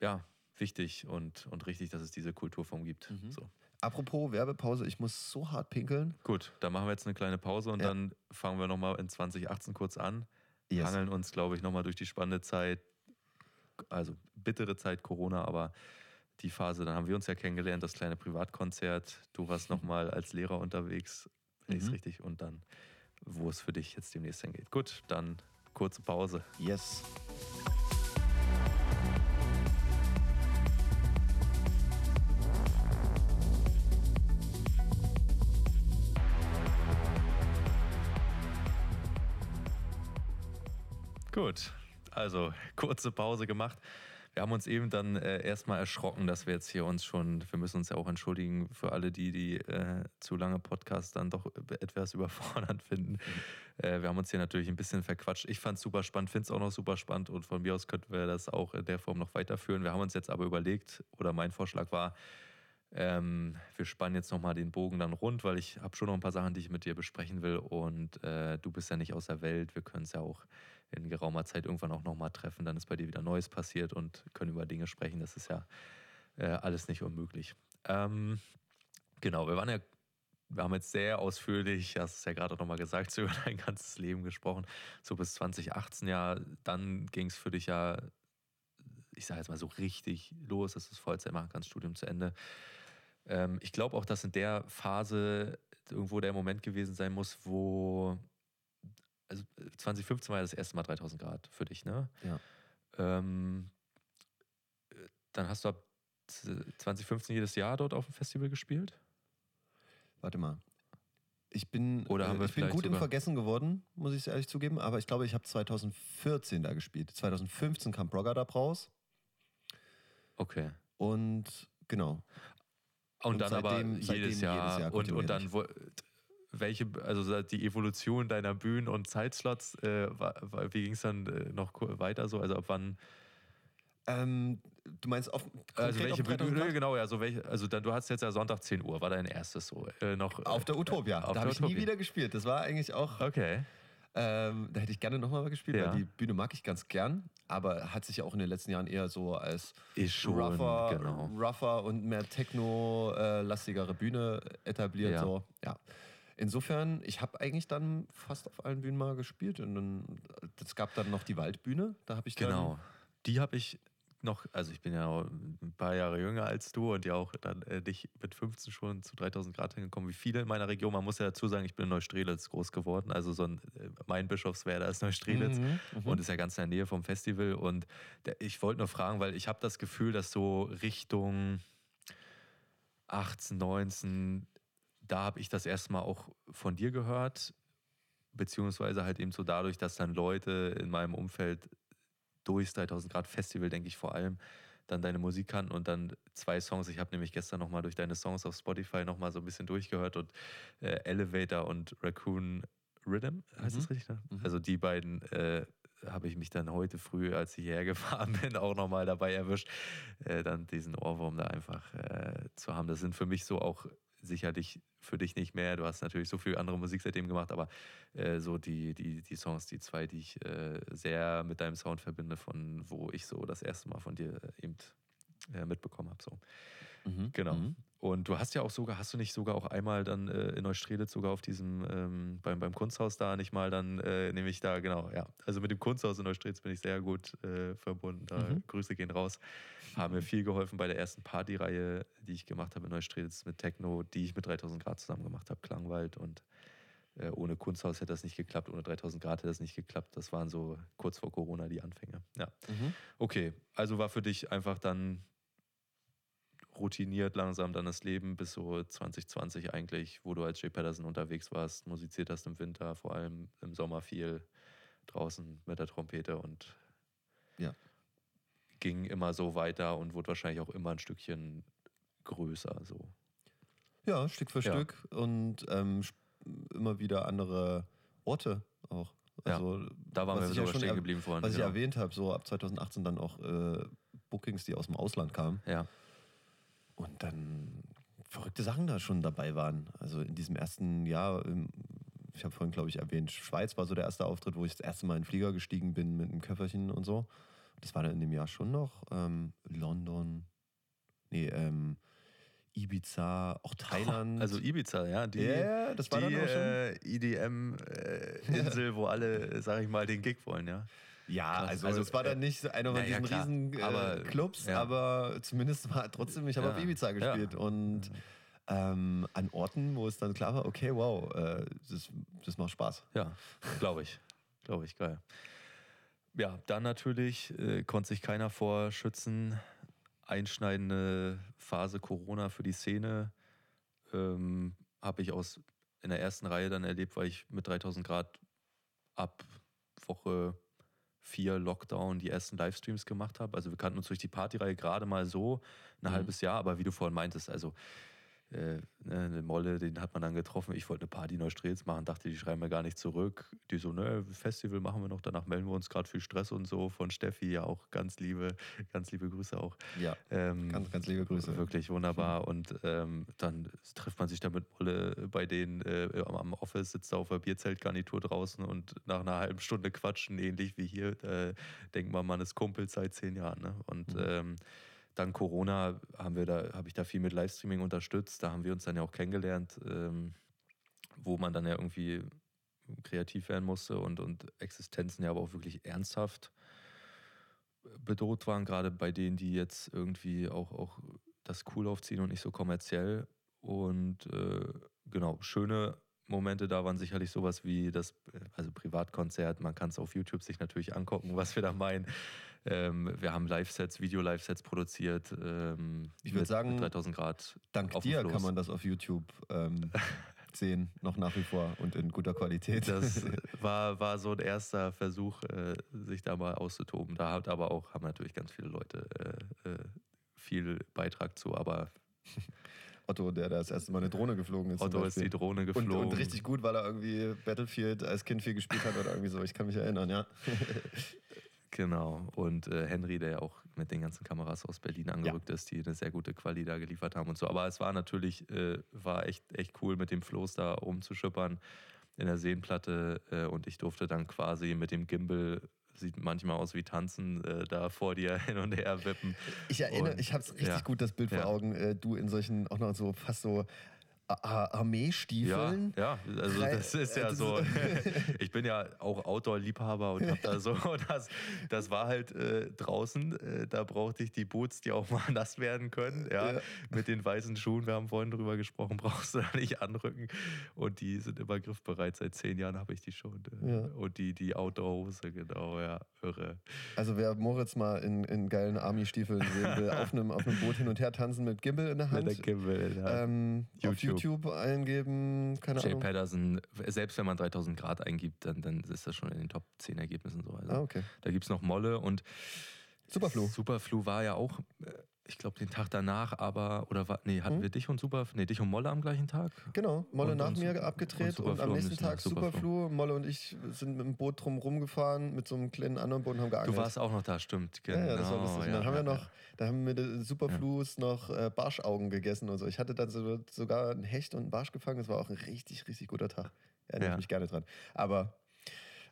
Ja, wichtig und, und richtig, dass es diese Kulturform gibt. Mhm. So. Apropos Werbepause, ich muss so hart pinkeln. Gut, dann machen wir jetzt eine kleine Pause und Ja. dann fangen wir nochmal in 2018 kurz an. Yes. Hangeln uns, glaube ich, nochmal durch die spannende Zeit, also bittere Zeit Corona, aber die Phase, dann haben wir uns ja kennengelernt, das kleine Privatkonzert. Du warst nochmal als Lehrer unterwegs, wenn ich es Mhm. richtig, und dann, wo es für dich jetzt demnächst hingeht. Gut, dann kurze Pause. Yes. Gut, also kurze Pause gemacht. Wir haben uns eben dann äh, erstmal erschrocken, dass wir jetzt hier uns schon, wir müssen uns ja auch entschuldigen für alle, die die äh, zu lange Podcasts dann doch etwas überfordernd finden. Äh, wir haben uns hier natürlich ein bisschen verquatscht. Ich fand es super spannend, finde es auch noch super spannend und von mir aus könnten wir das auch in der Form noch weiterführen. Wir haben uns jetzt aber überlegt, oder mein Vorschlag war, ähm, wir spannen jetzt nochmal den Bogen dann rund, weil ich habe schon noch ein paar Sachen, die ich mit dir besprechen will und äh, du bist ja nicht aus der Welt. Wir können es ja auch in geraumer Zeit irgendwann auch nochmal treffen. Dann ist bei dir wieder Neues passiert und können über Dinge sprechen. Das ist ja äh, alles nicht unmöglich. Ähm, genau, wir waren ja, wir haben jetzt sehr ausführlich, hast es ja gerade nochmal gesagt, über dein ganzes Leben gesprochen. So bis 2018 ja, dann ging es für dich ja, ich sage jetzt mal so richtig los, dass du es Vollzeit machen kannst, Studium zu Ende. Ähm, ich glaube auch, dass in der Phase irgendwo der Moment gewesen sein muss, wo also 2015 war ja das erste Mal 3000 Grad für dich, ne? Ja. Ähm, äh, dann hast du ab 2015 jedes Jahr dort auf dem Festival gespielt? Warte mal. Ich bin, Oder haben wir ich bin gut im Vergessen geworden, muss ich ehrlich zugeben, aber ich glaube, ich habe 2014 da gespielt. 2015 kam Brogger da raus Okay. und genau. Und, Und dann aber seitdem- jedes, seitdem Jahr, jedes Jahr und, und dann welche, also die Evolution deiner Bühnen und Zeitslots, äh, wie ging es dann äh, noch weiter so? Also ab wann? Ähm, du meinst auf, Also welche auf 3000 Bühne? Genau, ja, so welche, also dann, du hast jetzt ja Sonntag 10 Uhr, war dein erstes so. Äh, noch, äh, Auf der Utopia. auf da habe ich nie wieder gespielt. Das war eigentlich auch, Okay. ähm, da hätte ich gerne nochmal gespielt, Ja. weil die Bühne mag ich ganz gern, aber hat sich ja auch in den letzten Jahren eher so als schon, rougher, genau. rougher und mehr techno-lastigere Bühne etabliert. Ja. So. Ja. Insofern, ich habe eigentlich dann fast auf allen Bühnen mal gespielt. Und dann, es gab dann noch die Waldbühne. Da habe ich dann, Genau. Die habe ich noch, also ich bin ja ein paar Jahre jünger als du und ja auch dann äh, nicht mit 15 schon zu 3000 Grad hingekommen, wie viele in meiner Region. Man muss ja dazu sagen, ich bin in Neustrelitz groß geworden, also so ein, äh, mein Bischofswerder ist Neustrelitz Mhm, mhm. und ist ja ganz in der Nähe vom Festival. Und der, ich wollte nur fragen, weil ich habe das Gefühl, dass so Richtung 18, 19, da habe ich das erstmal auch von dir gehört, beziehungsweise halt eben so dadurch, dass dann Leute in meinem Umfeld durchs 3000 Grad Festival, denke ich vor allem, dann deine Musik kannten und dann zwei Songs. Ich habe nämlich gestern nochmal durch deine Songs auf Spotify nochmal so ein bisschen durchgehört und äh, Elevator und Raccoon Rhythm, heißt mhm. das richtig? Ne? Mhm. Also die beiden äh, habe ich mich dann heute früh, als ich hierher gefahren bin, auch nochmal dabei erwischt, äh, dann diesen Ohrwurm da einfach äh, zu haben. Das sind für mich so auch sicherlich für dich nicht mehr. Du hast natürlich so viel andere Musik seitdem gemacht, aber äh, so die, die, die Songs, die zwei, die ich äh, sehr mit deinem Sound verbinde, von wo ich so das erste Mal von dir eben äh, mitbekommen habe. So. Mhm. Genau. Mhm. Und du hast ja auch sogar, hast du nicht sogar auch einmal dann äh, in Neustrelitz sogar auf diesem, ähm, beim, beim Kunsthaus da nicht mal dann, äh, nämlich da, genau, ja. Also mit dem Kunsthaus in Neustrelitz bin ich sehr gut äh, verbunden. Da mhm. Grüße gehen raus. Haben mir viel geholfen bei der ersten Partyreihe, die ich gemacht habe in Neustrelitz mit Techno, die ich mit 3000 Grad zusammen gemacht habe, Klangwald und äh, ohne Kunsthaus hätte das nicht geklappt, ohne 3000 Grad hätte das nicht geklappt. Das waren so kurz vor Corona die Anfänge. Ja. Mhm. Okay, also war für dich einfach dann routiniert langsam dann das Leben bis so 2020 eigentlich, wo du als Jay Patterson unterwegs warst, musiziert hast im Winter, vor allem im Sommer viel draußen mit der Trompete und ja. ging immer so weiter und wurde wahrscheinlich auch immer ein Stückchen größer. So. Ja, Stück für ja. Stück und ähm, immer wieder andere Orte auch. Also, ja, da waren wir sogar ja stehen geblieben vorhin. Was genau. ich erwähnt habe, so ab 2018 dann auch äh, Bookings, die aus dem Ausland kamen. Ja. Und dann verrückte Sachen da schon dabei waren. Also in diesem ersten Jahr, ich habe vorhin, glaube ich, erwähnt, Schweiz war so der erste Auftritt, wo ich das erste Mal in den Flieger gestiegen bin mit einem Köfferchen und so. Das war dann in dem Jahr schon noch. Ähm, London, nee, ähm, Ibiza, auch Thailand. Also Ibiza, ja. Die, yeah, das war die, dann auch schon. Äh, EDM-Insel, äh, wo alle, sag ich mal, den Gig wollen, ja. Ja, Krass. also, also es war dann äh, nicht einer von diesen ja, riesen äh, aber, Clubs, ja. aber zumindest war trotzdem, ich habe ja. auf Ibiza gespielt und ähm, an Orten, wo es dann klar war, okay, wow, äh, das, das macht Spaß. Ja, glaube ich. glaube ich, geil. Ja, dann natürlich äh, konnte sich keiner vorschützen. Einschneidende Phase Corona für die Szene ähm, habe ich aus in der ersten Reihe dann erlebt, weil ich mit 3000 Grad ab Woche vier Lockdown die ersten Livestreams gemacht habe. Also wir kannten uns durch die Partyreihe gerade mal so ein mhm. halbes Jahr, aber wie du vorhin meintest, also äh, ne, eine Molle, den hat man dann getroffen. Ich wollte eine Party Neustrelitz machen, dachte, die schreiben mir gar nicht zurück. Die so, ne, Festival machen wir noch, danach melden wir uns gerade viel Stress und so. Von Steffi ja auch ganz liebe, ganz liebe Grüße auch. Ja, ähm, ganz, ganz liebe Grüße. Wirklich wunderbar. Und ähm, dann trifft man sich da mit Molle bei denen äh, am Office, sitzt da auf der Bierzeltgarnitur draußen und nach einer halben Stunde quatschen, ähnlich wie hier, äh, denkt man, man ist Kumpel seit zehn Jahren. Ne? Und mhm. ähm, dann Corona haben wir da, habe ich da viel mit Livestreaming unterstützt. Da haben wir uns dann ja auch kennengelernt, ähm, wo man dann ja irgendwie kreativ werden musste und, und Existenzen ja aber auch wirklich ernsthaft bedroht waren, gerade bei denen, die jetzt irgendwie auch, auch das cool aufziehen und nicht so kommerziell. Und äh, genau, schöne Momente da waren sicherlich sowas wie das, also Privatkonzert, man kann es auf YouTube sich natürlich angucken, was wir da meinen. Ähm, wir haben Live-Sets, Video-Live-Sets produziert. Ähm, ich würde sagen, 3000 Grad. Dank dir kann man das auf YouTube ähm, sehen, noch nach wie vor und in guter Qualität. Das war, war so ein erster Versuch, äh, sich da mal auszutoben. Da hat aber auch, haben natürlich ganz viele Leute äh, äh, viel Beitrag zu, aber Otto, der da das erste Mal eine Drohne geflogen ist. Otto ist die Drohne geflogen. Und, und, richtig gut, weil er irgendwie Battlefield als Kind viel gespielt hat oder irgendwie so. Ich kann mich erinnern, ja. Genau. Und äh, Henry, der ja auch mit den ganzen Kameras aus Berlin angerückt ja. ist, die eine sehr gute Quali da geliefert haben und so. Aber es war natürlich, äh, war echt, echt cool, mit dem Floß da rumzuschippern in der Seenplatte. Äh, und ich durfte dann quasi mit dem Gimbal sieht manchmal aus wie tanzen, äh, da vor dir hin und her wippen. Ich erinnere, und, ich habe es richtig ja, gut das Bild vor ja. Augen, äh, du in solchen auch noch so fast so Armeestiefeln. Ja, ja, also das ist ja so. ich bin ja auch Outdoor-Liebhaber und hab da so, das, das war halt äh, draußen, äh, da brauchte ich die Boots, die auch mal nass werden können. Ja, ja, Mit den weißen Schuhen, wir haben vorhin drüber gesprochen, brauchst du da nicht anrücken. Und die sind immer griffbereit, seit zehn Jahren habe ich die schon. Äh, ja. Und die, die Outdoor-Hose, genau, ja, irre. Also wer Moritz mal in, in geilen Army-Stiefeln sehen will, auf einem, auf einem Boot hin und her tanzen mit Gimbal in der Hand. Mit der Gimbal in der Hand. Ähm, YouTube YouTube eingeben, keine Jay Ahnung. Jay Patterson, selbst wenn man 3000 Grad eingibt, dann, dann ist das schon in den Top 10 Ergebnissen so. Also ah, okay. Da gibt es noch Molle und Superflu. Superflu war ja auch, äh, ich glaube, den Tag danach, aber, oder war, nee, hatten Hm? wir dich und Super, nee, dich und Molle am gleichen Tag? Genau, Molle Und- nach und mir abgedreht und und, am nächsten Tag Superflu. Molle und ich sind mit dem Boot drum rumgefahren, mit so einem kleinen anderen Boot und haben geangelt. Du warst auch noch da, stimmt. Genau. ja, ja, das war lustig. Und dann haben wir ja, noch, da haben wir mit Superflus noch äh, Barschaugen gegessen und so. Ich hatte dann so, sogar einen Hecht und einen Barsch gefangen. Das war auch ein richtig, richtig guter Tag. Erinnere Ja. ich mich gerne dran. Aber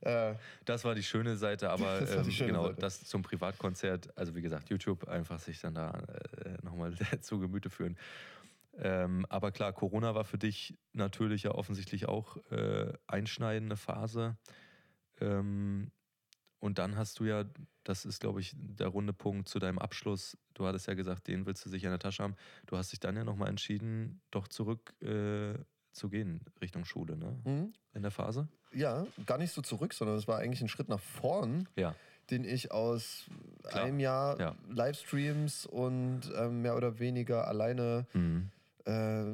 äh, Das war die schöne Seite, aber Das ähm, schöne genau, Seite. das zum Privatkonzert, also wie gesagt, YouTube, einfach sich dann da äh, nochmal zu Gemüte führen. Ähm, aber klar, Corona war für dich natürlich ja offensichtlich auch äh, einschneidende Phase. Ähm, und dann hast du ja, das ist glaube ich der runde Punkt zu deinem Abschluss, du hattest ja gesagt, den willst du sicher in der Tasche haben. Du hast dich dann ja nochmal entschieden, doch zurück äh, zu gehen Richtung Schule, ne? hm, In der Phase? Ja, gar nicht so zurück, sondern es war eigentlich ein Schritt nach vorn. Ja. den ich aus Klar. einem Jahr Ja. Livestreams und ähm, mehr oder weniger alleine Mhm. äh,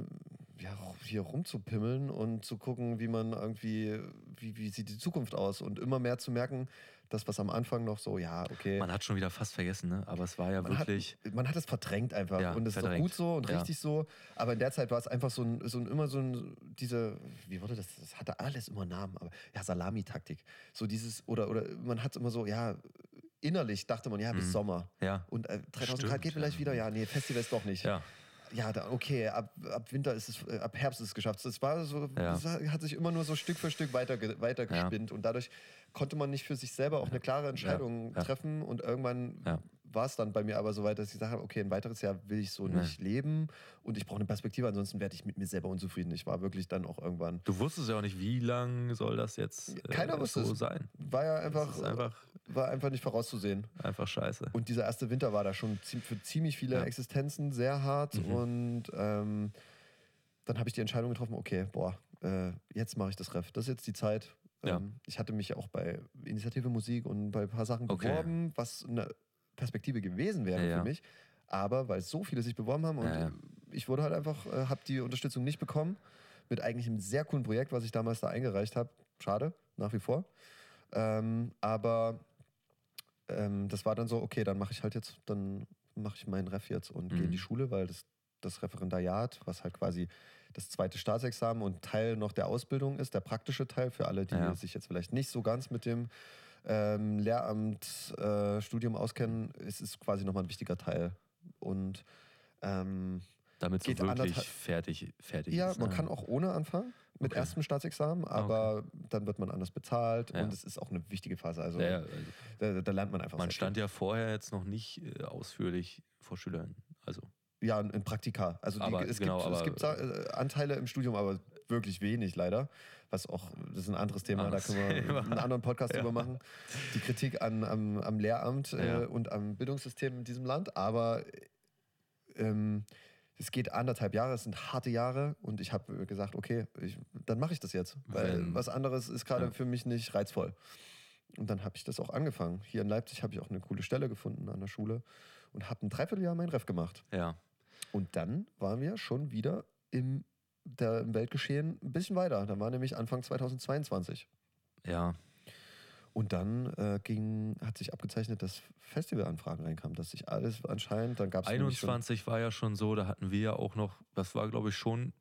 ja, hier rumzupimmeln und zu gucken, wie man irgendwie, wie, wie sieht die Zukunft aus und immer mehr zu merken, das, was am Anfang noch so, ja, okay. Man hat schon wieder fast vergessen, ne? aber es war ja Man hat, wirklich. man hat es verdrängt einfach Ja, und es ist auch gut so und Ja. richtig so. Aber in der Zeit war es einfach so ein, so ein immer so ein, diese, wie wurde das? Das hatte alles immer Namen, aber ja, Salamitaktik. So dieses, oder, oder man hat immer so, ja, innerlich dachte man, ja, bis Mhm. Sommer. Ja, Und äh, 3000 Stimmt, Grad geht vielleicht ja. wieder, ja, nee, Festivals doch nicht. ja, Ja, da, okay, ab, ab Winter ist es, äh, ab Herbst ist es geschafft. Das war so, Ja. das hat sich immer nur so Stück für Stück weiter, weiter Ja. und dadurch konnte man nicht für sich selber auch eine klare Entscheidung Ja. treffen und irgendwann war es dann bei mir aber so weit, dass ich gesagt habe, okay, ein weiteres Jahr will ich so nicht leben und ich brauche eine Perspektive, ansonsten werde ich mit mir selber unzufrieden. Ich war wirklich dann auch irgendwann, Du wusstest ja auch nicht, wie lang soll das jetzt äh, Keiner wusste so es. sein. war ja einfach, einfach, war einfach nicht vorauszusehen. einfach scheiße. Und dieser erste Winter war da schon für ziemlich viele Ja. Existenzen sehr hart. Mhm. Und ähm, dann habe ich die Entscheidung getroffen, okay, boah, äh, jetzt mache ich das Ref. Das ist jetzt die Zeit. Ja. Ähm, ich hatte mich auch bei Initiative Musik und bei ein paar Sachen Okay. beworben, was eine Perspektive gewesen wäre Ja, ja. für mich. Aber weil so viele sich beworben haben und Ja, ja. ich wurde halt einfach, äh, habe die Unterstützung nicht bekommen mit eigentlich einem sehr coolen Projekt, was ich damals da eingereicht habe. Schade, nach wie vor. Ähm, aber ähm, das war dann so, okay, dann mache ich halt jetzt, dann mache ich meinen Ref jetzt und gehe in Mhm. die Schule, weil das, das Referendariat, was halt quasi das zweite Staatsexamen und Teil noch der Ausbildung ist, der praktische Teil für alle, die Ja. sich jetzt vielleicht nicht so ganz mit dem ähm, Lehramtsstudium äh, auskennen, es ist quasi nochmal ein wichtiger Teil. Und ähm, Damit so wirklich fertig, fertig ja, ist. man ne? kann auch ohne anfangen mit Okay. erstem Staatsexamen, aber dann wird man anders bezahlt Ja. und es ist auch eine wichtige Phase. Also, Ja, ja, also da, da lernt man einfach man stand ja vorher jetzt noch nicht äh, ausführlich vor Schülern. Also, viel. Ja, in Praktika. Also die, Aber es, genau, gibt, es aber- gibt äh, Anteile im Studium, aber wirklich wenig leider. Was auch, das ist ein anderes Thema, Anderes da können wir Thema. einen anderen Podcast Ja. drüber machen. Die Kritik an, am, am Lehramt Ja. äh, und am Bildungssystem in diesem Land. Aber ähm, es geht anderthalb Jahre, es sind harte Jahre und ich habe gesagt, okay, ich, dann mache ich das jetzt, weil Wenn- was anderes ist gerade Ja. für mich nicht reizvoll. Und dann habe ich das auch angefangen. Hier in Leipzig habe ich auch eine coole Stelle gefunden an der Schule und habe ein Dreivierteljahr mein Ref gemacht. ja. Und dann waren wir schon wieder im, der, im Weltgeschehen ein bisschen weiter. Da war nämlich Anfang 2022. Ja, Und dann äh, ging, hat sich abgezeichnet, dass Festivalanfragen reinkamen, dass sich alles anscheinend, dann gab es 21 war ja schon so, da hatten wir ja auch noch, das war glaube ich schon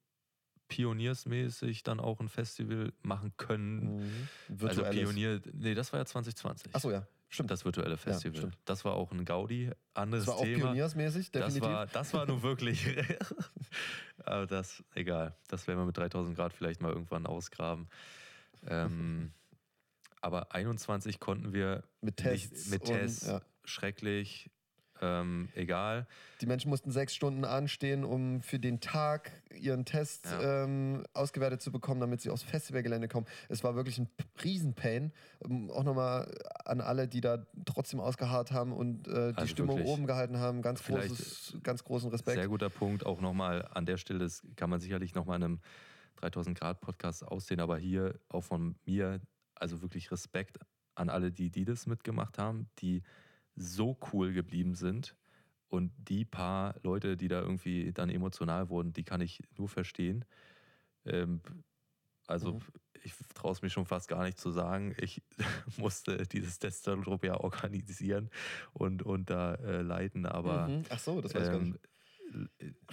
pioniersmäßig dann auch ein Festival machen können. Mhm. Also. Pionier, nee, das war ja 2020. Achso, ja, stimmt. Das virtuelle Festival. stimmt. das war auch ein Gaudi. Anderes Das war auch Thema. pioniersmäßig, Das definitiv. war, das war nun wirklich. Aber das, egal. Das werden wir mit 3000 Grad vielleicht mal irgendwann ausgraben. Ähm, aber 21 konnten wir mit Tests. nicht, mit und, Tests. ja. Schrecklich. Ähm, egal. Die Menschen mussten sechs Stunden anstehen, um für den Tag ihren Test Ja. ähm, ausgewertet zu bekommen, damit sie aufs Festivalgelände kommen. Es war wirklich ein Riesenpain. Ähm, auch nochmal an alle, die da trotzdem ausgeharrt haben und äh, die Also Stimmung wirklich. oben gehalten haben. Ganz, großes, ganz großen Respekt. Sehr guter Punkt. Auch nochmal an der Stelle, das kann man sicherlich nochmal in einem 3000 Grad Podcast aussehen, aber hier auch von mir, also wirklich Respekt an alle, die, die das mitgemacht haben, die so cool geblieben sind. Und die paar Leute, die da irgendwie dann emotional wurden, die kann ich nur verstehen. Ähm, Also Mhm. ich traue es mir schon fast gar nicht zu sagen. Ich musste dieses Desktop ja organisieren und, und da äh, leiten, aber Mhm. Ach so, das weiß ich gar nicht. ähm,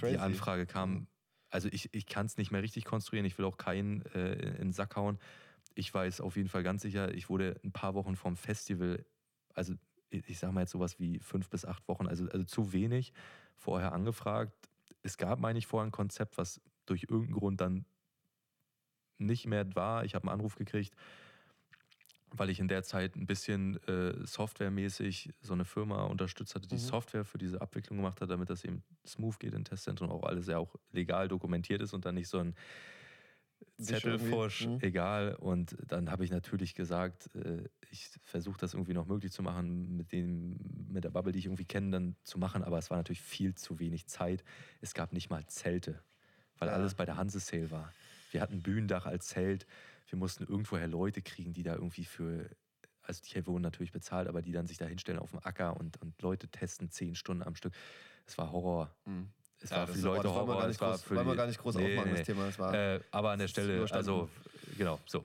die Crazy. Anfrage kam, Mhm. also ich, ich kann es nicht mehr richtig konstruieren, ich will auch keinen äh, in den Sack hauen. Ich weiß auf jeden Fall ganz sicher, ich wurde ein paar Wochen vom Festival, also ich, sage mal jetzt sowas wie fünf bis acht Wochen, also, also zu wenig vorher angefragt. Es gab, meine ich, vorher ein Konzept, was durch irgendeinen Grund dann nicht mehr war. Ich habe einen Anruf gekriegt, weil ich in der Zeit ein bisschen äh, softwaremäßig so eine Firma unterstützt hatte, die Mhm. Software für diese Abwicklung gemacht hat, damit das eben smooth geht in Testzentren und auch alles ja auch legal dokumentiert ist und dann nicht so ein Irgendwie, mhm. egal. Und dann habe ich natürlich gesagt, äh, ich versuche das irgendwie noch möglich zu machen, mit, dem, mit der Bubble, die ich irgendwie kenne, dann zu machen. Aber es war natürlich viel zu wenig Zeit. Es gab nicht mal Zelte, weil Ja. alles bei der Hanse Sale war. Wir hatten Bühnendach als Zelt. Wir mussten irgendwoher Leute kriegen, die da irgendwie für, also die wurden natürlich bezahlt, aber die dann sich da hinstellen auf dem Acker und, und Leute testen zehn Stunden am Stück. Es war Horror. Mhm. Es Ja, war für die Leute wir Horror. gar es nicht war groß- für wollen wir die- gar nicht groß Nee, aufmachen, nee, das Thema. Das war, äh, aber an der Stelle, also genau, so.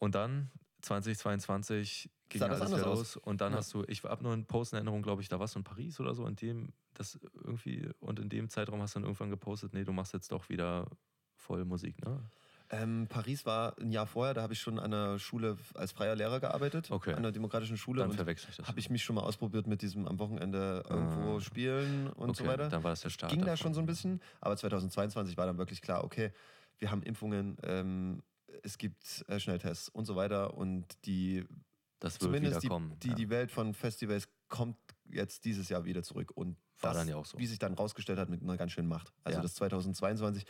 Und dann 2022 ging Sah alles wieder los und dann Ja. hast du, ich habe nur einen Post in Erinnerung, glaube ich, da warst du in Paris oder so, in dem das irgendwie und in dem Zeitraum hast du dann irgendwann gepostet, nee, du machst jetzt doch wieder voll Musik, ne? Ähm, Paris war ein Jahr vorher, da habe ich schon an der Schule als freier Lehrer gearbeitet, Okay. an der demokratischen Schule. Dann verwechsel ich das. habe ich mich schon mal ausprobiert mit diesem am Wochenende irgendwo Ah. spielen und so Okay, weiter. Dann war das der Start. Ging da davon. schon so ein bisschen, aber 2022 war dann wirklich klar, okay, wir haben Impfungen, ähm, es gibt äh, Schnelltests und so weiter und die Das wird zumindest die, kommen. die, ja. die Welt von Festivals kommt jetzt dieses Jahr wieder zurück und War das, dann ja auch so. wie sich dann rausgestellt hat, mit einer ganz schönen Macht. Also Ja. das 2022,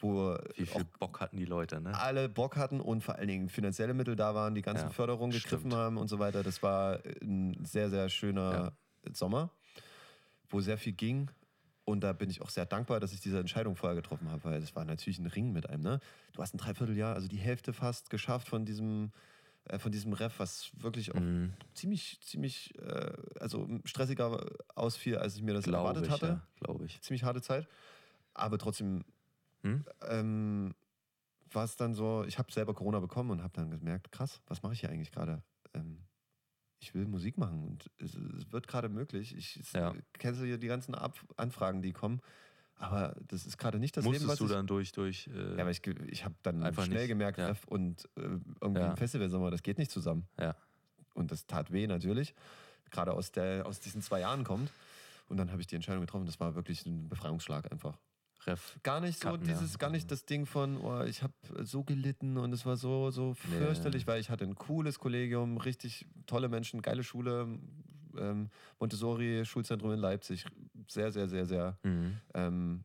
wo Wie viel Bock hatten die Leute, ne? alle Bock hatten und vor allen Dingen finanzielle Mittel da waren, die ganzen Ja, Förderungen gegriffen stimmt. haben und so weiter. Das war ein sehr, sehr schöner Sommer, wo sehr viel ging. Und da bin ich auch sehr dankbar, dass ich diese Entscheidung vorher getroffen habe, weil es war natürlich ein Ring mit einem. Ne? Du hast ein Dreivierteljahr, also die Hälfte fast geschafft von diesem, äh, von diesem Ref, was wirklich auch Mhm. ziemlich, ziemlich, äh, also stressiger ausfiel, als ich mir das Glaube erwartet ich, hatte. ja, glaube ich. Ziemlich harte Zeit. Aber trotzdem Hm? ähm, war es dann so, ich habe selber Corona bekommen und habe dann gemerkt, krass, was mache ich hier eigentlich gerade? Ähm, ich will Musik machen und es, es wird gerade möglich. Ich Ja. du hier die ganzen Ab Anfragen, die kommen, aber das ist gerade nicht das Leben, Musstest was du ich... dann durch, durch äh, ja, aber ich, ich habe dann Einfach schnell nicht, gemerkt, ja. Und äh, irgendwie Ja. ein Festivalsommer, das geht nicht zusammen. Ja. Und das tat weh natürlich, gerade aus, der, aus diesen zwei Jahren kommt. Und dann habe ich die Entscheidung getroffen, das war wirklich ein Befreiungsschlag einfach Ref. gar nicht so ja. dieses, gar nicht das Ding von, oh, ich habe so gelitten und es war so, so Nee. fürchterlich, weil ich hatte ein cooles Kollegium, richtig tolle Menschen, geile Schule, ähm, Montessori, Schulzentrum in Leipzig, sehr, sehr, sehr, sehr, Mhm. ähm,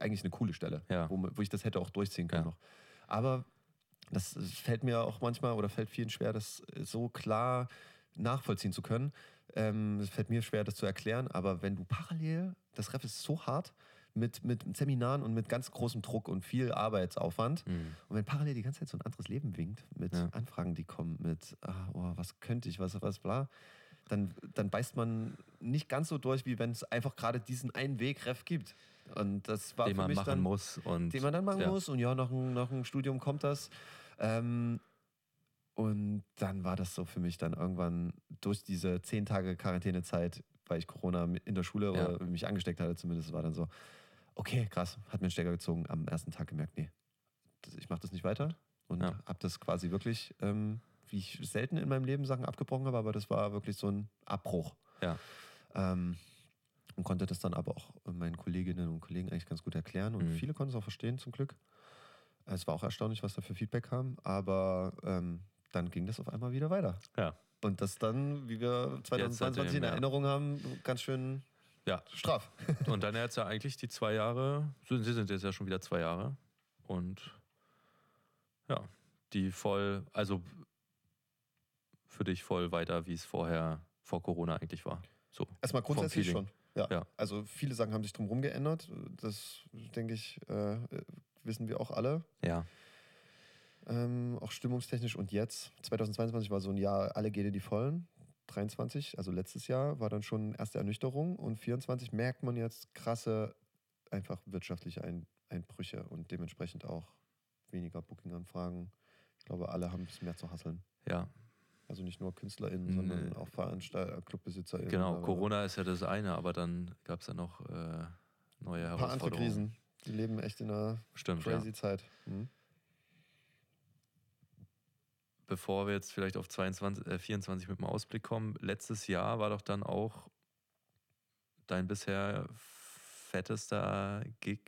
eigentlich eine coole Stelle, Ja. wo, wo ich das hätte auch durchziehen können Ja. noch. Aber das fällt mir auch manchmal oder fällt vielen schwer, das so klar nachvollziehen zu können. Ähm, es fällt mir schwer, das zu erklären, aber wenn du parallel, das Ref ist so hart mit, mit Seminaren und mit ganz großem Druck und viel Arbeitsaufwand. Mhm. Und wenn parallel die ganze Zeit so ein anderes Leben winkt, mit Ja. Anfragen, die kommen, mit, ah, oh, was könnte ich, was, was, bla, dann, dann beißt man nicht ganz so durch, wie wenn es einfach gerade diesen einen Weg Ref gibt. Und das war Den für man mich machen dann, muss. Und, den man dann machen ja. muss. Und ja, nach nach einem Studium kommt das. Ähm, und dann war das so für mich dann irgendwann durch diese zehn Tage Quarantänezeit, weil ich Corona in der Schule Ja. oder mich angesteckt hatte zumindest, war dann so, okay, krass, hat mir einen Stecker gezogen, am ersten Tag gemerkt, nee, ich mache das nicht weiter. Und Ja. habe das quasi wirklich, ähm, wie ich selten in meinem Leben Sachen abgebrochen habe, aber das war wirklich so ein Abbruch. Ja. Ähm, und konnte das dann aber auch meinen Kolleginnen und Kollegen eigentlich ganz gut erklären. Und Mhm. viele konnten es auch verstehen, zum Glück. Es war auch erstaunlich, was da für Feedback kam. Aber ähm, dann ging das auf einmal wieder weiter. Ja. Und das dann, wie wir 2022 in. Erinnerung haben, ganz schön Ja. straff. Und dann jetzt ja eigentlich die zwei Jahre, sie sind jetzt ja schon wieder zwei Jahre. Und ja, die voll, also für dich voll weiter, wie es vorher, vor Corona eigentlich war. So. Erstmal grundsätzlich schon. Ja. Ja. Also viele Sachen haben sich drumherum geändert. Das, denke ich, äh, wissen wir auch alle. Ja. Ähm, auch stimmungstechnisch. Und jetzt, 2022 war so ein Jahr, alle gehen in die Vollen. 23, also letztes Jahr, war dann schon erste Ernüchterung. Und 24 merkt man jetzt krasse einfach wirtschaftliche Ein Einbrüche und dementsprechend auch weniger Booking-Anfragen. Ich glaube, alle haben ein bisschen mehr zu hasseln. Ja. Also nicht nur KünstlerInnen, sondern auch Veranstalter, ClubbesitterInnen. Genau, Corona ist ja das eine, aber dann gab es ja noch äh, neue ein paar andere Krisen. Die leben echt in einer Stimmt, crazy ja. Zeit. Mhm. Bevor wir jetzt vielleicht auf 22, äh, 24 mit dem Ausblick kommen, letztes Jahr war doch dann auch dein bisher fettester Gig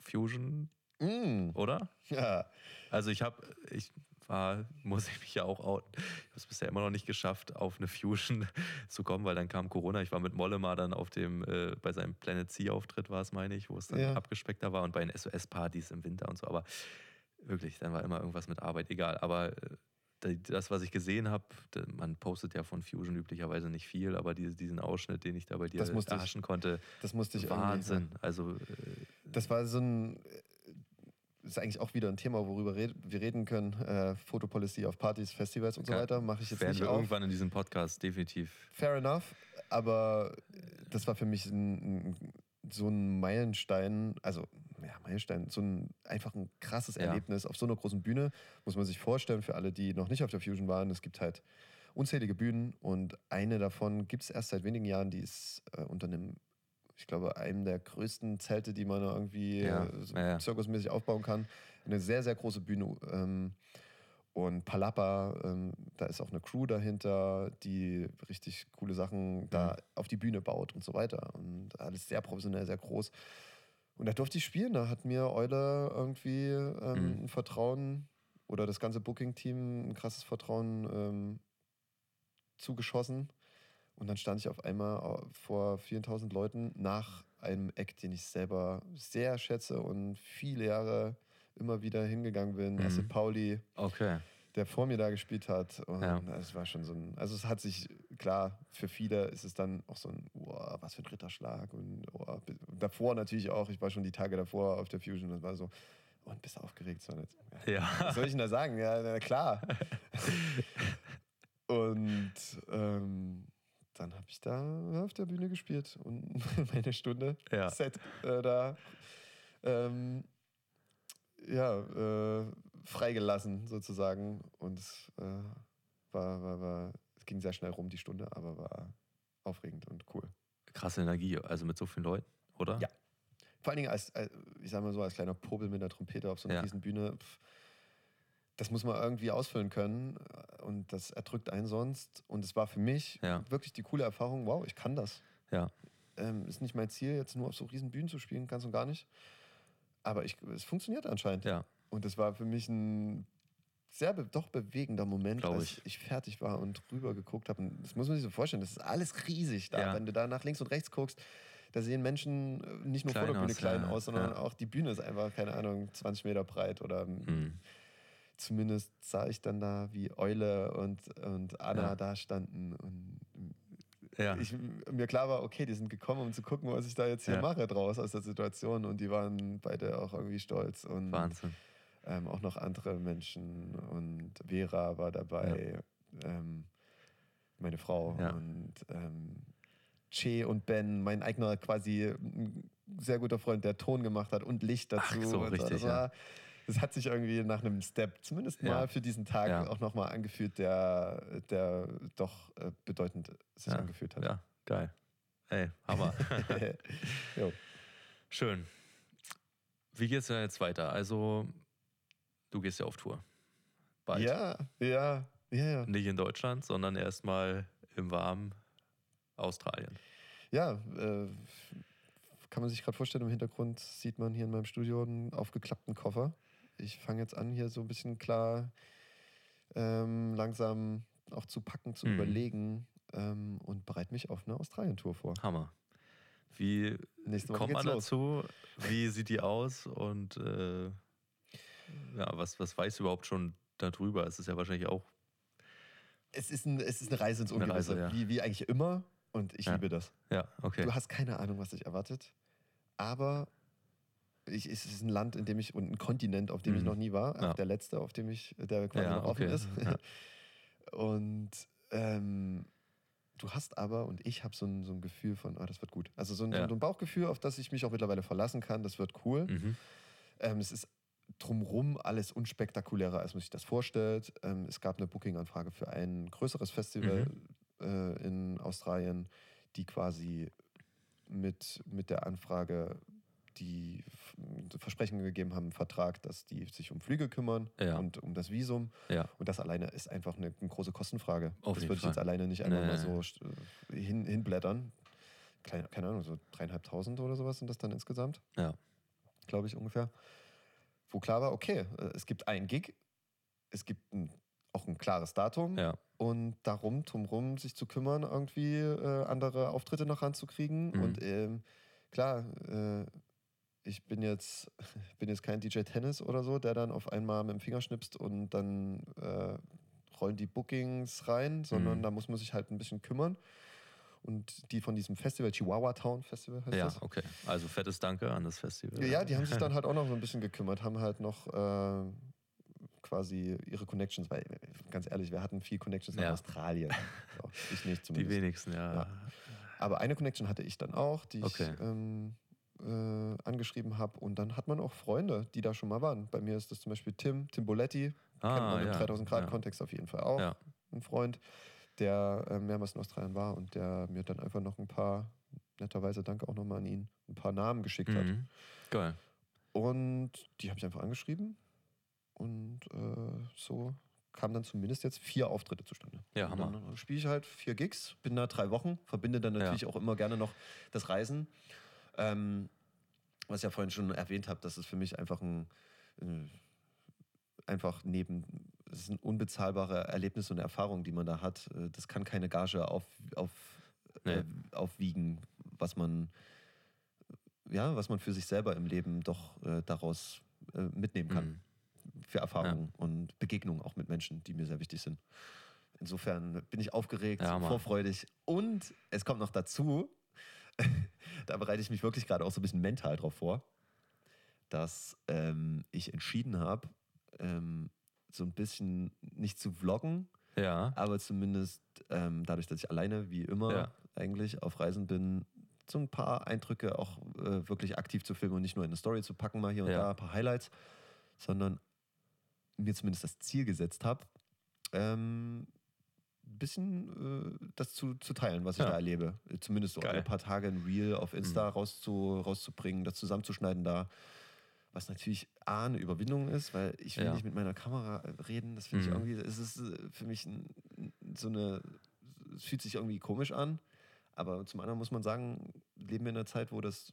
Fusion, Mm. oder? Ja. Also ich habe, ich war, muss ich mich ja auch outen. Ich habe es bisher immer noch nicht geschafft, auf eine Fusion zu kommen, weil dann kam Corona. Ich war mit Mollema dann auf dem, äh, bei seinem Planet C-Auftritt war es, meine ich, wo es dann Ja. abgespeckter war und bei den SOS-Partys im Winter und so. Aber wirklich, dann war immer irgendwas mit Arbeit, egal. Aber äh, das, was ich gesehen habe, man postet ja von Fusion üblicherweise nicht viel, aber diese, diesen Ausschnitt, den ich da bei dir ich- erhaschen konnte, Das musste ich Wahnsinn. Also äh, Das war so ein. Das ist eigentlich auch wieder ein Thema, worüber red, wir reden können. Äh, Fotopolicy auf Partys, Festivals und so weiter. Mache ich jetzt werden nicht wir auf. irgendwann in diesem Podcast definitiv. Fair enough. Aber das war für mich ein, so ein Meilenstein, also ja, Meilenstein, so ein einfach ein krasses Ja. Erlebnis auf so einer großen Bühne. Muss man sich vorstellen, für alle, die noch nicht auf der Fusion waren, es gibt halt unzählige Bühnen und eine davon gibt es erst seit wenigen Jahren, die ist äh, unter einem, ich glaube, einem der größten Zelte, die man irgendwie Ja, äh, zirkusmäßig aufbauen kann. Eine sehr, sehr große Bühne. Ähm, und Palapa, ähm, da ist auch eine Crew dahinter, die richtig coole Sachen da Mhm. auf die Bühne baut und so weiter. Und alles sehr professionell, sehr groß. Und da durfte ich spielen. Da hat mir Eule irgendwie ähm, Mhm. ein Vertrauen oder das ganze Booking-Team ein krasses Vertrauen ähm, zugeschossen. Und dann stand ich auf einmal vor 4000 Leuten nach einem Act, den ich selber sehr schätze und viele Jahre immer wieder hingegangen bin. Mhm. Acid Pauli, Okay. Der vor mir da gespielt hat. Und Ja. es war schon so ein, also es hat sich, klar, für viele ist es dann auch so ein, wow, was für ein Ritterschlag. Und oh, davor natürlich auch, ich war schon die Tage davor auf der Fusion und war so, oh, und bist aufgeregt? So, jetzt, ja, Ja. was soll ich denn da sagen? Ja, na klar. und ähm, dann habe ich da auf der Bühne gespielt und meine Stunde Ja. Set äh, da ähm, ja, äh, freigelassen sozusagen. Und es äh, war, war, war, es ging sehr schnell rum, die Stunde, aber war aufregend und cool. Krasse Energie, also mit so vielen Leuten, oder? Ja. Vor allen Dingen als, als ich sag mal so, als kleiner Popel mit der Trompete auf so einer Ja. riesen Bühne, pff, das muss man irgendwie ausfüllen können und das erdrückt einen sonst. Und es war für mich Ja. wirklich die coole Erfahrung, wow, ich kann das. Ja. Ähm, ist nicht mein Ziel, jetzt nur auf so riesen Bühnen zu spielen, ganz und gar nicht. Aber ich, es funktioniert anscheinend. Ja. Und das war für mich ein sehr be doch bewegender Moment, Glaub als ich. ich fertig war und rüber geguckt habe. Und Das muss man sich so vorstellen, das ist alles riesig da. Ja. Wenn du da nach links und rechts guckst, da sehen Menschen äh, nicht nur Klein vor der Bühne aus, klein ja, aus, sondern ja. auch die Bühne ist einfach, keine Ahnung, 20 Meter breit. Oder Mhm. zumindest sah ich dann da, wie Eule und, und Anna da standen. Und Ja. ich, mir klar war, okay, die sind gekommen, um zu gucken, was ich da jetzt hier Ja. mache draus aus der Situation. Und die waren beide auch irgendwie stolz. Und Wahnsinn. Ähm, auch noch andere Menschen. Und Vera war dabei, ähm, meine Frau. Ja. Und ähm, Che und Ben, mein eigener quasi ein sehr guter Freund, der Ton gemacht hat und Licht dazu. Ach so, und richtig, Das, war, das hat sich irgendwie nach einem Step, zumindest Ja. mal für diesen Tag, Ja. auch nochmal angefühlt, der, der doch äh, bedeutend sich Ja. angefühlt hat. Ja, geil. Ey, Hammer. Schön. Wie geht's denn jetzt weiter? Also, du gehst ja auf Tour. Bald. ja, ja, ja, ja. Nicht in Deutschland, sondern erstmal im warmen Australien. Ja, äh, kann man sich gerade vorstellen, im Hintergrund sieht man hier in meinem Studio einen aufgeklappten Koffer. Ich fange jetzt an, hier so ein bisschen klar ähm, langsam auch zu packen, zu Mhm. überlegen ähm, und bereite mich auf eine Australien-Tour vor. Hammer. Wie kommt man los. dazu? Wie sieht die aus? Und äh, ja, was, was weißt du überhaupt schon darüber? Es ist ja wahrscheinlich auch. Es ist, ein, es ist eine Reise ins Ungewisse, Reise, ja. wie, wie eigentlich immer. Und ich Ja. liebe das. Ja, okay. Du hast keine Ahnung, was dich erwartet. Aber ich, es ist ein Land, in dem ich und ein Kontinent, auf dem ich Mhm. noch nie war. Ja. Der letzte, auf dem ich, der quasi noch offen okay. ist. Und ähm, du hast aber, und ich habe so ein, so ein Gefühl von, oh, das wird gut. Also so ein, Ja. so ein Bauchgefühl, auf das ich mich auch mittlerweile verlassen kann, das wird cool. Mhm. Ähm, es ist drumrum alles unspektakulärer, als man sich das vorstellt. Ähm, es gab eine Booking-Anfrage für ein größeres Festival äh, in Australien, die quasi mit, mit der Anfrage die Versprechen gegeben haben, einen Vertrag, dass die sich um Flüge kümmern Ja. und um das Visum. Ja. Und das alleine ist einfach eine, eine große Kostenfrage. Auf das würde ich jetzt alleine nicht einfach Nee. mal so st- hin, hinblättern. Kleine, keine Ahnung, so dreieinhalbtausend oder sowas sind das dann insgesamt Ja. glaube ich ungefähr, wo klar war, okay, äh, es gibt einen Gig, es gibt ein, auch ein klares Datum Ja. und darum, drumrum sich zu kümmern, irgendwie äh, andere Auftritte noch ranzukriegen. Mhm. Und ähm, klar, äh, ich bin jetzt, bin jetzt kein DJ Tennis oder so, der dann auf einmal mit dem Finger schnipst und dann äh, rollen die Bookings rein, sondern Mhm. da muss man sich halt ein bisschen kümmern. Und die von diesem Festival, Chihuahua Town Festival heißt Ja, das. okay. Also fettes Danke an das Festival. Ja, die haben sich dann halt auch noch so ein bisschen gekümmert, haben halt noch äh, quasi ihre Connections, weil ganz ehrlich, wir hatten viel Connections Ja. Australien. So, ich nicht Die zumindest. wenigsten, ja. Ja. Aber eine Connection hatte ich dann auch, die ich Okay. ähm, äh, angeschrieben habe. Und dann hat man auch Freunde, die da schon mal waren. Bei mir ist das zum Beispiel Tim, Tim Boletti, kennt Ah, man im ja. 3000 Grad ja. Kontext auf jeden Fall auch. Ja. Ein Freund, der äh, mehrmals in Australien war und der mir dann einfach noch ein paar, netterweise danke auch nochmal an ihn, ein paar Namen geschickt hat. Mhm. Geil. Und die habe ich einfach angeschrieben. Und äh, so kamen dann zumindest jetzt vier Auftritte zustande. Ja, Und Hammer. Dann spiele ich halt vier Gigs, bin da drei Wochen, verbinde dann natürlich auch immer gerne noch das Reisen. Ähm, was ich ja vorhin schon erwähnt habe, dass es für mich einfach ein äh, einfach neben es ist ein unbezahlbare Erlebnis und Erfahrung, die man da hat. Äh, Das kann keine Gage auf, auf, äh, aufwiegen, was man ja, was man für sich selber im Leben doch äh, daraus äh, mitnehmen kann Mhm. für Erfahrungen und Begegnungen auch mit Menschen, die mir sehr wichtig sind. Insofern bin ich aufgeregt, Ja, vorfreudig und es kommt noch dazu, da bereite ich mich wirklich gerade auch so ein bisschen mental drauf vor, dass ähm, ich entschieden habe, ähm, so ein bisschen nicht zu vloggen, Ja. aber zumindest ähm, dadurch, dass ich alleine wie immer Ja. eigentlich auf Reisen bin, so ein paar Eindrücke auch äh, wirklich aktiv zu filmen und nicht nur in eine Story zu packen, mal hier und Ja. da ein paar Highlights, sondern mir zumindest das Ziel gesetzt habe, ähm, ein bisschen äh, das zu, zu teilen, was ich Ja. da erlebe. Zumindest so Geil. alle paar Tage ein Reel auf Insta Mhm. rauszu, rauszubringen, das zusammenzuschneiden da. Was natürlich A, eine Überwindung ist, weil ich will Ja. nicht mit meiner Kamera äh, reden. Das finde ich Mhm. irgendwie, es ist äh, für mich so eine, es fühlt sich irgendwie komisch an. Aber zum anderen muss man sagen, leben wir in einer Zeit, wo das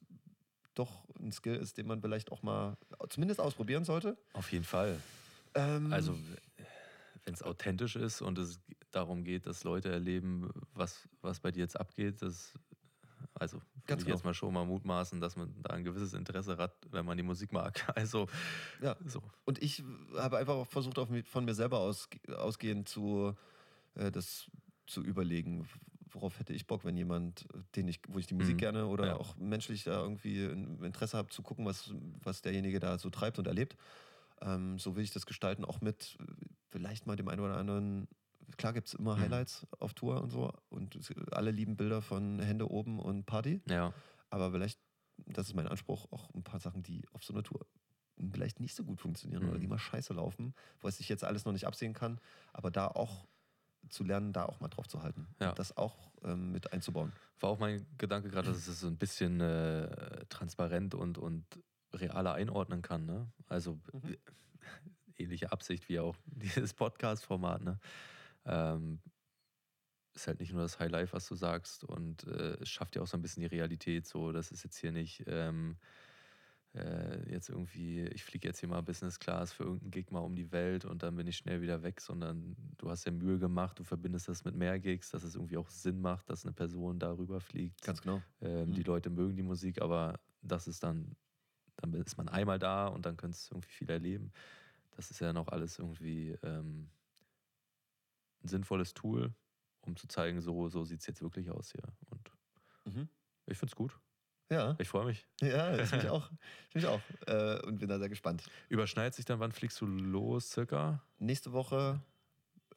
doch ein Skill ist, den man vielleicht auch mal zumindest ausprobieren sollte. Auf jeden Fall. Ähm, Also, wenn es authentisch ist und es darum geht, dass Leute erleben, was, was bei dir jetzt abgeht, das, also Ganz ich genau. jetzt mal schon mal mutmaßen, dass man da ein gewisses Interesse hat, wenn man die Musik mag. Also, ja. so. Und ich habe einfach auch versucht, von mir selber aus, ausgehend zu, äh, das zu überlegen, worauf hätte ich Bock, wenn jemand, den ich, wo ich die Musik Mhm. gerne oder Ja. auch menschlich da irgendwie ein Interesse habe, zu gucken, was, was derjenige da so treibt und erlebt. Ähm, so will ich das gestalten, auch mit äh, vielleicht mal dem einen oder anderen. Klar gibt es immer Mhm. Highlights auf Tour und so und alle lieben Bilder von Hände oben und Party. Ja, Aber vielleicht, das ist mein Anspruch, auch ein paar Sachen, die auf so einer Tour vielleicht nicht so gut funktionieren oder Mhm. die mal scheiße laufen, was ich jetzt alles noch nicht absehen kann, aber da auch zu lernen, da auch mal drauf zu halten. Ja. Das auch ähm, mit einzubauen. war auch mein Gedanke gerade, dass es so ein bisschen äh, transparent und, und realer einordnen kann. Ne? Also Mhm. äh, ähnliche Absicht wie auch dieses Podcast-Format. Ne? Ähm, ist halt nicht nur das Highlife, was du sagst, und äh, es schafft ja auch so ein bisschen die Realität. So, das ist jetzt hier nicht ähm, äh, jetzt irgendwie, ich fliege jetzt hier mal Business Class für irgendeinen Gig mal um die Welt und dann bin ich schnell wieder weg, sondern du hast ja Mühe gemacht, du verbindest das mit mehr Gigs, dass es irgendwie auch Sinn macht, dass eine Person darüber fliegt. Ganz genau. Ähm, Mhm. Die Leute mögen die Musik, aber das ist dann, dann ist man einmal da und dann könntest du irgendwie viel erleben. Das ist ja noch alles irgendwie ähm, ein sinnvolles Tool, um zu zeigen, so, so sieht es jetzt wirklich aus hier. Und Mhm. ich finde es gut. Ja, Ich freue mich. ja, das finde ich auch. Ich auch. Äh, und bin da sehr gespannt. Überschneidet sich dann, wann fliegst du los circa? Nächste Woche,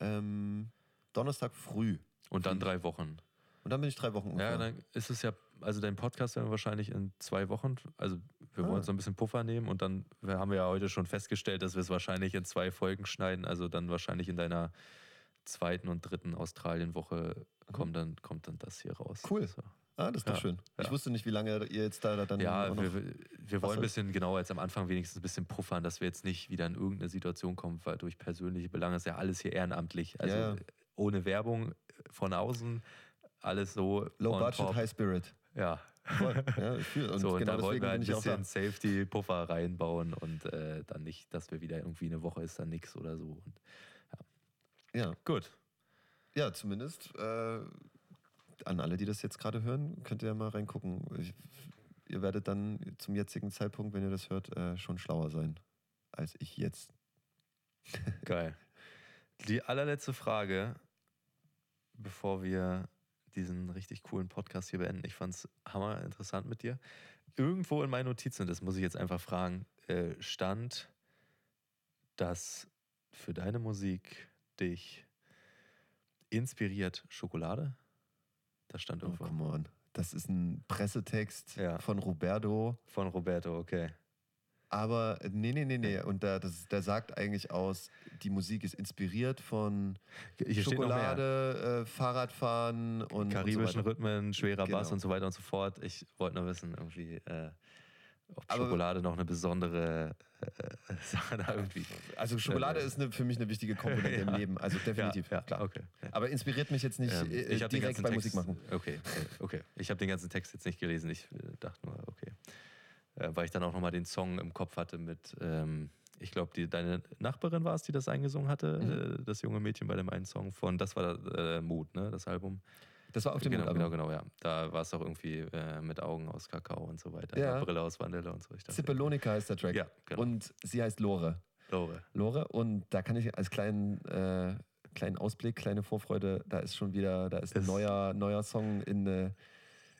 ähm, Donnerstag früh. Und dann drei Wochen. Und dann bin ich drei Wochen Ja, ungefähr. dann ist es ja, also dein Podcast werden wir wahrscheinlich in zwei Wochen, also wir wollen Ah. uns so ein bisschen Puffer nehmen und dann haben wir ja heute schon festgestellt, dass wir es wahrscheinlich in zwei Folgen schneiden, also dann wahrscheinlich in deiner zweiten und dritten Australienwoche kommt dann, kommt dann das hier raus. Mhm. Cool. So. ah, das ist doch Ja, schön. Ich ja. wusste nicht, wie lange ihr jetzt da, da dann Ja, wir, wir wollen ein bisschen genauer jetzt am Anfang wenigstens ein bisschen puffern, dass wir jetzt nicht wieder in irgendeine Situation kommen, weil durch persönliche Belange ist ja alles hier ehrenamtlich. Also Ja, ja. ohne Werbung von außen, alles so Low Budget, top. High Spirit. Ja, Voll. Ja, ich und so, und genau da wollen deswegen wir ein ich bisschen Safety-Puffer reinbauen und äh, dann nicht, dass wir wieder irgendwie eine Woche ist dann nichts oder so. Und, Ja. gut. ja, zumindest äh, an alle, die das jetzt gerade hören, könnt ihr ja mal reingucken. Ich, ihr werdet dann zum jetzigen Zeitpunkt, wenn ihr das hört, äh, schon schlauer sein als ich jetzt. Geil. Die allerletzte Frage, bevor wir diesen richtig coolen Podcast hier beenden. Ich fand es hammer interessant mit dir. Irgendwo in meinen Notizen, das muss ich jetzt einfach fragen, äh, stand, dass für deine Musik dich inspiriert Schokolade? Das stand Oh, irgendwo. come on. Das ist ein Pressetext Ja. von Roberto. Von Roberto, okay. Aber äh, nee, nee, nee, nee. Und da, das, der sagt eigentlich aus, die Musik ist inspiriert von Hier. Schokolade, äh, Fahrradfahren und karibischen und so. Rhythmen, schwerer Bass Genau. und so weiter und so fort. Ich wollte nur wissen, irgendwie, äh, ob Aber- Schokolade noch eine besondere äh, Sache da irgendwie. Also Schokolade Äh, ist eine, für mich eine wichtige Komponente im Ja. Leben. Also definitiv, Ja, ja, klar. okay. Aber inspiriert mich jetzt nicht Ähm, äh, ich den direkt ganzen bei Text, Musik machen. Okay, äh, okay. Ich habe den ganzen Text jetzt nicht gelesen. Ich äh, dachte nur, okay. Äh, weil ich dann auch nochmal den Song im Kopf hatte mit, ähm, ich glaube, deine Nachbarin war es, die das eingesungen hatte, Mhm. äh, das junge Mädchen bei dem einen Song von, das war äh, Mut, ne, das Album. Das war auf dem genau, genau, genau, ja. Da war es auch irgendwie äh, mit Augen aus Kakao und so weiter. Ja. Eine Brille aus Vanille und so. Ich dachte, heißt der Track. Ja, genau. Und sie heißt Lore. Lore. Lore. Und da kann ich als kleinen, äh, kleinen Ausblick, kleine Vorfreude, da ist schon wieder, da ist ein Ist- neuer, neuer Song in, äh,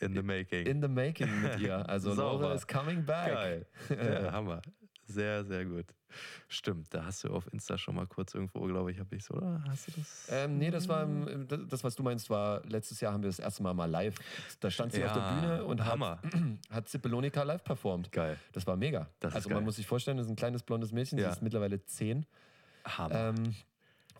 In the making. in the making mit ihr. Also. Lore is coming back. Geil. Ja, Hammer. Sehr, sehr gut. Stimmt, da hast du auf Insta schon mal kurz irgendwo, glaube ich, habe ich so, oder? Hast du das? Ähm, nee, das war das, was du meinst, war letztes Jahr haben wir das erste Mal mal live. Da stand sie auf der Ja, Bühne und Hammer. hat, hat Zippelonika live performt. Geil. Das war mega. Das also geil. man muss sich vorstellen, das ist ein kleines blondes Mädchen, Ja. sie ist mittlerweile zehn. Hammer. Ähm,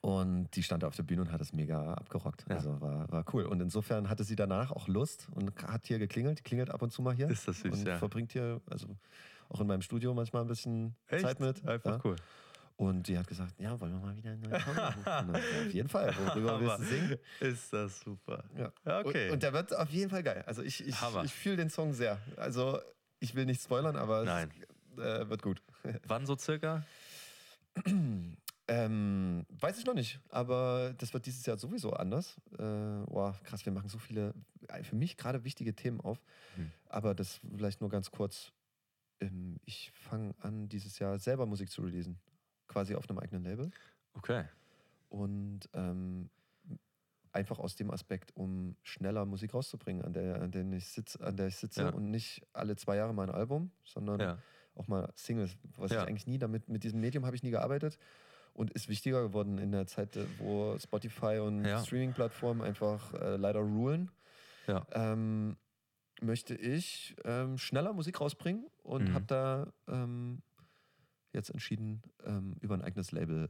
und die stand da auf der Bühne und hat das mega abgerockt. Ja. Also war, war cool. Und insofern hatte sie danach auch Lust und hat hier geklingelt. Die klingelt ab und zu mal hier. Ist das süß, und ja. verbringt hier, also auch in meinem Studio manchmal ein bisschen Echt? Zeit mit. Einfach ja. cool. Und die hat gesagt, ja, wollen wir mal wieder einen neuen Song machen? Auf jeden Fall. Worüber willst du singen? Ist das super. Ja. Okay. Und, und der wird auf jeden Fall geil. Also ich, ich, Hammer. ich fühle den Song sehr. Also ich will nicht spoilern, aber Nein. es äh, wird gut. Wann so circa? Ähm, weiß ich noch nicht, aber das wird dieses Jahr sowieso anders. Äh, boah, krass, wir machen so viele, äh, für mich gerade wichtige Themen auf. Hm. Aber das vielleicht nur ganz kurz. Ähm, ich fange an, dieses Jahr selber Musik zu releasen. Quasi auf einem eigenen Label. Okay. Und ähm, einfach aus dem Aspekt, um schneller Musik rauszubringen, an der, an der ich sitze, an der ich sitze Ja. und nicht alle zwei Jahre mal ein Album, sondern Ja. auch mal Singles, was Ja. ich eigentlich nie damit, mit diesem Medium habe ich nie gearbeitet und ist wichtiger geworden in der Zeit, äh, wo Spotify und. Streaming-Plattformen einfach äh, leider rulen. Ja. Ähm, möchte ich ähm, schneller Musik rausbringen und Mhm. habe da ähm, jetzt entschieden, ähm, über ein eigenes Label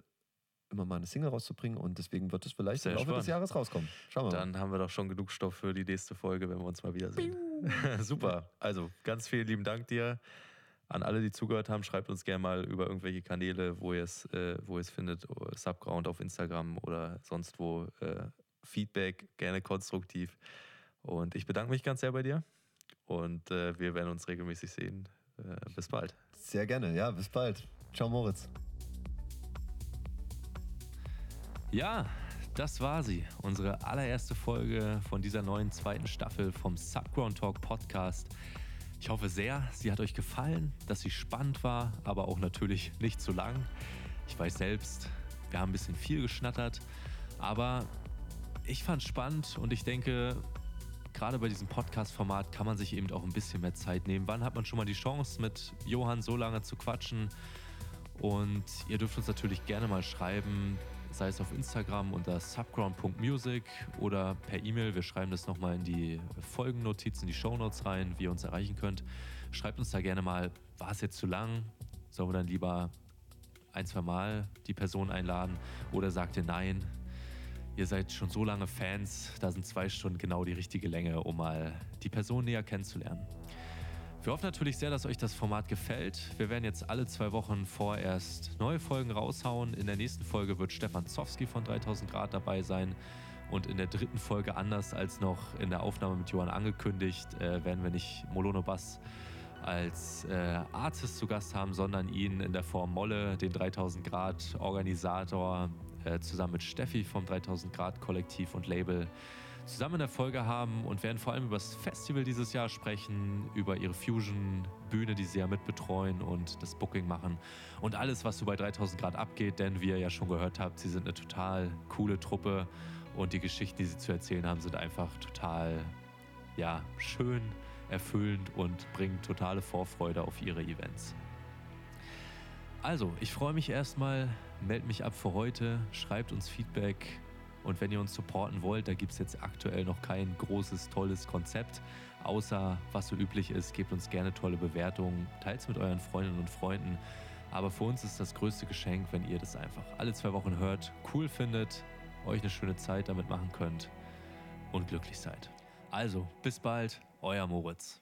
immer mal eine Single rauszubringen und deswegen wird es vielleicht Sehr im Laufe spannend. des Jahres rauskommen. Schauen wir mal. Dann haben wir doch schon genug Stoff für die nächste Folge, wenn wir uns mal wiedersehen. Super. Also ganz vielen lieben Dank dir. An alle, die zugehört haben, schreibt uns gerne mal über irgendwelche Kanäle, wo ihr es, äh, wo ihr es findet, Subground auf Instagram oder sonst wo. Äh, Feedback gerne konstruktiv. Und ich bedanke mich ganz sehr bei dir. Und äh, wir werden uns regelmäßig sehen. Äh, bis bald. Sehr gerne, ja, bis bald. Ciao Moritz. Ja, das war sie. Unsere allererste Folge von dieser neuen zweiten Staffel vom Subground Talk Podcast. Ich hoffe sehr, sie hat euch gefallen, dass sie spannend war, aber auch natürlich nicht zu lang. Ich weiß selbst, wir haben ein bisschen viel geschnattert, aber ich fand es spannend und ich denke, gerade bei diesem Podcast-Format kann man sich eben auch ein bisschen mehr Zeit nehmen. Wann hat man schon mal die Chance, mit Johann so lange zu quatschen? Und ihr dürft uns natürlich gerne mal schreiben, sei es auf Instagram unter subground.music oder per E-Mail. Wir schreiben das nochmal in die Folgennotizen, die Shownotes rein, wie ihr uns erreichen könnt. Schreibt uns da gerne mal, war es jetzt zu lang? Sollen wir dann lieber ein, zwei Mal die Person einladen oder sagt ihr nein? Ihr seid schon so lange Fans, da sind zwei Stunden genau die richtige Länge, um mal die Person näher kennenzulernen. Wir hoffen natürlich sehr, dass euch das Format gefällt. Wir werden jetzt alle zwei Wochen vorerst neue Folgen raushauen. In der nächsten Folge wird Stefan Zowski von 3000 Grad dabei sein. Und in der dritten Folge, anders als noch in der Aufnahme mit Johann angekündigt, äh, werden wir nicht Molono Bass als äh, Artist zu Gast haben, sondern ihn in der Form Molle, den 3000 Grad Organisator, äh, zusammen mit Steffi vom 3000 Grad Kollektiv und Label zusammen in der haben und werden vor allem über das Festival dieses Jahr sprechen, über ihre Fusion-Bühne, die sie ja mitbetreuen und das Booking machen und alles, was so bei 3000 Grad abgeht, denn wie ihr ja schon gehört habt, sie sind eine total coole Truppe und die Geschichten, die sie zu erzählen haben, sind einfach total, ja, schön, erfüllend und bringen totale Vorfreude auf ihre Events. Also, ich freue mich erstmal, meld mich ab für heute, schreibt uns Feedback, und wenn ihr uns supporten wollt, da gibt es jetzt aktuell noch kein großes, tolles Konzept. Außer was so üblich ist, gebt uns gerne tolle Bewertungen, teilt es mit euren Freundinnen und Freunden. Aber für uns ist das größte Geschenk, wenn ihr das einfach alle zwei Wochen hört, cool findet, euch eine schöne Zeit damit machen könnt und glücklich seid. Also, bis bald, euer Moritz.